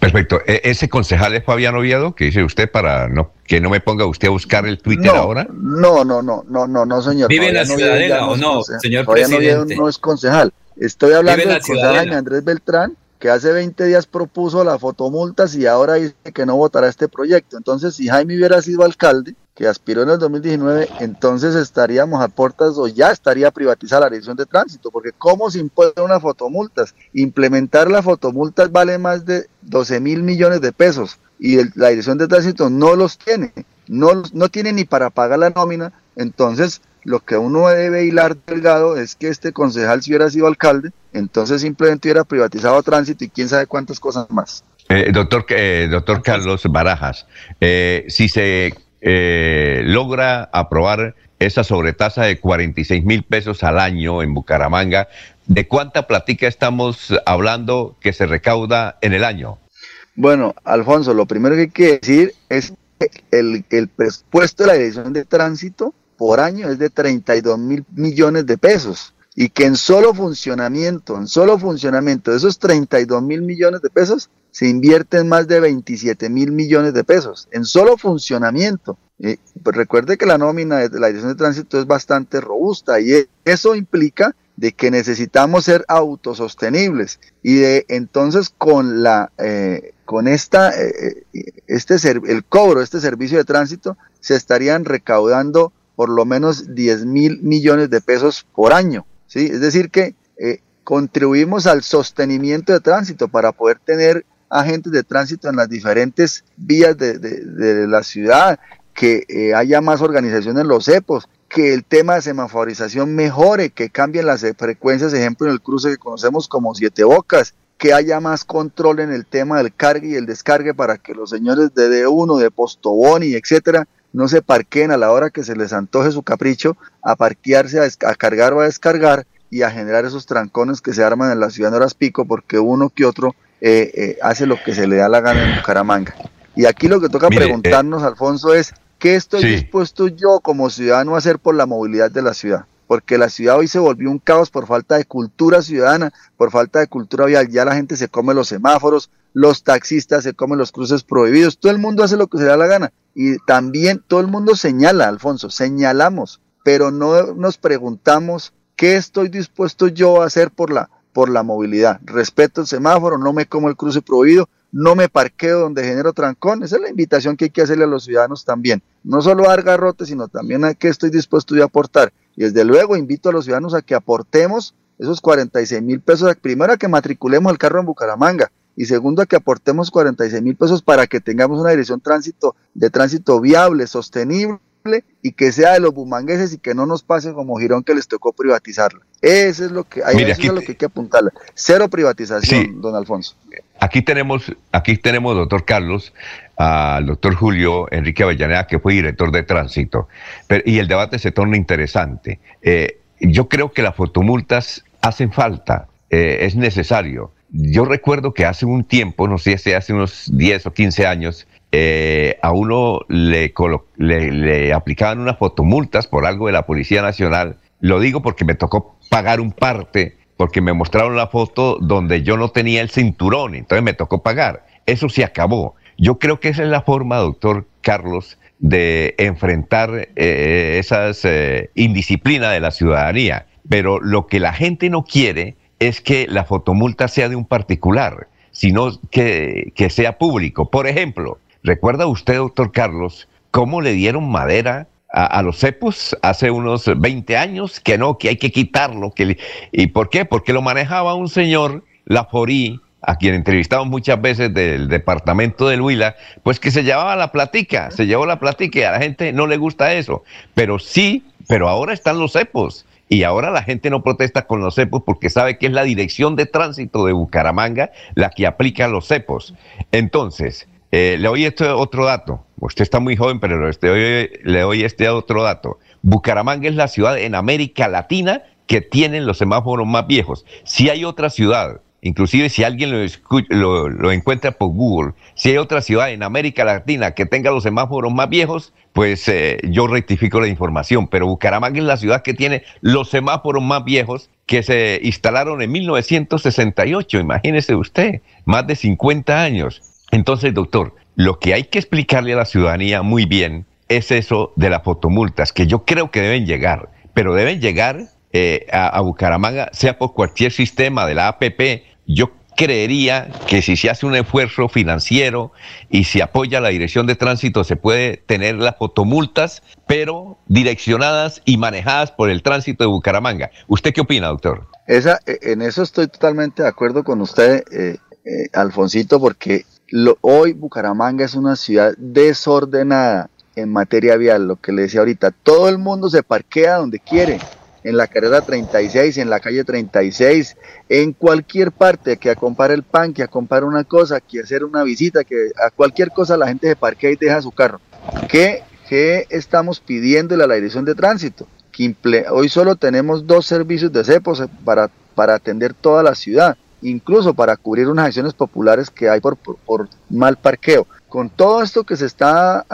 Perfecto. E, ¿Ese concejal es Fabián Oviedo que dice usted para no que no me ponga usted a buscar el Twitter ahora? No, no, no, no, no, no, señor. ¿Vive en la ciudadela o no, señor Fabián presidente? Oviedo no es concejal. Estoy hablando del concejal Andrés Beltrán, que hace 20 días propuso las fotomultas y ahora dice que no votará este proyecto. Entonces, si Jaime hubiera sido alcalde, que aspiró en el 2019, entonces estaríamos a puertas o ya estaría privatizada la dirección de tránsito, porque ¿cómo se impone unas fotomultas? Implementar las fotomultas vale más de 12 mil millones de pesos y la dirección de tránsito no los tiene, no, no tiene ni para pagar la nómina, entonces lo que uno debe hilar delgado es que este concejal si hubiera sido alcalde, entonces simplemente hubiera privatizado tránsito y quién sabe cuántas cosas más. Eh, doctor, eh, doctor Carlos Barajas, eh, si se logra aprobar esa sobretasa de 46 mil pesos al año en Bucaramanga, ¿de cuánta platica estamos hablando que se recauda en el año? Bueno, Alfonso, lo primero que hay que decir es que el, el presupuesto de la Dirección de Tránsito por año es de 32 mil millones de pesos y que en solo funcionamiento, en solo funcionamiento de esos 32 mil millones de pesos, se invierten más de 27 mil millones de pesos, en solo funcionamiento. Eh, pues recuerde que la nómina de la dirección de tránsito es bastante robusta y e, eso implica de que necesitamos ser autosostenibles y de entonces con la eh, con esta eh, este el cobro este servicio de tránsito se estarían recaudando por lo menos 10 mil millones de pesos por año. ¿sí? Es decir, que eh, contribuimos al sostenimiento de tránsito para poder tener agentes de tránsito en las diferentes vías de, la ciudad, que eh, haya más organización en los CEPOS, que el tema de semaforización mejore, que cambien las frecuencias, ejemplo, en el cruce que conocemos como Siete Bocas, que haya más control en el tema del cargue y el descargue para que los señores de D1, de Postoboni, etcétera, no se parqueen a la hora que se les antoje su capricho a parquearse, a, cargar o a descargar y a generar esos trancones que se arman en la ciudad de horas pico porque uno que otro eh, eh, hace lo que se le da la gana en Bucaramanga. Y aquí lo que toca preguntarnos, Alfonso, es ¿qué estoy dispuesto yo como ciudadano a hacer por la movilidad de la ciudad? Porque la ciudad hoy se volvió un caos por falta de cultura ciudadana, por falta de cultura vial. Ya la gente se come los semáforos, los taxistas se comen los cruces prohibidos, todo el mundo hace lo que se le da la gana. Y también todo el mundo señala, Alfonso, señalamos, pero no nos preguntamos qué estoy dispuesto yo a hacer por la, por la movilidad. Respeto el semáforo, no me como el cruce prohibido, no me parqueo donde genero trancón. Esa es la invitación que hay que hacerle a los ciudadanos también. No solo a dar garrote, sino también a qué estoy dispuesto yo a aportar. Y desde luego invito a los ciudadanos a que aportemos esos 46 mil pesos. Primero a que matriculemos el carro en Bucaramanga y segundo a que aportemos 46 mil pesos para que tengamos una dirección tránsito, de tránsito viable, sostenible y que sea de los bumangueses y que no nos pase como Girón que les tocó privatizarlo. Eso es lo que, hay, eso es lo que hay que apuntarle. Cero privatización, don Alfonso. Aquí tenemos, aquí tenemos, doctor Carlos, al doctor Julio Enrique Avellaneda, que fue director de tránsito. y el debate se torna interesante. Eh, yo creo que las fotomultas hacen falta, eh, es necesario yo recuerdo que hace un tiempo, no sé si hace unos 10 o 15 años, eh, a uno le, le, aplicaban unas fotomultas por algo de la Policía Nacional. Lo digo porque me tocó pagar un parte, porque me mostraron la foto donde yo no tenía el cinturón, entonces me tocó pagar. Eso se acabó. Yo creo que esa es la forma, doctor Carlos, de enfrentar eh, esas eh, indisciplina de la ciudadanía. Pero lo que la gente no quiere es que la fotomulta sea de un particular, sino que, sea público. Por ejemplo, ¿recuerda usted, doctor Carlos, cómo le dieron madera a, los cepos hace unos 20 años? Que no, que hay que quitarlo. Que, ¿Y por qué? Porque lo manejaba un señor, Laforí, a quien entrevistamos muchas veces del departamento del Huila, pues que se llevaba la platica, se llevó la platica y a la gente no le gusta eso. Pero sí, pero ahora están los cepos y ahora la gente no protesta con los cepos porque sabe que es la dirección de tránsito de Bucaramanga la que aplica los cepos. Entonces, eh, le doy este otro dato. Usted está muy joven, pero le doy este otro dato. Bucaramanga es la ciudad en América Latina que tiene los semáforos más viejos. Si hay otra ciudad Inclusive si alguien lo, lo, encuentra por Google, si hay otra ciudad en América Latina que tenga los semáforos más viejos, pues eh, yo rectifico la información. Pero Bucaramanga es la ciudad que tiene los semáforos más viejos que se instalaron en 1968. Imagínese usted, más de 50 años. Entonces, doctor, lo que hay que explicarle a la ciudadanía muy bien es eso de las fotomultas, que yo creo que deben llegar, pero deben llegar eh, a, Bucaramanga, sea por cualquier sistema de la APP, yo creería que si se hace un esfuerzo financiero y se apoya la dirección de tránsito, se puede tener las fotomultas, pero direccionadas y manejadas por el tránsito de Bucaramanga. ¿Usted qué opina, doctor? Esa, e, en eso estoy totalmente de acuerdo con usted, eh, eh, Alfonsito, porque hoy Bucaramanga es una ciudad desordenada en materia vial, lo que le decía ahorita, todo el mundo se parquea donde quiere, en la carrera 36, en la calle 36, en cualquier parte, que a comprar el pan, que a comprar una cosa, que hacer una visita, que a cualquier cosa la gente se parquea y deja su carro. ¿Qué, qué estamos pidiéndole a la dirección de tránsito? Hoy solo tenemos dos servicios de CEPOS para, para atender toda la ciudad, incluso para cubrir unas acciones populares que hay por, por mal parqueo. Con todo esto que se está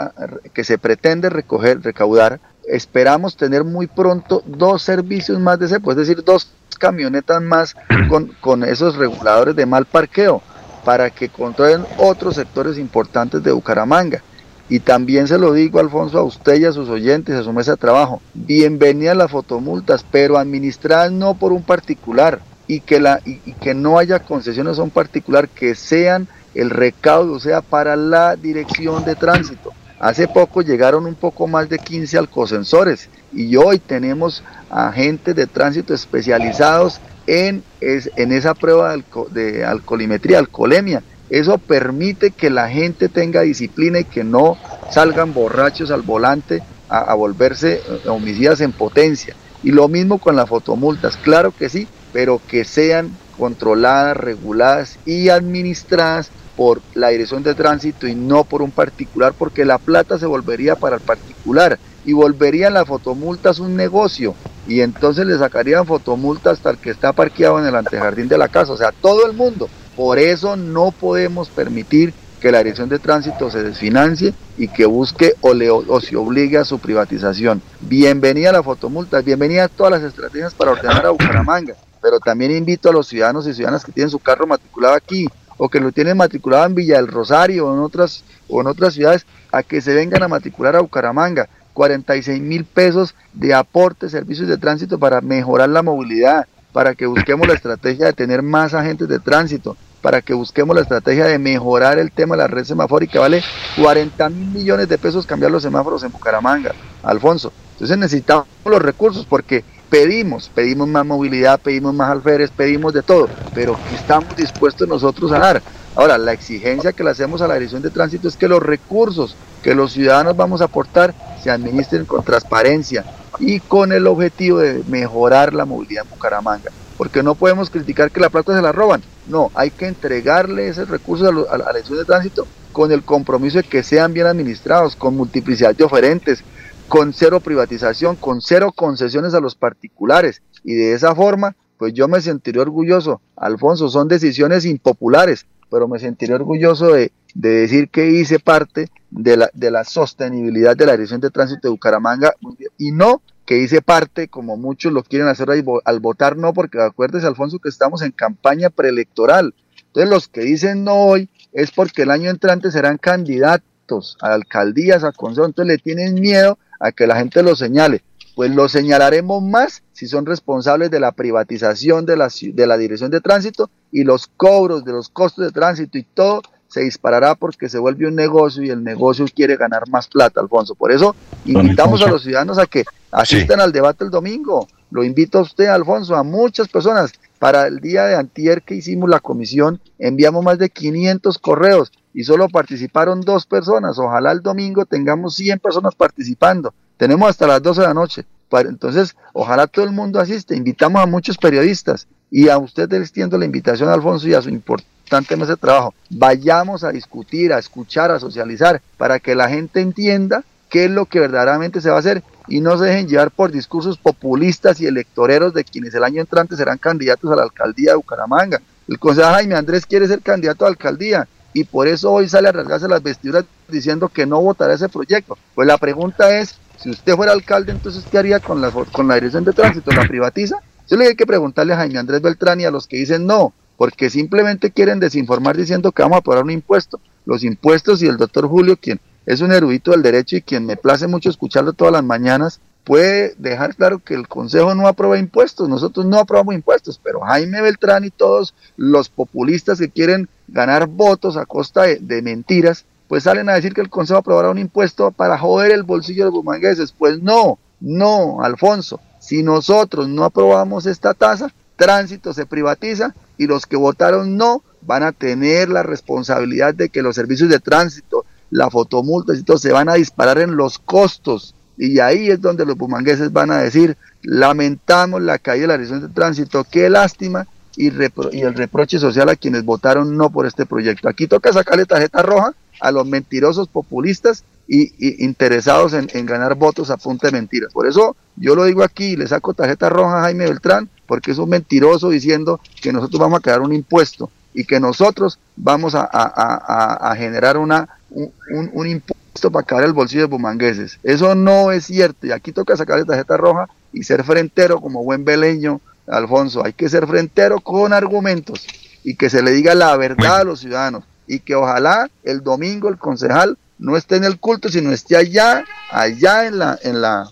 que se pretende recoger recaudar esperamos tener muy pronto dos servicios más de ese es decir dos camionetas más con, con esos reguladores de mal parqueo para que controlen otros sectores importantes de Bucaramanga. Y también se lo digo Alfonso a usted y a sus oyentes a su mesa de trabajo bienvenidas las fotomultas pero administradas no por un particular y que la y que no haya concesiones a un particular que sean el recaudo sea para la dirección de tránsito. Hace poco llegaron un poco más de 15 alcosensores y hoy tenemos agentes de tránsito especializados en, en esa prueba de, alcoholimetría, alcoholemia. Eso permite que la gente tenga disciplina y que no salgan borrachos al volante a, a volverse eh, homicidas en potencia. Y lo mismo con las fotomultas, claro que sí, pero que sean controladas, reguladas y administradas por la dirección de tránsito y no por un particular, porque la plata se volvería para el particular y volverían las fotomultas un negocio y entonces le sacarían fotomultas hasta el que está parqueado en el antejardín de la casa, o sea, todo el mundo. Por eso no podemos permitir que la dirección de tránsito se desfinancie y que busque o, le, o se obligue a su privatización. Bienvenida a la fotomultas, bienvenida a todas las estrategias para ordenar a Bucaramanga, pero también invito a los ciudadanos y ciudadanas que tienen su carro matriculado aquí o que lo tienen matriculado en Villa del Rosario o en otras, o en otras ciudades, a que se vengan a matricular a Bucaramanga. 46 mil pesos de aporte, servicios de tránsito para mejorar la movilidad, para que busquemos la estrategia de tener más agentes de tránsito, para que busquemos la estrategia de mejorar el tema de la red semafórica. Vale 40 mil millones de pesos cambiar los semáforos en Bucaramanga, Alfonso. Entonces necesitamos los recursos porque pedimos, pedimos más movilidad, pedimos más alférez, pedimos de todo, pero ¿qué estamos dispuestos nosotros a dar? Ahora, la exigencia que le hacemos a la dirección de tránsito es que los recursos que los ciudadanos vamos a aportar se administren con transparencia y con el objetivo de mejorar la movilidad en Bucaramanga. Porque no podemos criticar que la plata se la roban. No, hay que entregarle esos recursos a, la dirección de tránsito con el compromiso de que sean bien administrados, con multiplicidad de oferentes, con cero privatización, con cero concesiones a los particulares. Y de esa forma, pues yo me sentiré orgulloso. Alfonso, son decisiones impopulares, pero me sentiré orgulloso de, decir que hice parte de la, de la sostenibilidad de la dirección de tránsito de Bucaramanga y no que hice parte, como muchos lo quieren hacer al votar no, porque acuérdese, Alfonso, que estamos en campaña preelectoral. Entonces, los que dicen no hoy es porque el año entrante serán candidatos a alcaldías, a consejos, entonces le tienen miedo a que la gente lo señale. Pues lo señalaremos más si son responsables de la privatización de la, de la dirección de tránsito y los cobros de los costos de tránsito y todo se disparará porque se vuelve un negocio y el negocio quiere ganar más plata, Alfonso. Por eso invitamos a los ciudadanos a que asistan al debate el domingo. Lo invito a usted, Alfonso, a muchas personas. Para el día de antier que hicimos la comisión, enviamos más de 500 correos y solo participaron dos personas. Ojalá el domingo tengamos 100 personas participando. Tenemos hasta las 12 de la noche. Entonces, ojalá todo el mundo asiste. Invitamos a muchos periodistas y a usted extiendo la invitación, Alfonso, y a su importante mesa de trabajo. Vayamos a discutir, a escuchar, a socializar, para que la gente entienda qué es lo que verdaderamente se va a hacer y no se dejen llevar por discursos populistas y electoreros de quienes el año entrante serán candidatos a la alcaldía de Bucaramanga. El concejal Jaime Andrés quiere ser candidato a alcaldía y por eso hoy sale a rasgarse las vestiduras diciendo que no votará ese proyecto. Pues la pregunta es, si usted fuera alcalde, entonces ¿qué haría con la, con la dirección de tránsito? ¿La privatiza? Yo le hay que preguntarle a Jaime Andrés Beltrán y a los que dicen no, porque simplemente quieren desinformar diciendo que vamos a pagar un impuesto. Los impuestos y el doctor Julio, quien es un erudito del derecho y quien me place mucho escucharlo todas las mañanas, puede dejar claro que el Consejo no aprueba impuestos, nosotros no aprobamos impuestos, pero Jaime Beltrán y todos los populistas que quieren ganar votos a costa de, mentiras, pues salen a decir que el Consejo aprobará un impuesto para joder el bolsillo de los bumangueses. Pues no, no, Alfonso, si nosotros no aprobamos esta tasa, tránsito se privatiza y los que votaron no van a tener la responsabilidad de que los servicios de tránsito, la fotomulta y todo se van a disparar en los costos. Y ahí es donde los bumangueses van a decir, lamentamos la caída de la dirección de tránsito, qué lástima, y, y, el reproche social a quienes votaron no por este proyecto. Aquí toca sacarle tarjeta roja a los mentirosos populistas y, interesados en, en, ganar votos a punta de mentiras. Por eso yo lo digo aquí, le saco tarjeta roja a Jaime Beltrán, porque es un mentiroso diciendo que nosotros vamos a crear un impuesto y que nosotros vamos a, generar una, un, impuesto para caer el bolsillo de bumangueses. Eso no es cierto y aquí toca sacarle tarjeta roja y ser frentero como buen beleño, Alfonso. Hay que ser frentero con argumentos y que se le diga la verdad a los ciudadanos y que ojalá el domingo el concejal no esté en el culto, sino esté allá, allá en la, en la,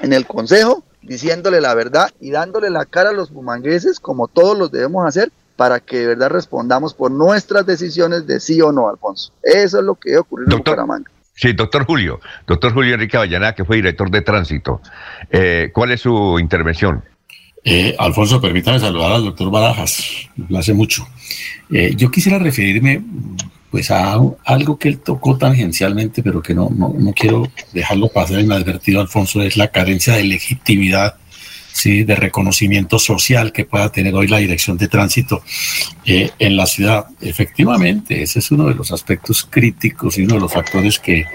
en el consejo, diciéndole la verdad y dándole la cara a los bumangueses como todos los debemos hacer para que de verdad respondamos por nuestras decisiones de sí o no, Alfonso. Eso es lo que ocurrió en Bucaramanga. Sí, doctor Julio, doctor Julio Enrique Avellana, que fue director de tránsito. Eh, ¿Cuál es su intervención? Eh, Alfonso, permítame saludar al doctor Barajas, lo hace mucho. Eh, yo quisiera referirme pues a algo que él tocó tangencialmente, pero que no, no, no quiero dejarlo pasar inadvertido, Alfonso, es la carencia de legitimidad ¿sí? de reconocimiento social que pueda tener hoy la dirección de tránsito eh, en la ciudad. Efectivamente, ese es uno de los aspectos críticos y uno de los factores que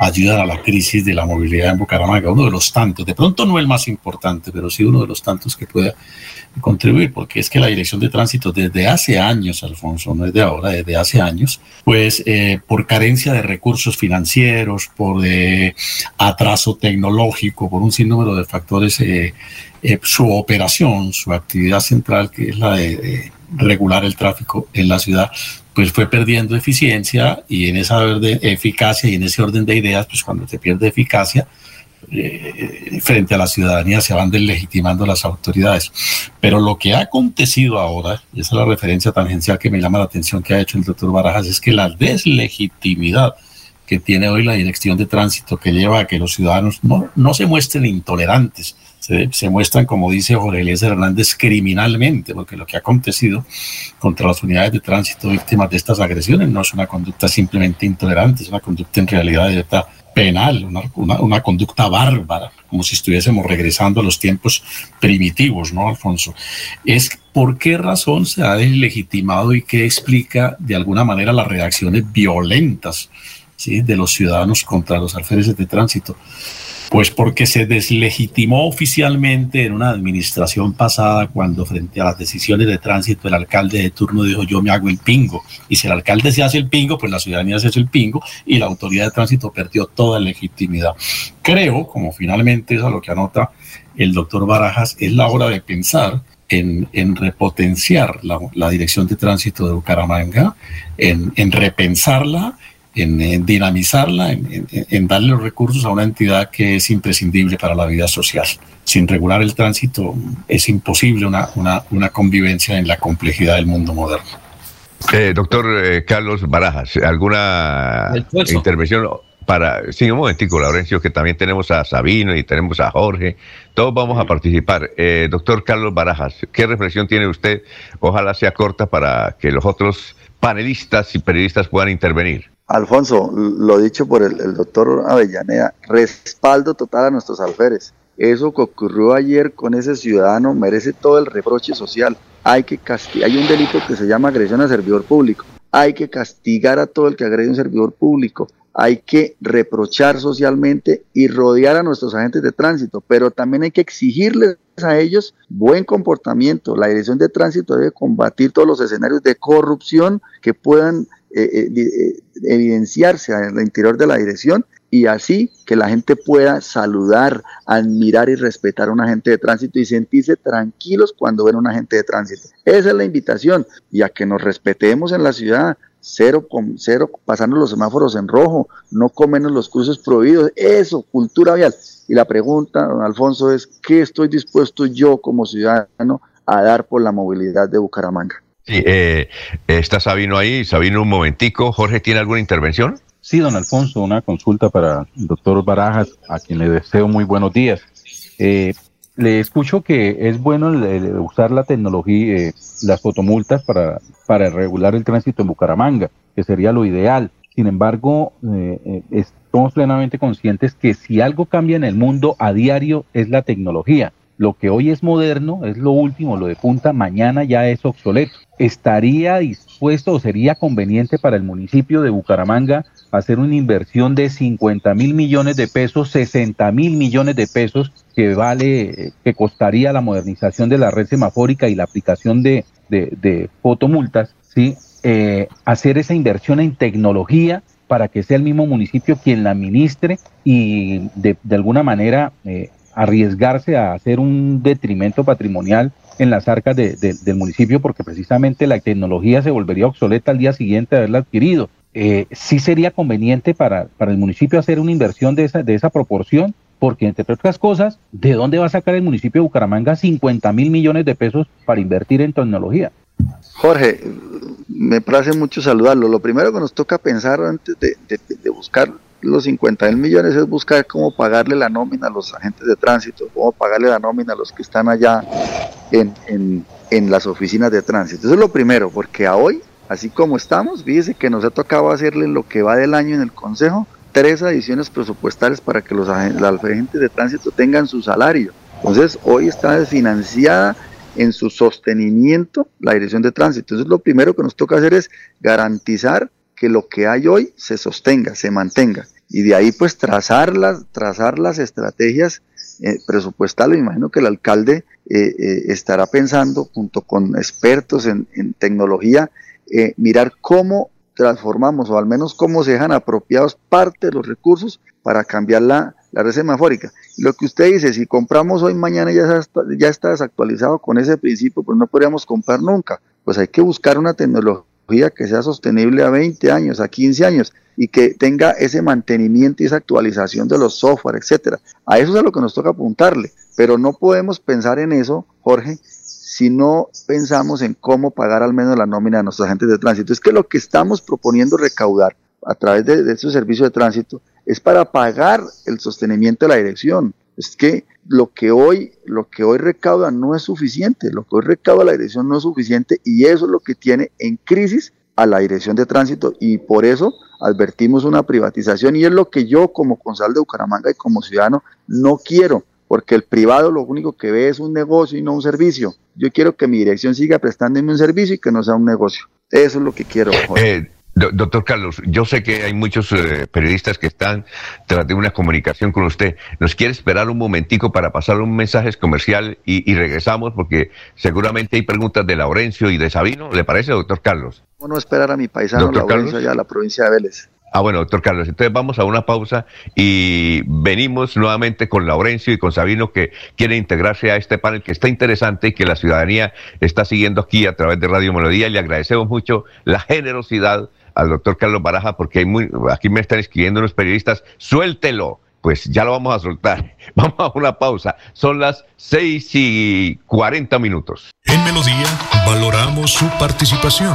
ayudan a la crisis de la movilidad en Bucaramanga, uno de los tantos, de pronto no el más importante, pero sí uno de los tantos que pueda contribuir, porque es que la dirección de tránsito desde hace años, Alfonso, no es de ahora, desde hace años, pues eh, por carencia de recursos financieros, por eh, atraso tecnológico, por un sinnúmero de factores, eh, su operación, su actividad central, que es la de, regular el tráfico en la ciudad, pues fue perdiendo eficiencia y en esa eficacia y en ese orden de ideas, pues cuando se pierde eficacia, eh, frente a la ciudadanía se van deslegitimando las autoridades. Pero lo que ha acontecido ahora, y esa es la referencia tangencial que me llama la atención que ha hecho el doctor Barajas, es que la deslegitimidad que tiene hoy la dirección de tránsito que lleva a que los ciudadanos no, no se muestren intolerantes, se, muestran, como dice Jorge Eliezer Hernández, criminalmente, porque lo que ha acontecido contra las unidades de tránsito víctimas de estas agresiones no es una conducta simplemente intolerante, es una conducta en realidad directa penal, una, una, conducta bárbara, como si estuviésemos regresando a los tiempos primitivos, ¿no, Alfonso? Es por qué razón se ha deslegitimado y qué explica de alguna manera las reacciones violentas ¿sí? de los ciudadanos contra los alférezes de tránsito. Pues porque se deslegitimó oficialmente en una administración pasada cuando frente a las decisiones de tránsito el alcalde de turno dijo yo me hago el pingo. Y si el alcalde se hace el pingo, pues la ciudadanía se hace el pingo y la autoridad de tránsito perdió toda legitimidad. Creo, como finalmente es a lo que anota el doctor Barajas, es la hora de pensar en, repotenciar la, dirección de tránsito de Bucaramanga, en, en repensarla en, dinamizarla, en, darle los recursos a una entidad que es imprescindible para la vida social. Sin regular el tránsito es imposible una, una, convivencia en la complejidad del mundo moderno. Eh, doctor eh, Carlos Barajas, ¿alguna intervención? Para, sí, un momentico, Laurencio, que también tenemos a Sabino y tenemos a Jorge, todos vamos a participar. Eh, doctor Carlos Barajas, ¿qué reflexión tiene usted? Ojalá sea corta para que los otros panelistas y periodistas puedan intervenir. Alfonso, lo dicho por el, doctor Avellaneda, respaldo total a nuestros alférez. Eso que ocurrió ayer con ese ciudadano merece todo el reproche social. Hay que castigar, hay un delito que se llama agresión a servidor público. Hay que castigar a todo el que agrede a un servidor público. Hay que reprochar socialmente y rodear a nuestros agentes de tránsito, pero también hay que exigirles a ellos buen comportamiento. La dirección de tránsito debe combatir todos los escenarios de corrupción que puedan eh, eh, eh, evidenciarse en el interior de la dirección y así que la gente pueda saludar, admirar y respetar a un agente de tránsito y sentirse tranquilos cuando ven a un agente de tránsito. Esa es la invitación y a que nos respetemos en la ciudad. cero, cero pasando los semáforos en rojo, no comernos los cruces prohibidos, eso, cultura vial. Y la pregunta, don Alfonso, es ¿qué estoy dispuesto yo como ciudadano a dar por la movilidad de Bucaramanga? Sí, eh, está Sabino ahí. Sabino, un momentico. Jorge, ¿tiene alguna intervención? Sí, don Alfonso, una consulta para el doctor Barajas, a quien le deseo muy buenos días. Eh, le escucho que es bueno usar la tecnología, eh, las fotomultas para, para regular el tránsito en Bucaramanga, que sería lo ideal. Sin embargo, eh, estamos plenamente conscientes que si algo cambia en el mundo a diario es la tecnología. Lo que hoy es moderno, es lo último, lo de punta, mañana ya es obsoleto. ¿Estaría dispuesto o sería conveniente para el municipio de Bucaramanga hacer una inversión de 50 mil millones de pesos, 60 mil millones de pesos que vale, que costaría la modernización de la red semafórica y la aplicación de, de, fotomultas, ¿sí? Eh, hacer esa inversión en tecnología para que sea el mismo municipio quien la administre y de, de alguna manera eh, arriesgarse a hacer un detrimento patrimonial en las arcas del municipio porque precisamente la tecnología se volvería obsoleta al día siguiente de haberla adquirido. Eh, sí sería conveniente para, para el municipio hacer una inversión de esa, de esa proporción porque entre otras cosas, ¿de dónde va a sacar el municipio de Bucaramanga 50 mil millones de pesos para invertir en tecnología? Jorge, me place mucho saludarlo. Lo primero que nos toca pensar antes de, de buscar los 50 mil millones es buscar cómo pagarle la nómina a los agentes de tránsito, cómo pagarle la nómina a los que están allá en, en, las oficinas de tránsito. Eso es lo primero, porque a hoy, así como estamos, fíjese que nos ha tocado hacerle lo que va del año en el Consejo, tres adiciones presupuestales para que los agentes de tránsito tengan su salario. Entonces, hoy está desfinanciada en su sostenimiento la dirección de tránsito. Entonces, lo primero que nos toca hacer es garantizar que lo que hay hoy se sostenga, se mantenga y de ahí pues trazar las, trazar las estrategias eh, presupuestales. imagino que el alcalde eh, eh, estará pensando junto con expertos en, tecnología, mirar cómo transformamos o al menos cómo se dejan apropiados parte de los recursos para cambiar la, la red semafórica. Lo que usted dice, si compramos hoy, mañana ya está, ya está desactualizado con ese principio, pues no podríamos comprar nunca. Pues hay que buscar una tecnología que sea sostenible a 20 años, a 15 años y que tenga ese mantenimiento y esa actualización de los software, etcétera. A eso es a lo que nos toca apuntarle, pero no podemos pensar en eso, Jorge, si no pensamos en cómo pagar al menos la nómina de nuestros agentes de tránsito. Es que lo que estamos proponiendo recaudar a través de, de estos servicios de tránsito es para pagar el sostenimiento de la dirección. Es que lo que hoy, lo que hoy recauda no es suficiente, lo que hoy recauda la dirección no es suficiente y eso es lo que tiene en crisis a la dirección de tránsito y por eso advertimos una privatización y es lo que yo como concejal de Bucaramanga y como ciudadano no quiero, porque el privado lo único que ve es un negocio y no un servicio. Yo quiero que mi dirección siga prestándome un servicio y que no sea un negocio. Eso es lo que quiero. Eh, Doctor Carlos, yo sé que hay muchos eh, periodistas que están tras de una comunicación con usted. ¿Nos quiere esperar un momentico para pasar un mensaje comercial y, regresamos? Porque seguramente hay preguntas de Laurencio y de Sabino. ¿Le parece, doctor Carlos? No esperar a mi paisano Laurencio allá a la provincia de Vélez. Ah, bueno, doctor Carlos, entonces vamos a una pausa y venimos nuevamente con Laurencio y con Sabino que quieren integrarse a este panel que está interesante y que la ciudadanía está siguiendo aquí a través de Radio Melodía y le agradecemos mucho la generosidad al doctor Carlos Baraja, porque hay muy, aquí me están escribiendo unos periodistas, suéltelo. Pues ya lo vamos a soltar. Vamos a una pausa. Son las 6 y 40 minutos. En Melodía valoramos su participación.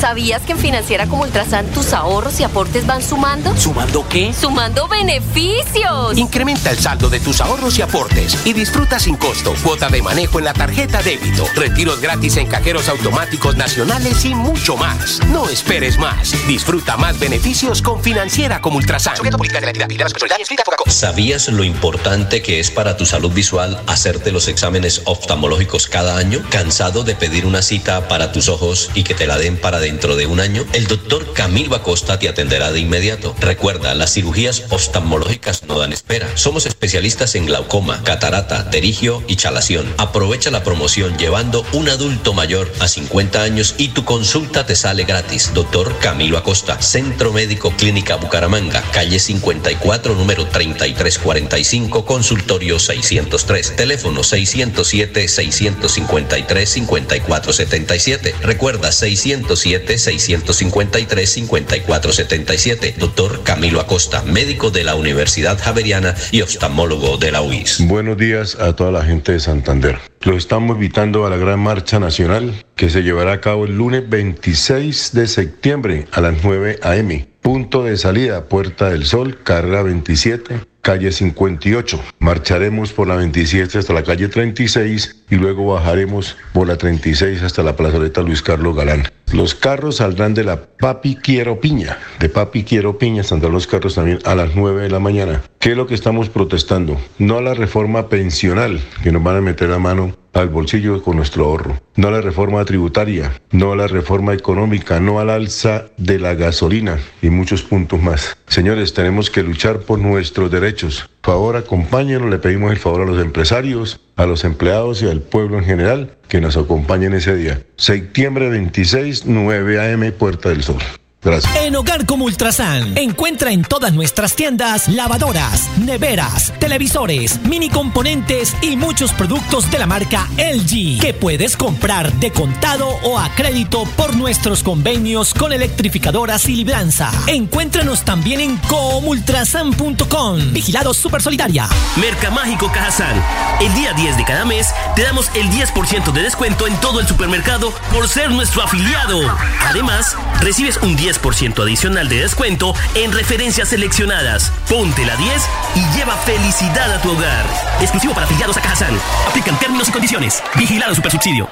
¿Sabías que en Financiera como Ultrasan tus ahorros y aportes van sumando? ¿Sumando qué? ¡Sumando beneficios! Incrementa el saldo de tus ahorros y aportes y disfruta sin costo cuota de manejo en la tarjeta débito, retiros gratis en cajeros automáticos nacionales y mucho más. No esperes más. Disfruta más beneficios con Financiera como Ultrasan. ¿Sabías lo importante que es para tu salud visual hacerte los exámenes oftalmológicos cada año? ¿Cansado de pedir una cita para tus ojos y que te la den para dentro? de un año, el doctor Camilo Acosta te atenderá de inmediato. Recuerda, las cirugías oftalmológicas no dan espera. Somos especialistas en glaucoma, catarata, terigio y chalación. Aprovecha la promoción llevando un adulto mayor a 50 años y tu consulta te sale gratis. Doctor Camilo Acosta, Centro Médico Clínica Bucaramanga, calle 54, número 3345, consultorio 603, teléfono 607 653 5477. Recuerda 607 653 5477. Doctor Camilo Acosta, médico de la Universidad Javeriana y oftalmólogo de la UIS. Buenos días a toda la gente de Santander. Lo estamos invitando a la gran marcha nacional que se llevará a cabo el lunes 26 de septiembre a las 9 a.m. Punto de salida, Puerta del Sol, carrera 27, calle 58. Marcharemos por la 27 hasta la calle 36 y luego bajaremos por la 36 hasta la plazoleta Luis Carlos Galán. Los carros saldrán de la Papi Quiero Piña. De Papi Quiero Piña saldrán los carros también a las 9 de la mañana. ¿Qué es lo que estamos protestando? No a la reforma pensional, que nos van a meter la mano al bolsillo con nuestro ahorro. No a la reforma tributaria, no a la reforma económica, no al alza de la gasolina y muchos puntos más. Señores, tenemos que luchar por nuestros derechos. Por favor, acompáñenos, le pedimos el favor a los empresarios, a los empleados y al pueblo en general que nos acompañen ese día. Septiembre 26, 9 a.m., Puerta del Sol. En Hogar como Ultrasan, encuentra en todas nuestras tiendas lavadoras, neveras, televisores, mini componentes y muchos productos de la marca LG que puedes comprar de contado o a crédito por nuestros convenios con electrificadoras y libranza. Encuéntranos también en comultrasan.com. Vigilado Super Solidaria. Mercamágico Cajazán. El día 10 de cada mes te damos el 10% de descuento en todo el supermercado por ser nuestro afiliado. Además, recibes un 10 10% adicional de descuento en referencias seleccionadas. Ponte la 10 y lleva felicidad a tu hogar. Exclusivo para afiliados a Cajazán. Aplican términos y condiciones. Vigilado Supersubsidio.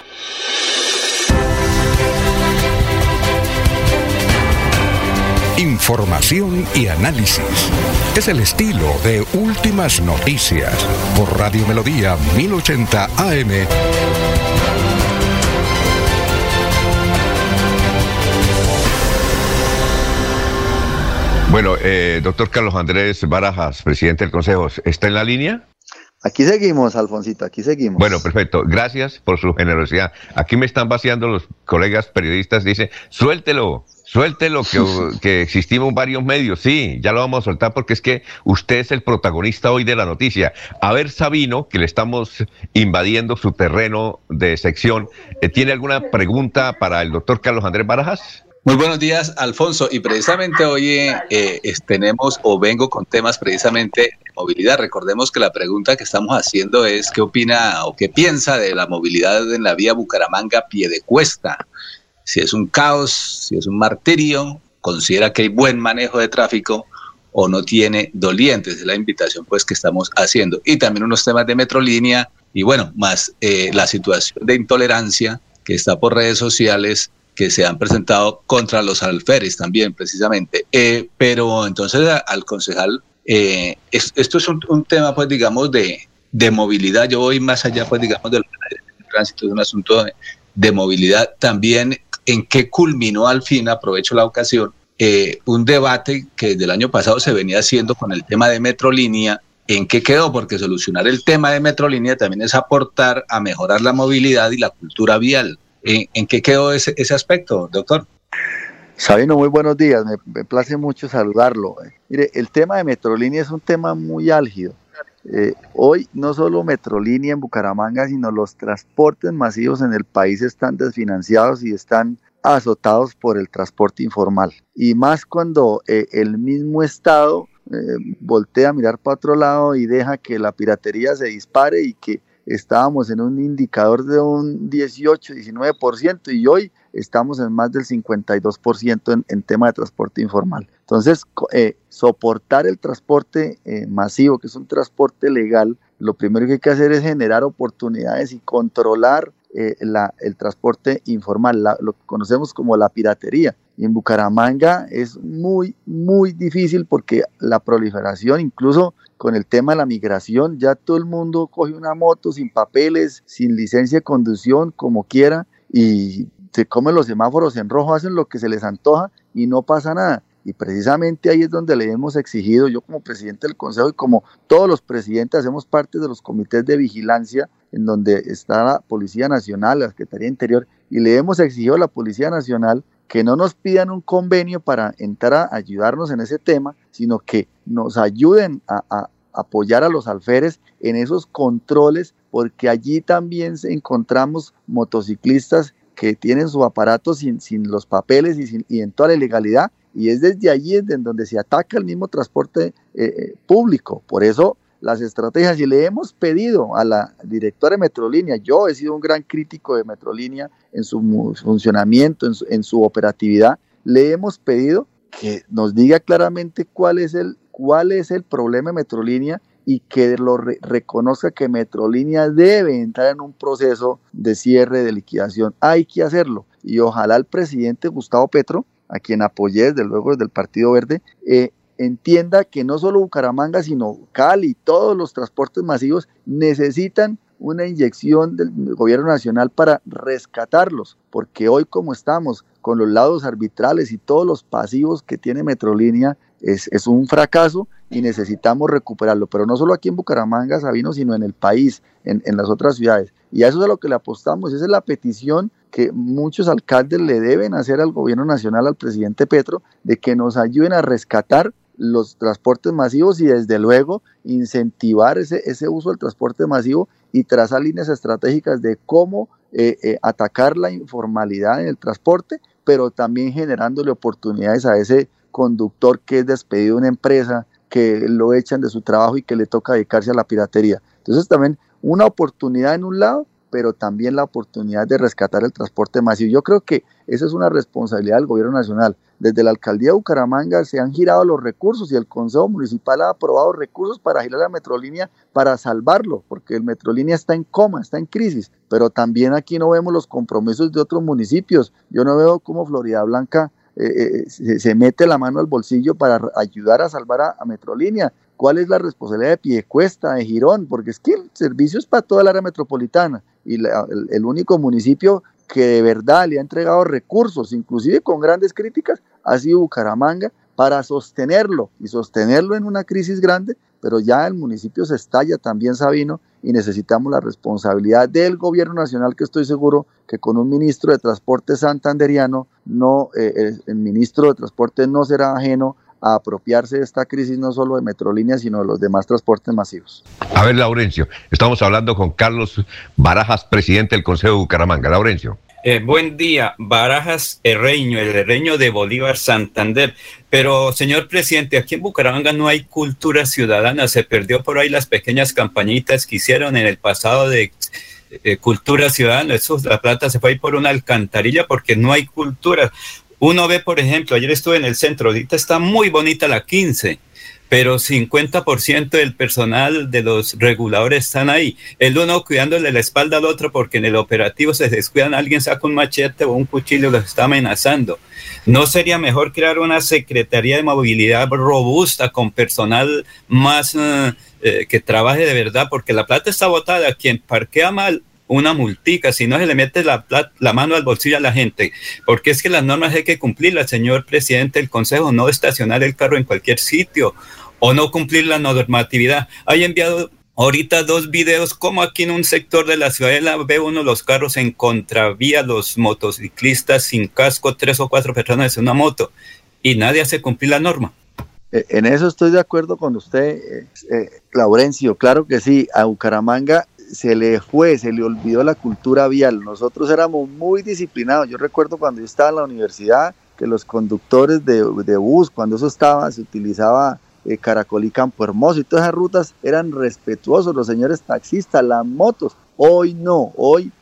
Información y análisis. Es el estilo de Últimas Noticias por Radio Melodía 1080 AM. Bueno, eh, doctor Carlos Andrés Barajas, presidente del Consejo, ¿está en la línea? Aquí seguimos, Alfonsito, aquí seguimos. Bueno, perfecto. Gracias por su generosidad. Aquí me están vaciando los colegas periodistas. Dice, suéltelo, suéltelo, que, que existimos varios medios. Sí, ya lo vamos a soltar porque es que usted es el protagonista hoy de la noticia. A ver, Sabino, que le estamos invadiendo su terreno de sección, eh, ¿tiene alguna pregunta para el doctor Carlos Andrés Barajas? Muy buenos días, Alfonso. Y precisamente hoy eh, tenemos o vengo con temas precisamente de movilidad. Recordemos que la pregunta que estamos haciendo es qué opina o qué piensa de la movilidad en la vía Bucaramanga pie de cuesta. Si es un caos, si es un martirio, considera que hay buen manejo de tráfico o no tiene dolientes. Es la invitación pues que estamos haciendo. Y también unos temas de metrolínea y bueno, más eh, la situación de intolerancia que está por redes sociales que se han presentado contra los alferes también, precisamente. Eh, pero entonces al concejal, eh, esto es un, tema, pues, digamos, de, de, movilidad. Yo voy más allá, pues, digamos, del tránsito, es un asunto de, movilidad. También, ¿en qué culminó al fin? Aprovecho la ocasión. Eh, un debate que desde el año pasado se venía haciendo con el tema de Metrolínea ¿En qué quedó? Porque solucionar el tema de Metrolínea también es aportar a mejorar la movilidad y la cultura vial. ¿En, qué quedó ese, aspecto, doctor? Sabino, muy buenos días. Me, place mucho saludarlo. Mire, el tema de Metrolínea es un tema muy álgido. Eh, hoy no solo Metrolínea en Bucaramanga, sino los transportes masivos en el país están desfinanciados y están azotados por el transporte informal. Y más cuando eh, el mismo Estado eh, voltea a mirar para otro lado y deja que la piratería se dispare y que estábamos en un indicador de un 18, 19% y hoy estamos en más del 52% en, en tema de transporte informal. Entonces, eh, soportar el transporte eh, masivo, que es un transporte legal, lo primero que hay que hacer es generar oportunidades y controlar eh, el transporte informal, lo que conocemos como la piratería. En Bucaramanga es muy, muy difícil porque la proliferación, incluso con el tema de la migración, ya todo el mundo coge una moto sin papeles, sin licencia de conducción, como quiera, y se comen los semáforos en rojo, hacen lo que se les antoja y no pasa nada. Y precisamente ahí es donde le hemos exigido, yo como presidente del Consejo y como todos los presidentes hacemos parte de los comités de vigilancia en donde está la Policía Nacional, la Secretaría Interior, y le hemos exigido a la Policía Nacional que no nos pidan un convenio para entrar a ayudarnos en ese tema, sino que nos ayuden a, apoyar a los alferes en esos controles, porque allí también encontramos motociclistas que tienen su aparato sin, sin los papeles y, sin, y en toda la ilegalidad, y es desde allí en donde se ataca el mismo transporte eh, eh, público. Por eso las estrategias y le hemos pedido a la directora de Metrolínea, yo he sido un gran crítico de Metrolínea en su funcionamiento, en su, operatividad, le hemos pedido que nos diga claramente cuál es el, cuál es el problema de Metrolínea y que lo reconozca que Metrolínea debe entrar en un proceso de cierre de liquidación. Hay que hacerlo. Y ojalá el presidente Gustavo Petro, a quien apoyé desde luego desde el Partido Verde, eh, entienda que no solo Bucaramanga, sino Cali, todos los transportes masivos necesitan una inyección del gobierno nacional para rescatarlos, porque hoy como estamos con los lados arbitrales y todos los pasivos que tiene Metrolínea, es, es un fracaso y necesitamos recuperarlo, pero no solo aquí en Bucaramanga, Sabino, sino en el país, en, en las otras ciudades. Y a eso es a lo que le apostamos, esa es la petición que muchos alcaldes le deben hacer al gobierno nacional, al presidente Petro, de que nos ayuden a rescatar los transportes masivos y desde luego incentivar ese, ese uso del transporte masivo y trazar líneas estratégicas de cómo eh, eh, atacar la informalidad en el transporte, pero también generándole oportunidades a ese conductor que es despedido de una empresa, que lo echan de su trabajo y que le toca dedicarse a la piratería. Entonces también una oportunidad en un lado, pero también la oportunidad de rescatar el transporte masivo. Yo creo que esa es una responsabilidad del gobierno nacional. Desde la alcaldía de Bucaramanga se han girado los recursos y el Consejo Municipal ha aprobado recursos para girar la Metrolínea para salvarlo, porque el Metrolínea está en coma, está en crisis. Pero también aquí no vemos los compromisos de otros municipios. Yo no veo cómo Florida Blanca eh, eh, se, mete la mano al bolsillo para ayudar a salvar a, Metrolínea. Cuál es la responsabilidad de Piecuesta, de Girón, porque es que el servicio es para toda el área metropolitana y el, único municipio que de verdad le ha entregado recursos, inclusive con grandes críticas, ha sido Bucaramanga para sostenerlo y sostenerlo en una crisis grande, pero ya el municipio se estalla también, Sabino, y necesitamos la responsabilidad del gobierno nacional, que estoy seguro que con un ministro de Transporte santanderiano, no, eh, el ministro de Transporte no será ajeno a apropiarse de esta crisis no solo de Metrolínea, sino de los demás transportes masivos. A ver, Laurencio, estamos hablando con Carlos Barajas, presidente del Consejo de Bucaramanga. Laurencio. Eh, buen día, Barajas Herreño, el Herreño de Bolívar Santander. Pero, señor presidente, aquí en Bucaramanga no hay cultura ciudadana. Se perdió por ahí las pequeñas campañitas que hicieron en el pasado de eh, cultura ciudadana. Eso, la plata se fue ahí por una alcantarilla porque no hay cultura. Uno ve, por ejemplo, ayer estuve en el centro, ahorita está muy bonita la 15, pero 50% del personal de los reguladores están ahí. El uno cuidándole la espalda al otro porque en el operativo se descuidan, alguien saca un machete o un cuchillo y los está amenazando. ¿No sería mejor crear una Secretaría de Movilidad robusta con personal más eh, eh, que trabaje de verdad? Porque la plata está botada. Quien parquea mal una multica, si no se le mete la, la, mano al bolsillo a la gente, porque es que las normas hay que cumplirlas, señor presidente del Consejo, no estacionar el carro en cualquier sitio o no cumplir la normatividad. Hay enviado ahorita dos videos como aquí en un sector de la ciudadela ve uno los carros en contravía, los motociclistas sin casco, tres o cuatro personas en una moto y nadie hace cumplir la norma. Eh, en eso estoy de acuerdo con usted, eh, eh, Laurencio. Claro que sí, a Bucaramanga se le fue, se le olvidó la cultura vial. Nosotros éramos muy disciplinados. Yo recuerdo cuando yo estaba en la universidad que los conductores de, bus, cuando eso estaba, se utilizaba eh, Caracol y Campo Hermoso y todas esas rutas eran respetuosos los señores taxistas, las motos. Hoy no, hoy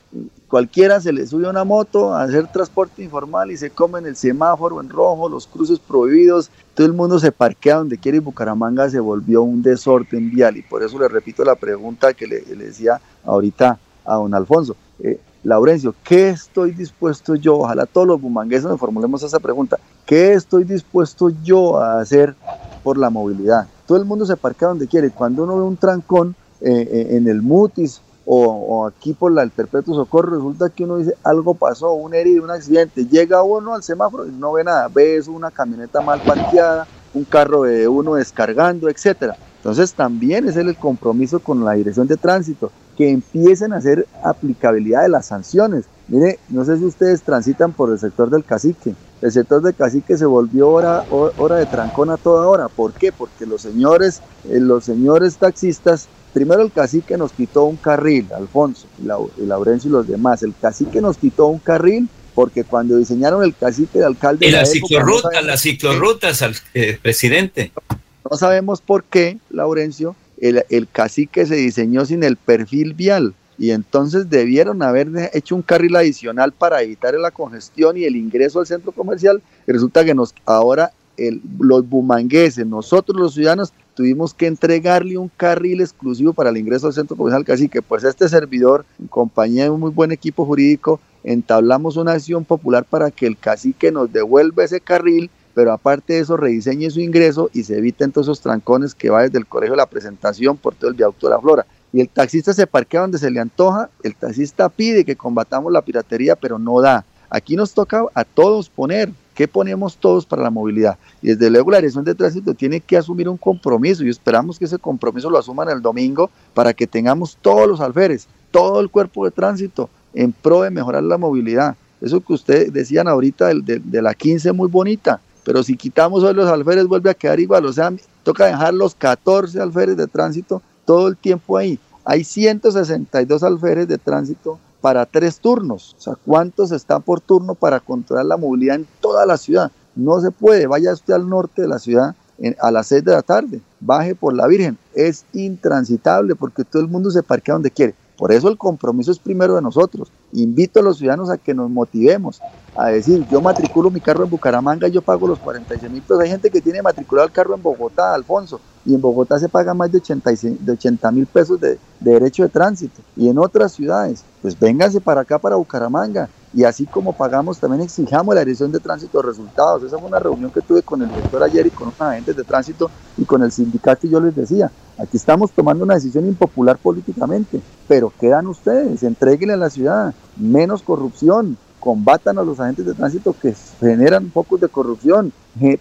cualquiera se le sube una moto a hacer transporte informal y se come en el semáforo en rojo, los cruces prohibidos, todo el mundo se parquea donde quiere y Bucaramanga se volvió un desorden vial y por eso le repito la pregunta que le, decía ahorita a don Alfonso. Eh, Laurencio, ¿qué estoy dispuesto yo? Ojalá todos los bumangueses nos formulemos esa pregunta. ¿Qué estoy dispuesto yo a hacer por la movilidad? Todo el mundo se parquea donde quiere. Cuando uno ve un trancón eh, eh, en el Mutis o, aquí por la, el perpetuo socorro, resulta que uno dice algo pasó, un herido, un accidente, llega uno al semáforo y no ve nada, ves una camioneta mal parqueada, un carro de uno descargando, etcétera. Entonces también es el compromiso con la dirección de tránsito, que empiecen a hacer aplicabilidad de las sanciones. Mire, no sé si ustedes transitan por el sector del cacique. El sector del cacique se volvió hora, hora de trancón a toda hora. ¿Por qué? Porque los señores, eh, los señores taxistas Primero el cacique nos quitó un carril, Alfonso y, Laurencio y los demás. El cacique nos quitó un carril porque cuando diseñaron el cacique de alcalde... Y las ciclorrutas, las ciclorrutas, al eh, presidente. No sabemos por qué, Laurencio, el, el cacique se diseñó sin el perfil vial y entonces debieron haber hecho un carril adicional para evitar la congestión y el ingreso al centro comercial. Resulta que nos ahora el, los bumangueses, nosotros los ciudadanos, tuvimos que entregarle un carril exclusivo para el ingreso al centro comercial que Pues este servidor, en compañía de un muy buen equipo jurídico, entablamos una acción popular para que el cacique nos devuelva ese carril, pero aparte de eso rediseñe su ingreso y se eviten todos esos trancones que va desde el colegio de la presentación por todo el viaducto de la Flora. Y el taxista se parquea donde se le antoja, el taxista pide que combatamos la piratería, pero no da. Aquí nos toca a todos poner, ¿Qué ponemos todos para la movilidad? Y desde luego la dirección de tránsito tiene que asumir un compromiso y esperamos que ese compromiso lo asuman el domingo para que tengamos todos los alferes, todo el cuerpo de tránsito en pro de mejorar la movilidad. Eso que ustedes decían ahorita de, de, la 15 muy bonita, pero si quitamos hoy los alferes vuelve a quedar igual, o sea, toca dejar los 14 alferes de tránsito todo el tiempo ahí. Hay 162 alferes de tránsito para tres turnos. O sea, ¿cuántos están por turno para controlar la movilidad en toda la ciudad? No se puede. Vaya usted al norte de la ciudad a las seis de la tarde, baje por la Virgen. Es intransitable porque todo el mundo se parquea donde quiere. Por eso el compromiso es primero de nosotros. Invito a los ciudadanos a que nos motivemos, a decir, yo matriculo mi carro en Bucaramanga y yo pago los 46 mil pesos. Hay gente que tiene matriculado el carro en Bogotá, Alfonso, y en Bogotá se paga más de 80 mil pesos de, derecho de tránsito. Y en otras ciudades, pues vénganse para acá, para Bucaramanga. Y así como pagamos, también exijamos la dirección de tránsito de resultados. Esa fue una reunión que tuve con el director ayer y con los agentes de tránsito y con el sindicato y yo les decía, Aquí estamos tomando una decisión impopular políticamente, pero quedan ustedes, entreguenle a la ciudad menos corrupción, combatan a los agentes de tránsito que generan focos de corrupción,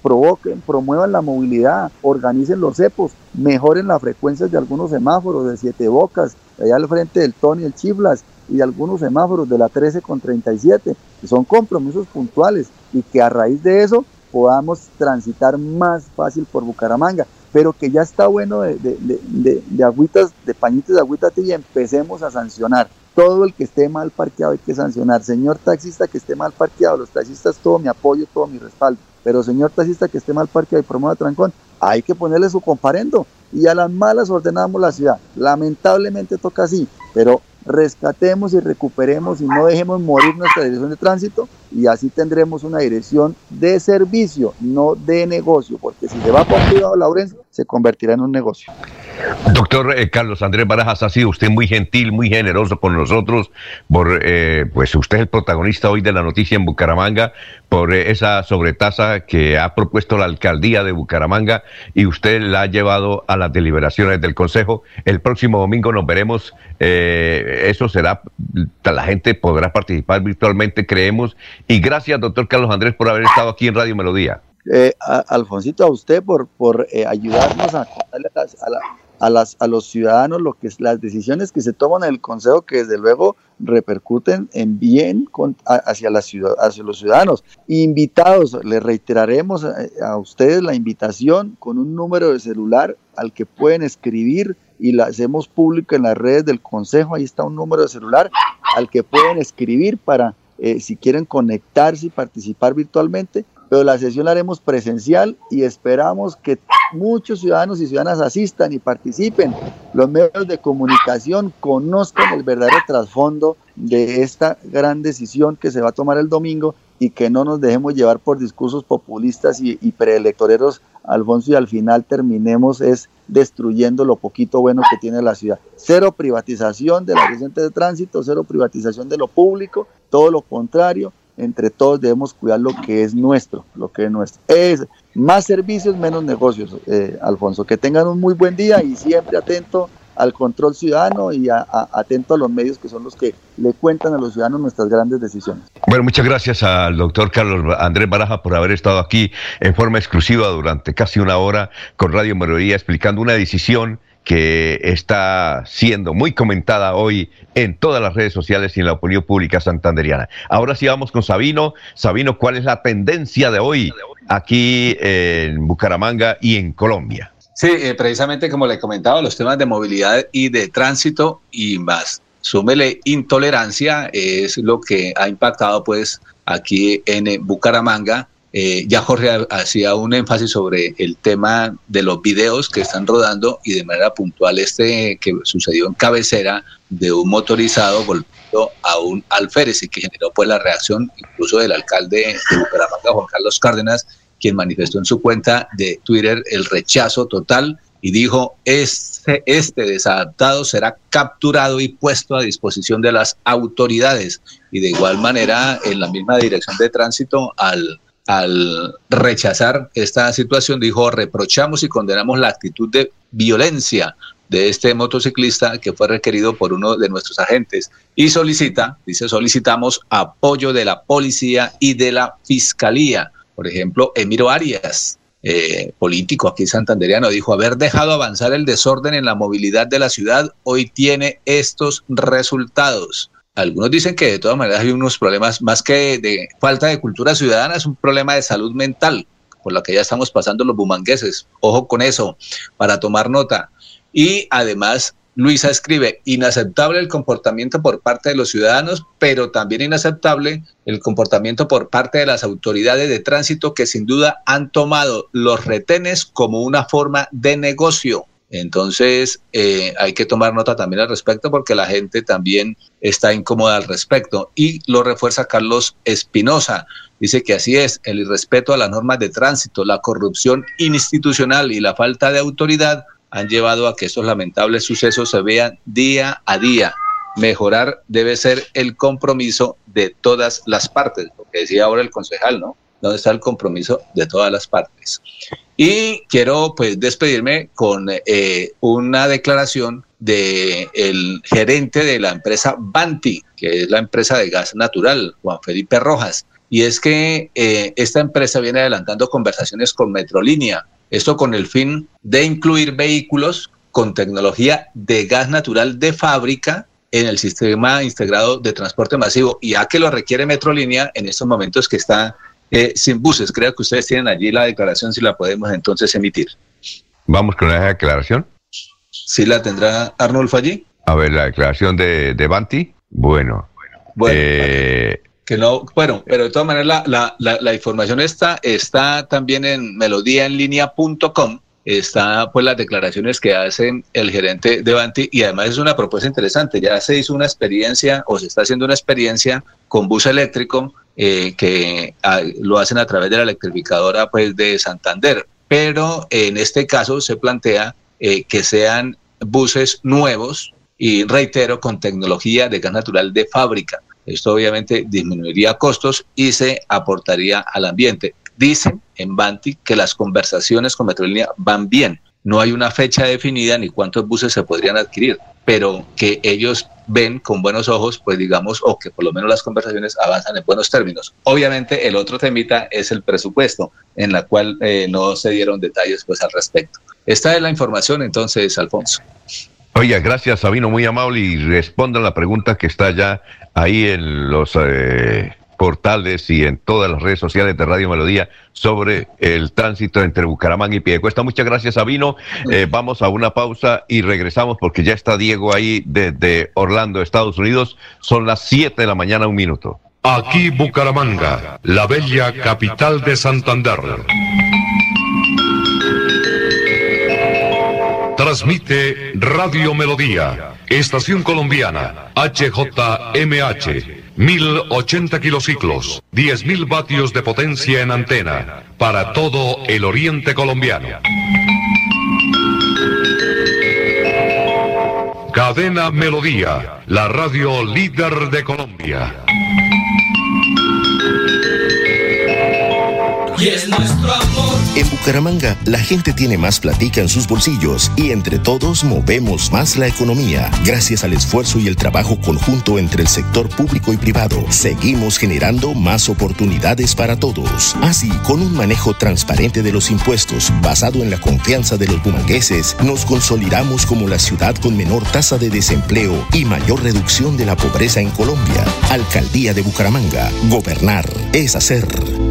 provoquen, promuevan la movilidad, organicen los cepos, mejoren las frecuencias de algunos semáforos de Siete Bocas, allá al frente del Tony, el Chiflas, y de algunos semáforos de la 13 con 37, que son compromisos puntuales y que a raíz de eso podamos transitar más fácil por Bucaramanga pero que ya está bueno de, de, de, agüitas, de pañitos de agüita y empecemos a sancionar. Todo el que esté mal parqueado hay que sancionar. Señor taxista que esté mal parqueado, los taxistas todo mi apoyo, todo mi respaldo. Pero señor taxista que esté mal parqueado y promueva trancón, hay que ponerle su comparendo. Y a las malas ordenamos la ciudad. Lamentablemente toca así, pero rescatemos y recuperemos y no dejemos morir nuestra dirección de tránsito y así tendremos una dirección de servicio, no de negocio, porque si le va por cuidado Laurencio, se convertirá en un negocio. Doctor eh, Carlos Andrés Barajas, ha sido usted muy gentil, muy generoso con nosotros, por, eh, pues usted es el protagonista hoy de la noticia en Bucaramanga, por eh, esa sobretasa que ha propuesto la alcaldía de Bucaramanga y usted la ha llevado a las deliberaciones del Consejo. El próximo domingo nos veremos, eso será, la gente podrá participar virtualmente, creemos, y gracias, doctor Carlos Andrés, por haber estado aquí en Radio Melodía. Alfonsito, a usted por, por ayudarnos a contarle a la, a, las, a los ciudadanos lo que es, las decisiones que se toman en el Consejo, que desde luego repercuten en bien hacia, la ciudad, hacia los ciudadanos. Invitados, le reiteraremos a, ustedes la invitación con un número de celular al que pueden escribir y la hacemos público en las redes del Consejo. Ahí está un número de celular al que pueden escribir para, eh, si quieren conectarse y participar virtualmente, pero la sesión la haremos presencial y esperamos que muchos ciudadanos y ciudadanas asistan y participen. Los medios de comunicación conozcan el verdadero trasfondo de esta gran decisión que se va a tomar el domingo y que no nos dejemos llevar por discursos populistas y, preelectoreros, Alfonso, y al final terminemos es destruyendo lo poquito bueno que tiene la ciudad. Cero privatización de la gente de tránsito, cero privatización de lo público, todo lo contrario, entre todos debemos cuidar lo que es nuestro, lo que es nuestro. Es más servicios, menos negocios, eh, Alfonso. Que tengan un muy buen día y siempre atento al control ciudadano y atento a los medios que son los que le cuentan a los ciudadanos nuestras grandes decisiones. Bueno, muchas gracias al doctor Carlos Andrés Baraja por haber estado aquí en forma exclusiva durante casi una hora con Radio Melodía explicando una decisión que está siendo muy comentada hoy en todas las redes sociales y en la opinión pública santanderiana. Ahora sí vamos con Sabino. Sabino, ¿cuál es la tendencia de hoy aquí en Bucaramanga y en Colombia? Sí, eh, precisamente como le comentaba, los temas de movilidad y de tránsito y más. Súmele intolerancia, es lo que ha impactado pues aquí en Bucaramanga eh, ya Jorge hacía un énfasis sobre el tema de los videos que están rodando y de manera puntual este que sucedió en cabecera de un motorizado volviendo a un alférez y que generó pues la reacción incluso del alcalde de Bucaramanga, Juan Carlos Cárdenas, quien manifestó en su cuenta de Twitter el rechazo total y dijo, este, este desadaptado será capturado y puesto a disposición de las autoridades. Y de igual manera, en la misma dirección de tránsito, al al rechazar esta situación, dijo, reprochamos y condenamos la actitud de violencia de este motociclista que fue requerido por uno de nuestros agentes y solicita, dice, solicitamos apoyo de la policía y de la fiscalía. Por ejemplo, Emiro Arias, eh, político aquí santanderiano, dijo, haber dejado avanzar el desorden en la movilidad de la ciudad hoy tiene estos resultados. Algunos dicen que de todas maneras hay unos problemas más que de falta de cultura ciudadana, es un problema de salud mental, por lo que ya estamos pasando los bumangueses. Ojo con eso, para tomar nota. Y además, Luisa escribe, inaceptable el comportamiento por parte de los ciudadanos, pero también inaceptable el comportamiento por parte de las autoridades de tránsito que sin duda han tomado los retenes como una forma de negocio. Entonces, eh, hay que tomar nota también al respecto porque la gente también está incómoda al respecto. Y lo refuerza Carlos Espinosa. Dice que así es, el irrespeto a las normas de tránsito, la corrupción institucional y la falta de autoridad han llevado a que estos lamentables sucesos se vean día a día. Mejorar debe ser el compromiso de todas las partes, lo que decía ahora el concejal, ¿no? ¿Dónde está el compromiso de todas las partes? Y quiero pues despedirme con eh, una declaración del el gerente de la empresa Banti, que es la empresa de gas natural, Juan Felipe Rojas. Y es que eh, esta empresa viene adelantando conversaciones con Metrolínea, esto con el fin de incluir vehículos con tecnología de gas natural de fábrica en el sistema integrado de transporte masivo, y ya que lo requiere Metrolínea en estos momentos que está eh, sin buses. Creo que ustedes tienen allí la declaración, si la podemos entonces emitir. Vamos con la declaración. ¿Sí la tendrá Arnulfo allí? A ver, la declaración de, de Banti. Bueno. Bueno. Eh, que no, bueno, pero de todas maneras la, la, la, información está, está también en melodíaenlínea.com está pues las declaraciones que hacen el gerente de Banti y además es una propuesta interesante. Ya se hizo una experiencia o se está haciendo una experiencia con bus eléctrico eh, que ah, lo hacen a través de la electrificadora pues, de Santander. Pero en este caso se plantea eh, que sean buses nuevos y reitero, con tecnología de gas natural de fábrica. Esto obviamente disminuiría costos y se aportaría al ambiente. Dicen en Banti que las conversaciones con Metrolínea van bien. No hay una fecha definida ni cuántos buses se podrían adquirir, pero que ellos ven con buenos ojos, pues digamos, o que por lo menos las conversaciones avanzan en buenos términos. Obviamente el otro temita es el presupuesto, en la cual eh, no se dieron detalles pues al respecto. Esta es la información entonces, Alfonso. Oye, gracias Sabino, muy amable y responda la pregunta que está ya ahí en los eh, portales y en todas las redes sociales de Radio Melodía sobre el tránsito entre Bucaramanga y Piedecuesta. Muchas gracias, Sabino. Eh, vamos a una pausa y regresamos porque ya está Diego ahí desde Orlando, Estados Unidos. Son las 7 de la mañana, un minuto. Aquí Bucaramanga, la bella capital de Santander. Transmite Radio Melodía, Estación Colombiana, HJMH. 1080 kilociclos, 10.000 vatios de potencia en antena, para todo el oriente colombiano. Cadena Melodía, la radio líder de Colombia. Y es nuestro amor. En Bucaramanga, la gente tiene más platica en sus bolsillos y entre todos movemos más la economía. Gracias al esfuerzo y el trabajo conjunto entre el sector público y privado, seguimos generando más oportunidades para todos. Así, con un manejo transparente de los impuestos basado en la confianza de los bumangueses, nos consolidamos como la ciudad con menor tasa de desempleo y mayor reducción de la pobreza en Colombia. Alcaldía de Bucaramanga. Gobernar es hacer.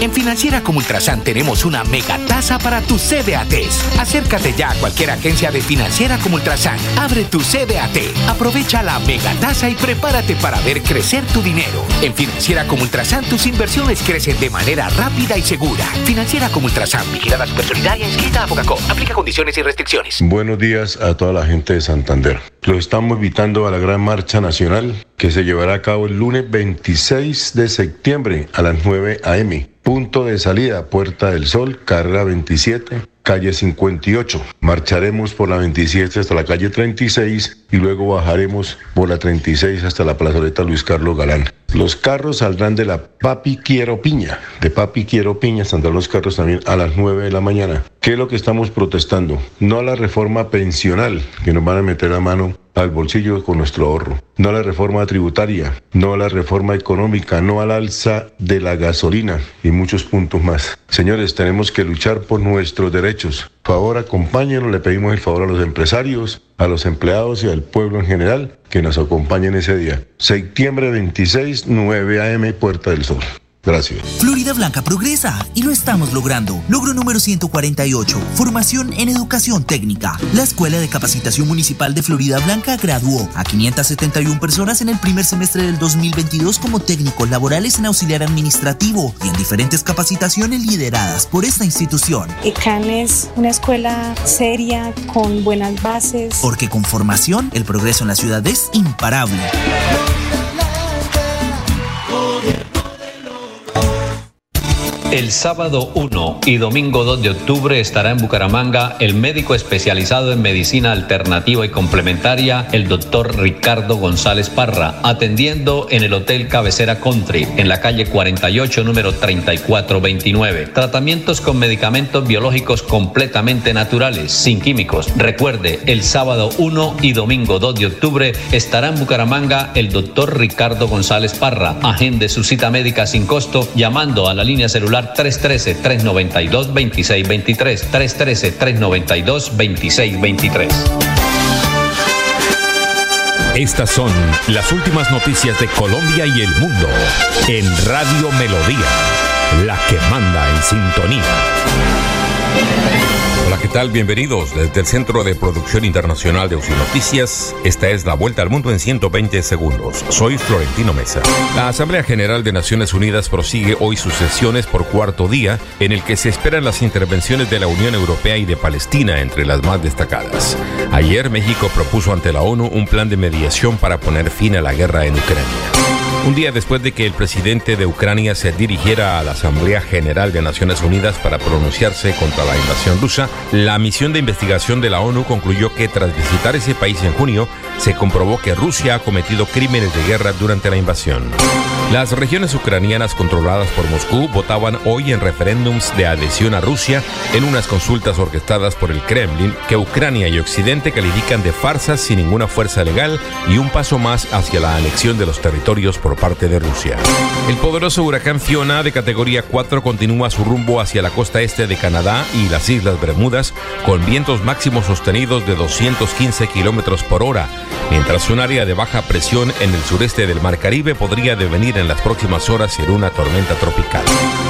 En Financiera como Ultrasan tenemos una mega tasa para tus CDATs. Acércate ya a cualquier agencia de Financiera como Ultrasan. Abre tu CDAT, aprovecha la mega tasa y prepárate para ver crecer tu dinero. En Financiera como Ultrasan tus inversiones crecen de manera rápida y segura. Financiera como Ultrasan, vigilada supersolidaria inscrita a Focacó. Aplica condiciones y restricciones. Buenos días a toda la gente de Santander. Los estamos invitando a la gran marcha nacional que se llevará a cabo el lunes 26 de septiembre a las 9 a.m. Punto de salida, Puerta del Sol, carrera 27, calle 58. Marcharemos por la 27 hasta la calle 36 y luego bajaremos por la 36 hasta la plazoleta Luis Carlos Galán. Los carros saldrán de la Papi Quiero Piña. De Papi Quiero Piña saldrán los carros también a las 9 de la mañana. ¿Qué es lo que estamos protestando? No a la reforma pensional, que nos van a meter a mano al bolsillo con nuestro ahorro. No a la reforma tributaria, no a la reforma económica, no al alza de la gasolina y muchos puntos más. Señores, tenemos que luchar por nuestros derechos. Por favor, acompáñenos, le pedimos el favor a los empresarios, a los empleados y al pueblo en general que nos acompañen ese día. Septiembre 26, 9 a.m., Puerta del Sol. Gracias. Florida Blanca progresa y lo estamos logrando. Logro número 148. Formación en educación técnica. La Escuela de Capacitación Municipal de Florida Blanca graduó a 571 personas en el primer semestre del 2022 como técnicos laborales en auxiliar administrativo y en diferentes capacitaciones lideradas por esta institución. ECAN es una escuela seria, con buenas bases. Porque con formación, el progreso en la ciudad es imparable. El sábado 1 y domingo 2 de octubre estará en Bucaramanga el médico especializado en medicina alternativa y complementaria, el doctor Ricardo González Parra, atendiendo en el Hotel Cabecera Country, en la calle 48, número 3429. Tratamientos con medicamentos biológicos completamente naturales, sin químicos. Recuerde, el sábado 1 y domingo 2 de octubre estará en Bucaramanga el doctor Ricardo González Parra. Agende su cita médica sin costo llamando a la línea celular 313-392-2623. 313-392-2623. Estas son las últimas noticias de Colombia y el mundo en Radio Melodía, la que manda en sintonía. ¿Qué tal? Bienvenidos desde el Centro de Producción Internacional de UCI Noticias. Esta es la vuelta al mundo en 120 segundos. Soy Florentino Mesa. La Asamblea General de Naciones Unidas prosigue hoy sus sesiones por cuarto día, en el que se esperan las intervenciones de la Unión Europea y de Palestina entre las más destacadas. Ayer México propuso ante la ONU un plan de mediación para poner fin a la guerra en Ucrania. Un día después de que el presidente de Ucrania se dirigiera a la Asamblea General de Naciones Unidas para pronunciarse contra la invasión rusa, la misión de investigación de la ONU concluyó que tras visitar ese país en junio, se comprobó que Rusia ha cometido crímenes de guerra durante la invasión. Las regiones ucranianas controladas por Moscú votaban hoy en referéndums de adhesión a Rusia en unas consultas orquestadas por el Kremlin que Ucrania y Occidente califican de farsas sin ninguna fuerza legal y un paso más hacia la anexión de los territorios por parte de Rusia. El poderoso huracán Fiona de categoría 4 continúa su rumbo hacia la costa este de Canadá y las Islas Bermudas con vientos máximos sostenidos de 215 kilómetros por hora, mientras un área de baja presión en el sureste del Mar Caribe podría devenir en las próximas horas en una tormenta tropical.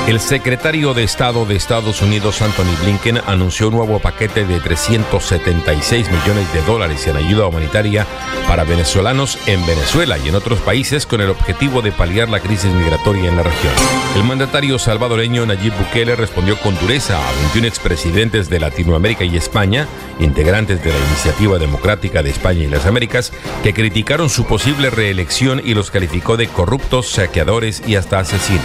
El secretario de Estado de Estados Unidos, Anthony Blinken, anunció un nuevo paquete de 376 millones de dólares en ayuda humanitaria para venezolanos en Venezuela y en otros países con el objetivo de paliar la crisis migratoria en la región. El mandatario salvadoreño Nayib Bukele respondió con dureza a 21 expresidentes de Latinoamérica y España, integrantes de la Iniciativa Democrática de España y las Américas, que criticaron su posible reelección y los calificó de corruptos, saqueadores y hasta asesinos.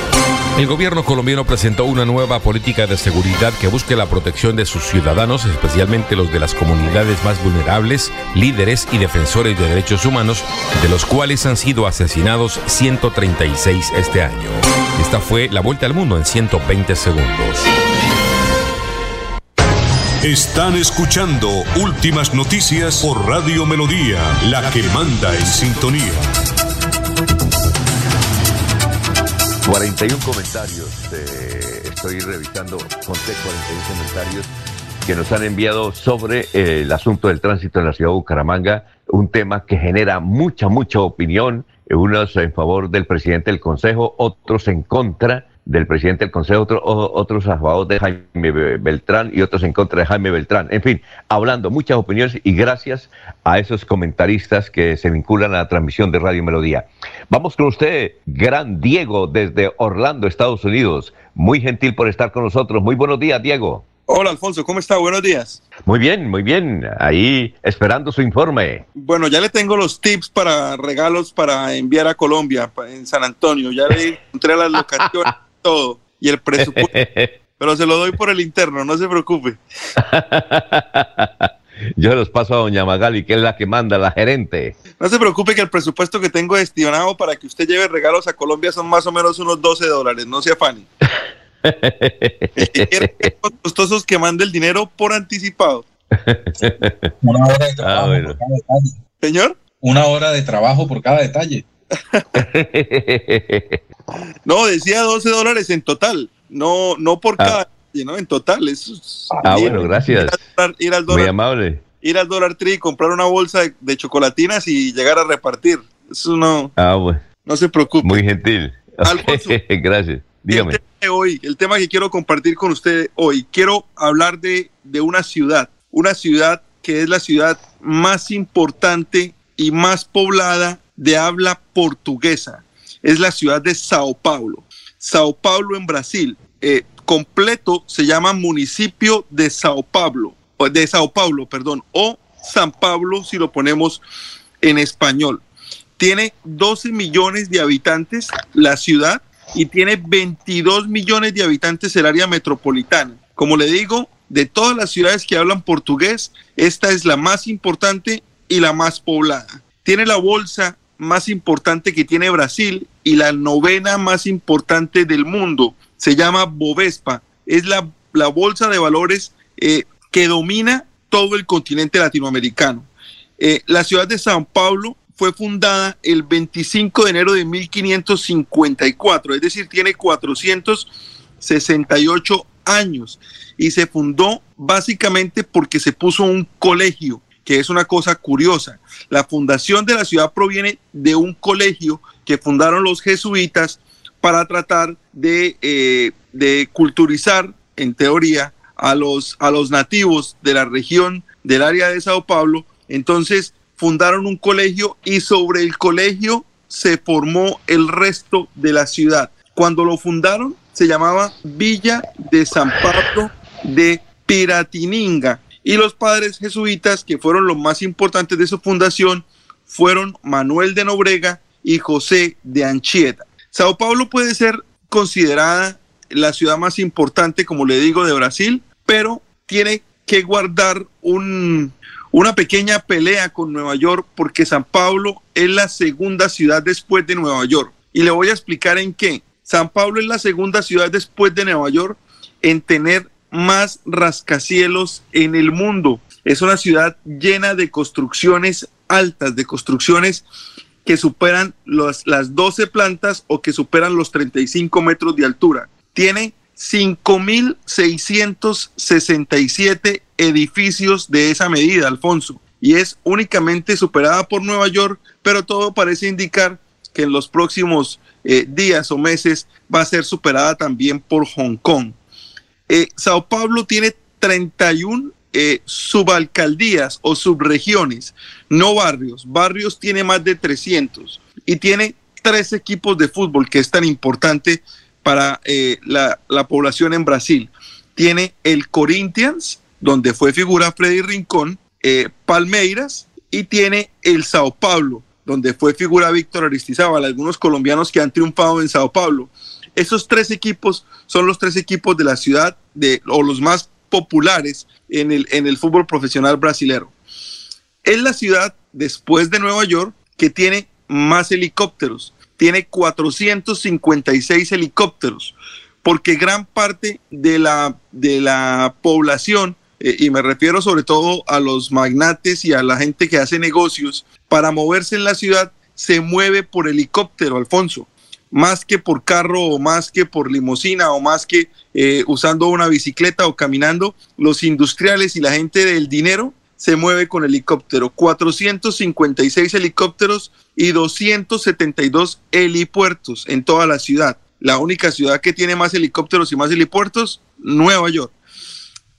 El gobierno colombiano presentó una nueva política de seguridad que busque la protección de sus ciudadanos, especialmente los de las comunidades más vulnerables, líderes y defensores de derechos humanos, de los cuales han sido asesinados 136 este año. Esta fue la vuelta al mundo en 120 segundos. Están escuchando Últimas Noticias por Radio Melodía, la que manda en sintonía. 41 comentarios. eh, estoy revisando, conté 41 comentarios que nos han enviado sobre eh, el asunto del tránsito en la ciudad de Bucaramanga, un tema que genera mucha, mucha opinión, eh, unos en favor del presidente del Consejo, otros en contra del presidente del Consejo, otro- otros a favor de Jaime Be- Beltrán y otros en contra de Jaime Beltrán. En fin, hablando muchas opiniones y gracias a esos comentaristas que se vinculan a la transmisión de Radio Melodía. Vamos con usted, gran Diego, desde Orlando, Estados Unidos. Muy gentil por estar con nosotros. Muy buenos días, Diego. Hola Alfonso, ¿cómo está? Buenos días. Muy bien, muy bien. Ahí esperando su informe. Bueno, ya le tengo los tips para regalos para enviar a Colombia, en San Antonio. Ya le encontré las locaciones, todo. Y el presupuesto. Pero se lo doy por el interno, no se preocupe. Yo los paso a doña Magali, que es la que manda, la gerente. No se preocupe que el presupuesto que tengo destinado para que usted lleve regalos a Colombia son más o menos unos 12 dólares, no se afane. Costosos que mande el dinero por anticipado. Una hora de trabajo Ah, bueno. por cada detalle. Señor. Una hora de trabajo por cada detalle. No, decía 12 dólares en total, no, no por Ah. cada, ¿no? En total. Es, Ah, bueno, gracias. Ir al dólar, ir Muy amable. ir al dólar Tree, comprar una bolsa de, de chocolatinas y llegar a repartir. Eso no, Ah, bueno. no se preocupe. Muy gentil. Gracias. Dígame. El tema de hoy, el tema que quiero compartir con usted hoy, quiero hablar de, de una ciudad, una ciudad que es la ciudad más importante y más poblada de habla portuguesa. Es la ciudad de Sao Paulo. Sao Paulo en Brasil. Eh, completo se llama municipio de Sao Paulo, de Sao Paulo, perdón, o San Pablo si lo ponemos en español. Tiene 12 millones de habitantes la ciudad y tiene 22 millones de habitantes el área metropolitana. Como le digo, de todas las ciudades que hablan portugués, esta es la más importante y la más poblada. Tiene la bolsa más importante que tiene Brasil y la novena más importante del mundo. Se llama Bovespa. Es la, la bolsa de valores eh, que domina todo el continente latinoamericano. Eh, la ciudad de San Paulo fue fundada el 25 de enero de 1554, es decir, tiene 468 años y se fundó básicamente porque se puso un colegio, que es una cosa curiosa. La fundación de la ciudad proviene de un colegio que fundaron los jesuitas para tratar de, eh, de culturizar, en teoría, a los, a los nativos de la región del área de Sao Paulo. Entonces fundaron un colegio y sobre el colegio se formó el resto de la ciudad. Cuando lo fundaron se llamaba Villa de San Pablo de Piratininga y los padres jesuitas que fueron los más importantes de su fundación fueron Manuel de Nobrega y José de Anchieta. Sao Paulo puede ser considerada la ciudad más importante, como le digo, de Brasil, pero tiene que guardar un, una pequeña pelea con Nueva York porque San Pablo es la segunda ciudad después de Nueva York. Y le voy a explicar en qué. San Pablo es la segunda ciudad después de Nueva York en tener más rascacielos en el mundo. Es una ciudad llena de construcciones altas, de construcciones que superan las 12 plantas o que superan los 35 metros de altura. Tiene 5.667 edificios de esa medida, Alfonso, y es únicamente superada por Nueva York, pero todo parece indicar que en los próximos eh, días o meses va a ser superada también por Hong Kong. Eh, Sao Paulo tiene 31 eh, subalcaldías o subregiones, no barrios. Barrios tiene más de 300 y tiene tres equipos de fútbol que es tan importante para eh, la, la, población en Brasil. Tiene el Corinthians, donde fue figura Freddy Rincón, eh, Palmeiras, y tiene el Sao Paulo, donde fue figura Víctor Aristizábal, algunos colombianos que han triunfado en Sao Paulo. Esos tres equipos son los tres equipos de la ciudad de, o los más populares en el, en el fútbol profesional brasilero. Es la ciudad, después de Nueva York, que tiene más helicópteros. Tiene 456 helicópteros, porque gran parte de la, población, eh, y me refiero sobre todo a los magnates y a la gente que hace negocios, para moverse en la ciudad, se mueve por helicóptero, Alfonso más que por carro o más que por limusina o más que eh, usando una bicicleta o caminando, los industriales y la gente del dinero se mueve con helicóptero. 456 helicópteros y 272 helipuertos en toda la ciudad. La única ciudad que tiene más helicópteros y más helipuertos, Nueva York.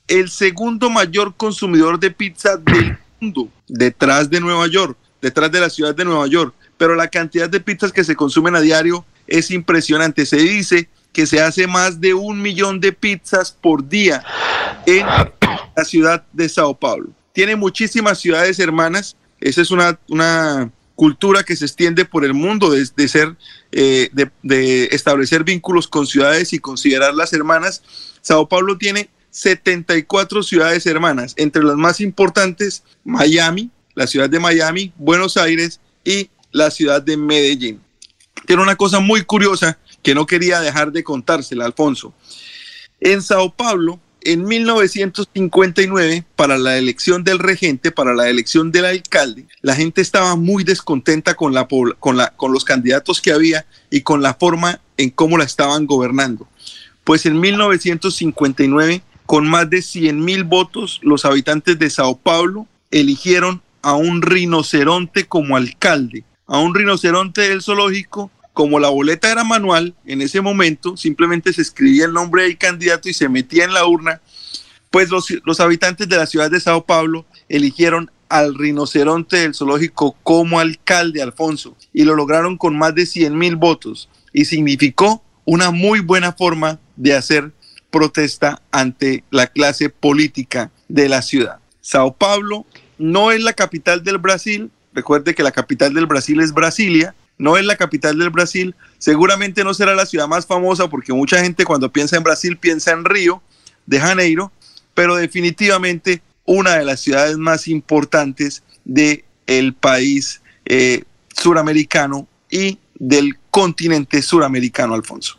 El segundo mayor consumidor de pizza del mundo, detrás de Nueva York, detrás de la ciudad de Nueva York. Pero la cantidad de pizzas que se consumen a diario es impresionante. Se dice que se hace más de un millón de pizzas por día en la ciudad de Sao Paulo. Tiene muchísimas ciudades hermanas. Esa es una, una cultura que se extiende por el mundo de, de ser, eh, de, establecer vínculos con ciudades y considerarlas hermanas. Sao Paulo tiene 74 ciudades hermanas, entre las más importantes, Miami, la ciudad de Miami, Buenos Aires y la ciudad de Medellín tiene una cosa muy curiosa que no quería dejar de contársela, Alfonso. En Sao Paulo, en 1959, para la elección del regente, para la elección del alcalde, la gente estaba muy descontenta con, la, los candidatos que había y con la forma en cómo la estaban gobernando. Pues en 1959, con más de 100 mil votos, los habitantes de Sao Paulo eligieron a un rinoceronte como alcalde a un rinoceronte del zoológico, como la boleta era manual, en ese momento simplemente se escribía el nombre del candidato y se metía en la urna, pues los, los habitantes de la ciudad de Sao Paulo eligieron al rinoceronte del zoológico como alcalde, Alfonso, y lo lograron con más de 100 mil votos, y significó una muy buena forma de hacer protesta ante la clase política de la ciudad. Sao Paulo no es la capital del Brasil, Recuerde que la capital del Brasil es Brasilia, no es la capital del Brasil, seguramente no será la ciudad más famosa porque mucha gente cuando piensa en Brasil piensa en Río de Janeiro, pero definitivamente una de las ciudades más importantes del el país eh, suramericano y del continente suramericano, Alfonso.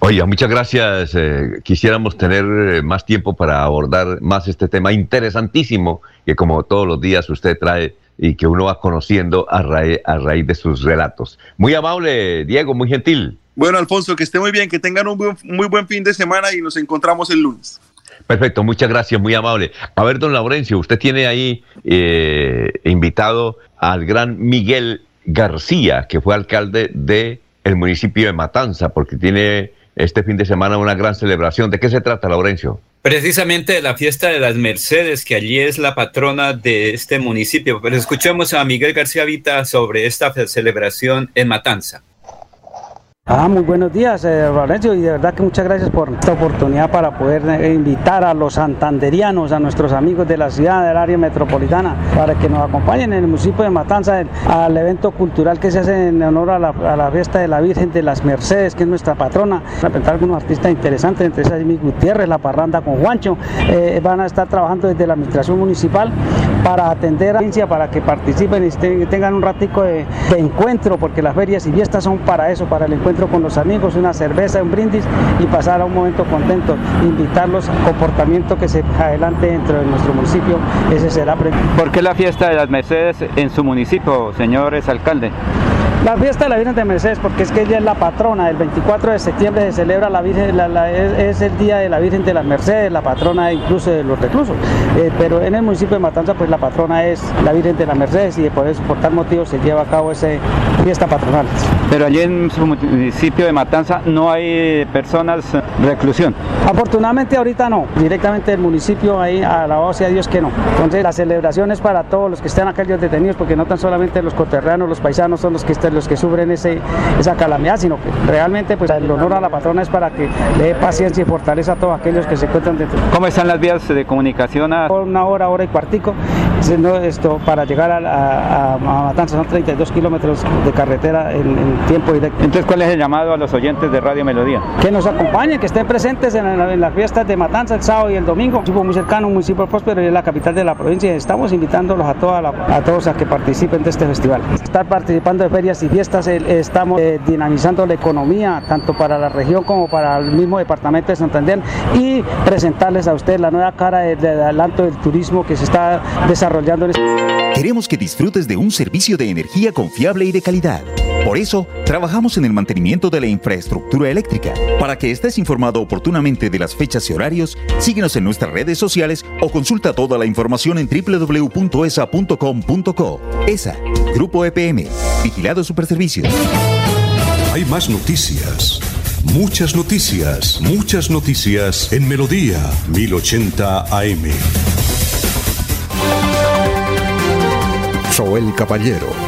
Oye, muchas gracias. Eh, quisiéramos tener eh, más tiempo para abordar más este tema interesantísimo que como todos los días usted trae y que uno va conociendo a raíz, a raíz de sus relatos. Muy amable, Diego, muy gentil. Bueno, Alfonso, que esté muy bien, que tengan un muy buen fin de semana y nos encontramos el lunes. Perfecto, muchas gracias, muy amable. A ver, don Laurencio, usted tiene ahí eh, invitado al gran Miguel García, que fue alcalde de el municipio de Matanza, porque tiene este fin de semana una gran celebración. ¿De qué se trata, Laurencio? Precisamente de la fiesta de las Mercedes, que allí es la patrona de este municipio. Pero escuchemos a Miguel García Vita sobre esta celebración en Matanza. Ah, muy buenos días, eh, y de verdad que muchas gracias por esta oportunidad para poder eh, invitar a los santanderianos, a nuestros amigos de la ciudad, del área metropolitana, para que nos acompañen en el municipio de Matanza al evento cultural que se hace en honor a la, fiesta de la Virgen de las Mercedes, que es nuestra patrona. Van a presentar algunos artistas interesantes, entre ellos Jimmy Gutiérrez, La Parranda con Juancho. Eh, van a estar trabajando desde la administración municipal para atender a la audiencia, para que participen y tengan un ratico de encuentro, porque las ferias y fiestas son para eso, para el encuentro con los amigos, una cerveza, un brindis y pasar a un momento contento, invitarlos comportamiento que se adelante dentro de nuestro municipio, ese será. ¿Por qué la fiesta de las Mercedes en su municipio, señores alcalde? La fiesta de la Virgen de Mercedes, porque es que ella es la patrona, el 24 de septiembre se celebra la Virgen, es, el día de la Virgen de las Mercedes, la patrona incluso de los reclusos, eh, pero en el municipio de Matanza pues la patrona es la Virgen de las Mercedes y por, eso, por tal motivo se lleva a cabo esa fiesta patronal. Pero allí en su municipio de Matanza no hay personas reclusión. Afortunadamente ahorita no, directamente del municipio ahí, alabado sea Dios que no. Entonces la celebración es para todos los que están acá detenidos, porque no tan solamente los coterranos, los paisanos son los que están los que sufren ese, esa calamidad, sino que realmente pues el honor a la patrona es para que le dé paciencia y fortaleza a todos aquellos que se encuentran dentro. ¿Cómo están las vías de comunicación? Por una hora, hora y cuartico, siendo esto para llegar a, a, a Matanza son 32 kilómetros de carretera en, en, tiempo directo. Entonces, ¿cuál es el llamado a los oyentes de Radio Melodía? Que nos acompañen, que estén presentes en, la, en las fiestas de Matanza el sábado y el domingo. Un muy cercano, un municipio próspero y es la capital de la provincia. Estamos invitándolos a, toda la, a todos a que participen de este festival. Estar participando de ferias y fiestas, eh, estamos eh, dinamizando la economía, tanto para la región como para el mismo departamento de Santander y presentarles a ustedes la nueva cara de, de adelanto del turismo que se está desarrollando este Queremos que disfrutes de un servicio de energía confiable y de calidad. Por eso, trabajamos en el mantenimiento de la infraestructura eléctrica. Para que estés informado oportunamente de las fechas y horarios, síguenos en nuestras redes sociales o consulta toda la información en www.esa.com.co. ESA, Grupo EPM, Vigilado Superservicios. Hay más noticias. Muchas noticias, muchas noticias en Melodía 1080 AM. Soel Caballero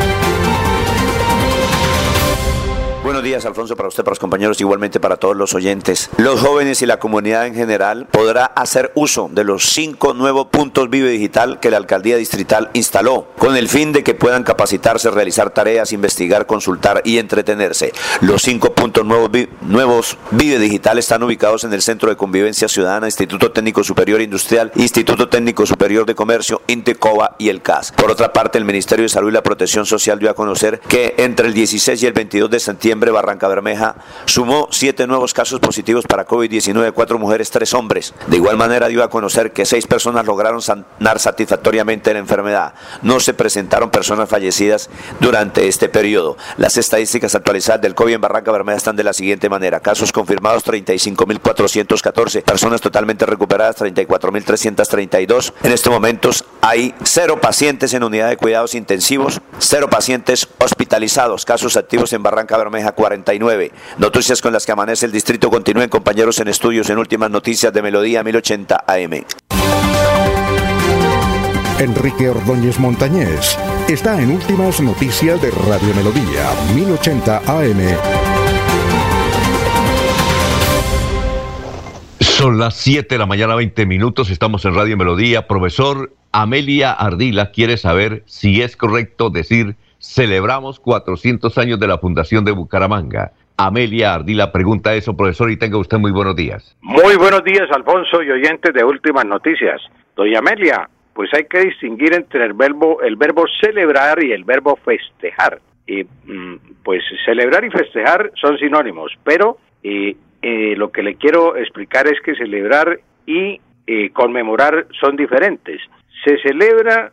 Buenos días, Alfonso, para usted, para los compañeros, igualmente para todos los oyentes. Los jóvenes y la comunidad en general podrá hacer uso de los cinco nuevos puntos Vive Digital que la alcaldía distrital instaló, con el fin de que puedan capacitarse, realizar tareas, investigar, consultar y entretenerse. Los cinco puntos nuevos, nuevos Vive Digital están ubicados en el Centro de Convivencia Ciudadana, Instituto Técnico Superior Industrial, Instituto Técnico Superior de Comercio, Intecoba y el CAS. Por otra parte, el Ministerio de Salud y la Protección Social dio a conocer que entre el 16 y el 22 de septiembre Barranca Bermeja sumó siete nuevos casos positivos para COVID-19, cuatro mujeres, tres hombres. De igual manera dio a conocer que seis personas lograron sanar satisfactoriamente la enfermedad. No se presentaron personas fallecidas durante este periodo. Las estadísticas actualizadas del COVID en Barranca Bermeja están de la siguiente manera. Casos confirmados 35.414, personas totalmente recuperadas 34.332. En estos momentos hay cero pacientes en unidad de cuidados intensivos, cero pacientes hospitalizados, casos activos en Barranca Bermeja 49. Noticias con las que amanece el distrito. Continúen compañeros en estudios en últimas noticias de Melodía 1080 AM. Enrique Ordóñez Montañés está en últimas noticias de Radio Melodía 1080 AM. Son las 7 de la mañana, 20 minutos. Estamos en Radio Melodía. Profesor Amelia Ardila quiere saber si es correcto decir celebramos 400 años de la Fundación de Bucaramanga. Amelia Ardila pregunta eso, profesor, y tenga usted muy buenos días. Muy buenos días, Alfonso y oyentes de Últimas Noticias. Doña Amelia, pues hay que distinguir entre el verbo, el verbo celebrar y el verbo festejar. Y pues celebrar y festejar son sinónimos, pero eh, eh, lo que le quiero explicar es que celebrar y eh, conmemorar son diferentes. Se celebra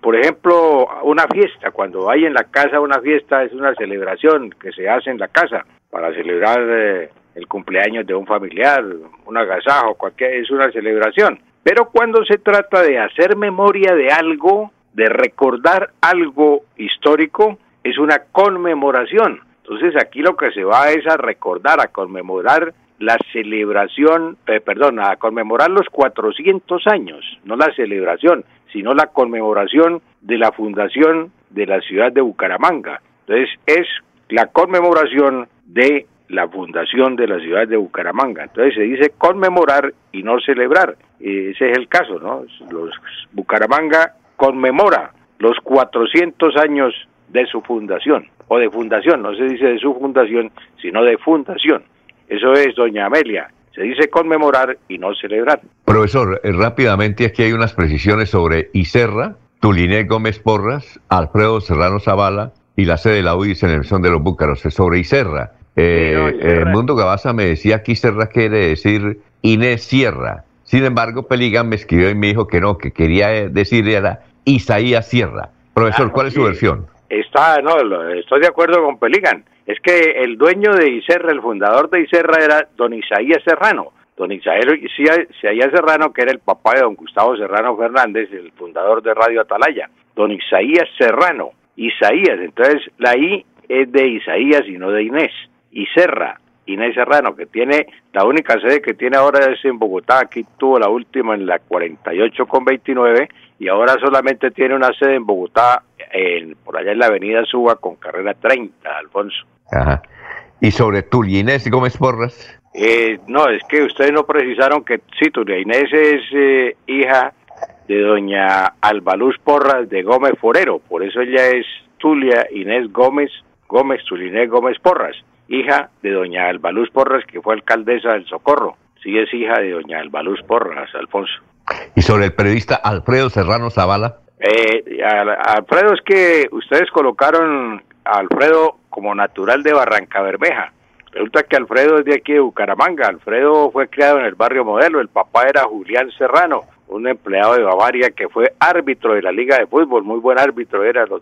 por ejemplo, una fiesta, cuando hay en la casa una fiesta es una celebración que se hace en la casa para celebrar eh, el cumpleaños de un familiar, un agasajo, cualquier es una celebración. Pero cuando se trata de hacer memoria de algo, de recordar algo histórico, es una conmemoración. Entonces aquí lo que se va es a recordar, a conmemorar la celebración, eh, perdón, a conmemorar los 400 años, no la celebración, sino la conmemoración de la fundación de la ciudad de Bucaramanga. Entonces es la conmemoración de la fundación de la ciudad de Bucaramanga. Entonces se dice conmemorar y no celebrar. Ese es el caso, ¿no? Los Bucaramanga conmemora los 400 años de su fundación, o de fundación, no se dice de su fundación, sino de fundación. Eso es, doña Amelia. Se dice conmemorar y no celebrar. Profesor, eh, rápidamente aquí hay unas precisiones sobre Iserra, Tuliné Gómez Porras, Alfredo Serrano Zavala y la sede de la UDI en el de los Búcaros. Sobre Iserra, eh, no, el Mundo Gabaza me decía que Iserra quiere decir Inés Sierra. Sin embargo, Peligan me escribió y me dijo que no, que quería decir era Isaías Sierra. Profesor, ¿cuál es su versión? Está, no, estoy de acuerdo con Peligan. Es que el dueño de Iserra, el fundador de Iserra era don Isaías Serrano. Don Isaías Serrano, que era el papá de don Gustavo Serrano Fernández, el fundador de Radio Atalaya. Don Isaías Serrano. Isaías, entonces la I es de Isaías y no de Inés. Iserra, Inés Serrano, que tiene, la única sede que tiene ahora es en Bogotá, aquí tuvo la última en la 48 con 29 y ahora solamente tiene una sede en Bogotá, en, por allá en la avenida Suba con carrera 30, Alfonso. Ajá. ¿Y sobre Tulia Inés Gómez Porras? Eh, no, es que ustedes no precisaron que sí, Tulia Inés es eh, hija de doña Albaluz Porras de Gómez Forero, por eso ella es Tulia Inés Gómez, Gómez, Tulia Inés Gómez Porras, hija de doña Albaluz Porras, que fue alcaldesa del Socorro. Sí es hija de doña Albaluz Porras, Alfonso. ¿Y sobre el periodista Alfredo Serrano Zavala? Eh, Al- Alfredo, es que ustedes colocaron a Alfredo como natural de Barranca Bermeja. Resulta que Alfredo es de aquí de Bucaramanga. Alfredo fue criado en el barrio Modelo. El papá era Julián Serrano, un empleado de Bavaria que fue árbitro de la Liga de Fútbol. Muy buen árbitro era, lo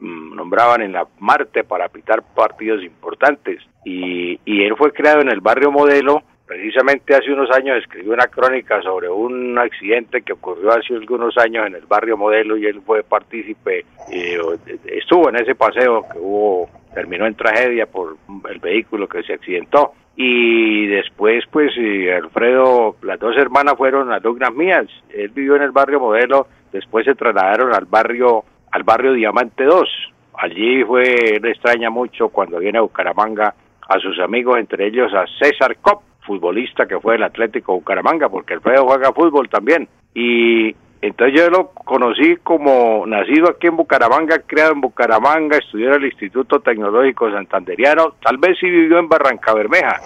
nombraban en la Marte para pitar partidos importantes. Y, él fue criado en el barrio Modelo Precisamente hace unos años escribió una crónica sobre un accidente que ocurrió hace algunos años en el barrio Modelo y él fue partícipe, eh, estuvo en ese paseo que hubo, terminó en tragedia por el vehículo que se accidentó. Y después, pues, eh, Alfredo, las dos hermanas fueron alumnas mías. Él vivió en el barrio Modelo, después se trasladaron al barrio, al barrio Diamante 2. Allí fue, él extraña mucho cuando viene a Bucaramanga a sus amigos, entre ellos a César Cop, futbolista que fue del Atlético Bucaramanga, porque Alfredo juega fútbol también. Y entonces yo lo conocí como nacido aquí en Bucaramanga, criado en Bucaramanga, estudió en el Instituto Tecnológico Santanderiano, tal vez sí vivió en Barranca Bermeja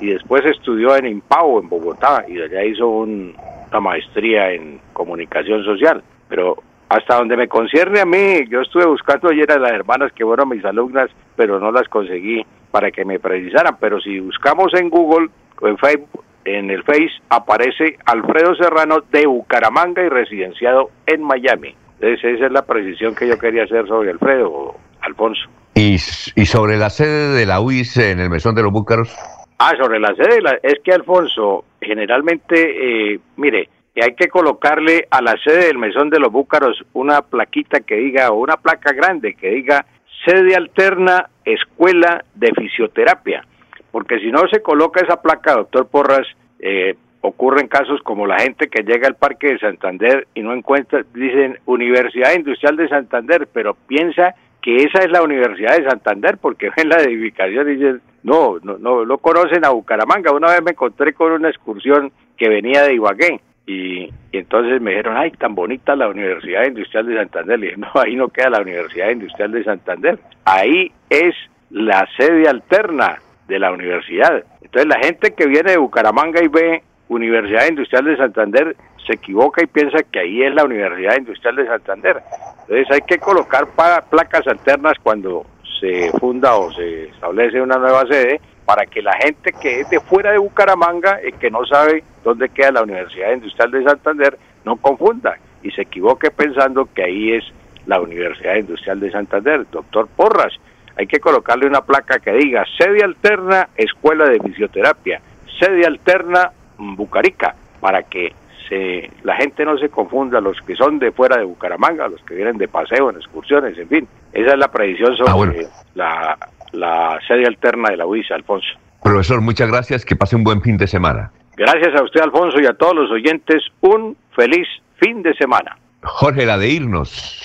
y después estudió en Impao, en Bogotá, y allá hizo un- una maestría en comunicación social. Pero hasta donde me concierne a mí, yo estuve buscando ayer a las hermanas que fueron mis alumnas, pero no las conseguí para que me precisaran. Pero si buscamos en Google o en Facebook, en el Face aparece Alfredo Serrano de Bucaramanga y residenciado en Miami. Entonces esa es la precisión que yo quería hacer sobre Alfredo, Alfonso. ¿Y, y sobre la sede de la UIS en el Mesón de los Búcaros? Ah, sobre la sede, la- es que Alfonso, generalmente, eh, mire, que hay que colocarle a la sede del Mesón de los Búcaros una plaquita que diga, o una placa grande que diga, sede alterna, escuela de fisioterapia. Porque si no se coloca esa placa, doctor Porras, eh, ocurren casos como la gente que llega al Parque de Santander y no encuentra, dicen Universidad Industrial de Santander, pero piensa que esa es la Universidad de Santander porque ven la edificación y dicen, no, no, no, no conocen a Bucaramanga. Una vez me encontré con una excursión que venía de Ibagué y, entonces me dijeron, ay, tan bonita la Universidad Industrial de Santander. Le dije, no, ahí no queda la Universidad Industrial de Santander. Ahí es la sede alterna de la universidad. Entonces la gente que viene de Bucaramanga y ve Universidad Industrial de Santander se equivoca y piensa que ahí es la Universidad Industrial de Santander. Entonces hay que colocar placas alternas cuando se funda o se establece una nueva sede para que la gente que es de fuera de Bucaramanga y que no sabe dónde queda la Universidad Industrial de Santander no confunda y se equivoque pensando que ahí es la Universidad Industrial de Santander. Doctor Porras, hay que colocarle una placa que diga sede alterna Escuela de Fisioterapia, sede alterna mm, Bucarica, para que se, la gente no se confunda, los que son de fuera de Bucaramanga, los que vienen de paseo, en excursiones, en fin. Esa es la predicción sobre la, la sede alterna de la UISA, Alfonso. Profesor, muchas gracias. Que pase un buen fin de semana. Gracias a usted, Alfonso, y a todos los oyentes, un feliz fin de semana. Jorge, la de irnos.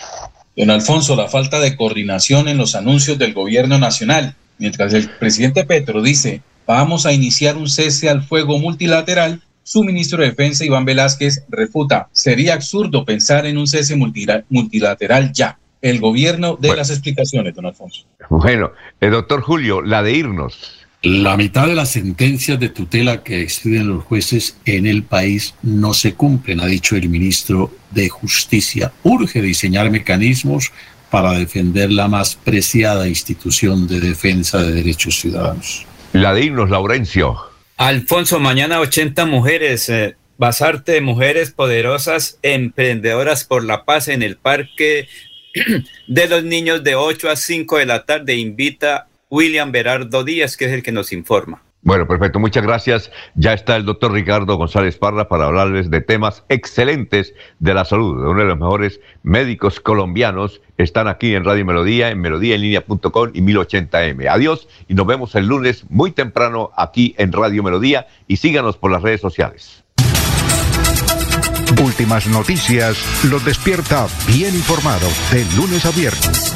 Don Alfonso, la falta de coordinación en los anuncios del gobierno nacional. Mientras el presidente Petro dice, vamos a iniciar un cese al fuego multilateral, su ministro de Defensa, Iván Velázquez, refuta, sería absurdo pensar en un cese multila- multilateral ya. El gobierno de las explicaciones, don Alfonso. Bueno, el doctor Julio, la de irnos. La mitad de las sentencias de tutela que expiden los jueces en el país no se cumplen, ha dicho el ministro de Justicia. Urge diseñar mecanismos para defender la más preciada institución de defensa de derechos ciudadanos. La de irnos, Laurencio. Alfonso, mañana 80 mujeres, eh, basarte de mujeres poderosas, emprendedoras por la paz en el parque de los niños de 8 a 5 de la tarde. Invita William Berardo Díaz, que es el que nos informa. Bueno, perfecto, muchas gracias. Ya está el doctor Ricardo González Parra para hablarles de temas excelentes de la salud. Uno de los mejores médicos colombianos están aquí en Radio Melodía, en melodíaenlínea.com y 1080m. Adiós y nos vemos el lunes muy temprano aquí en Radio Melodía y síganos por las redes sociales. Últimas noticias los despierta bien informados de lunes a viernes.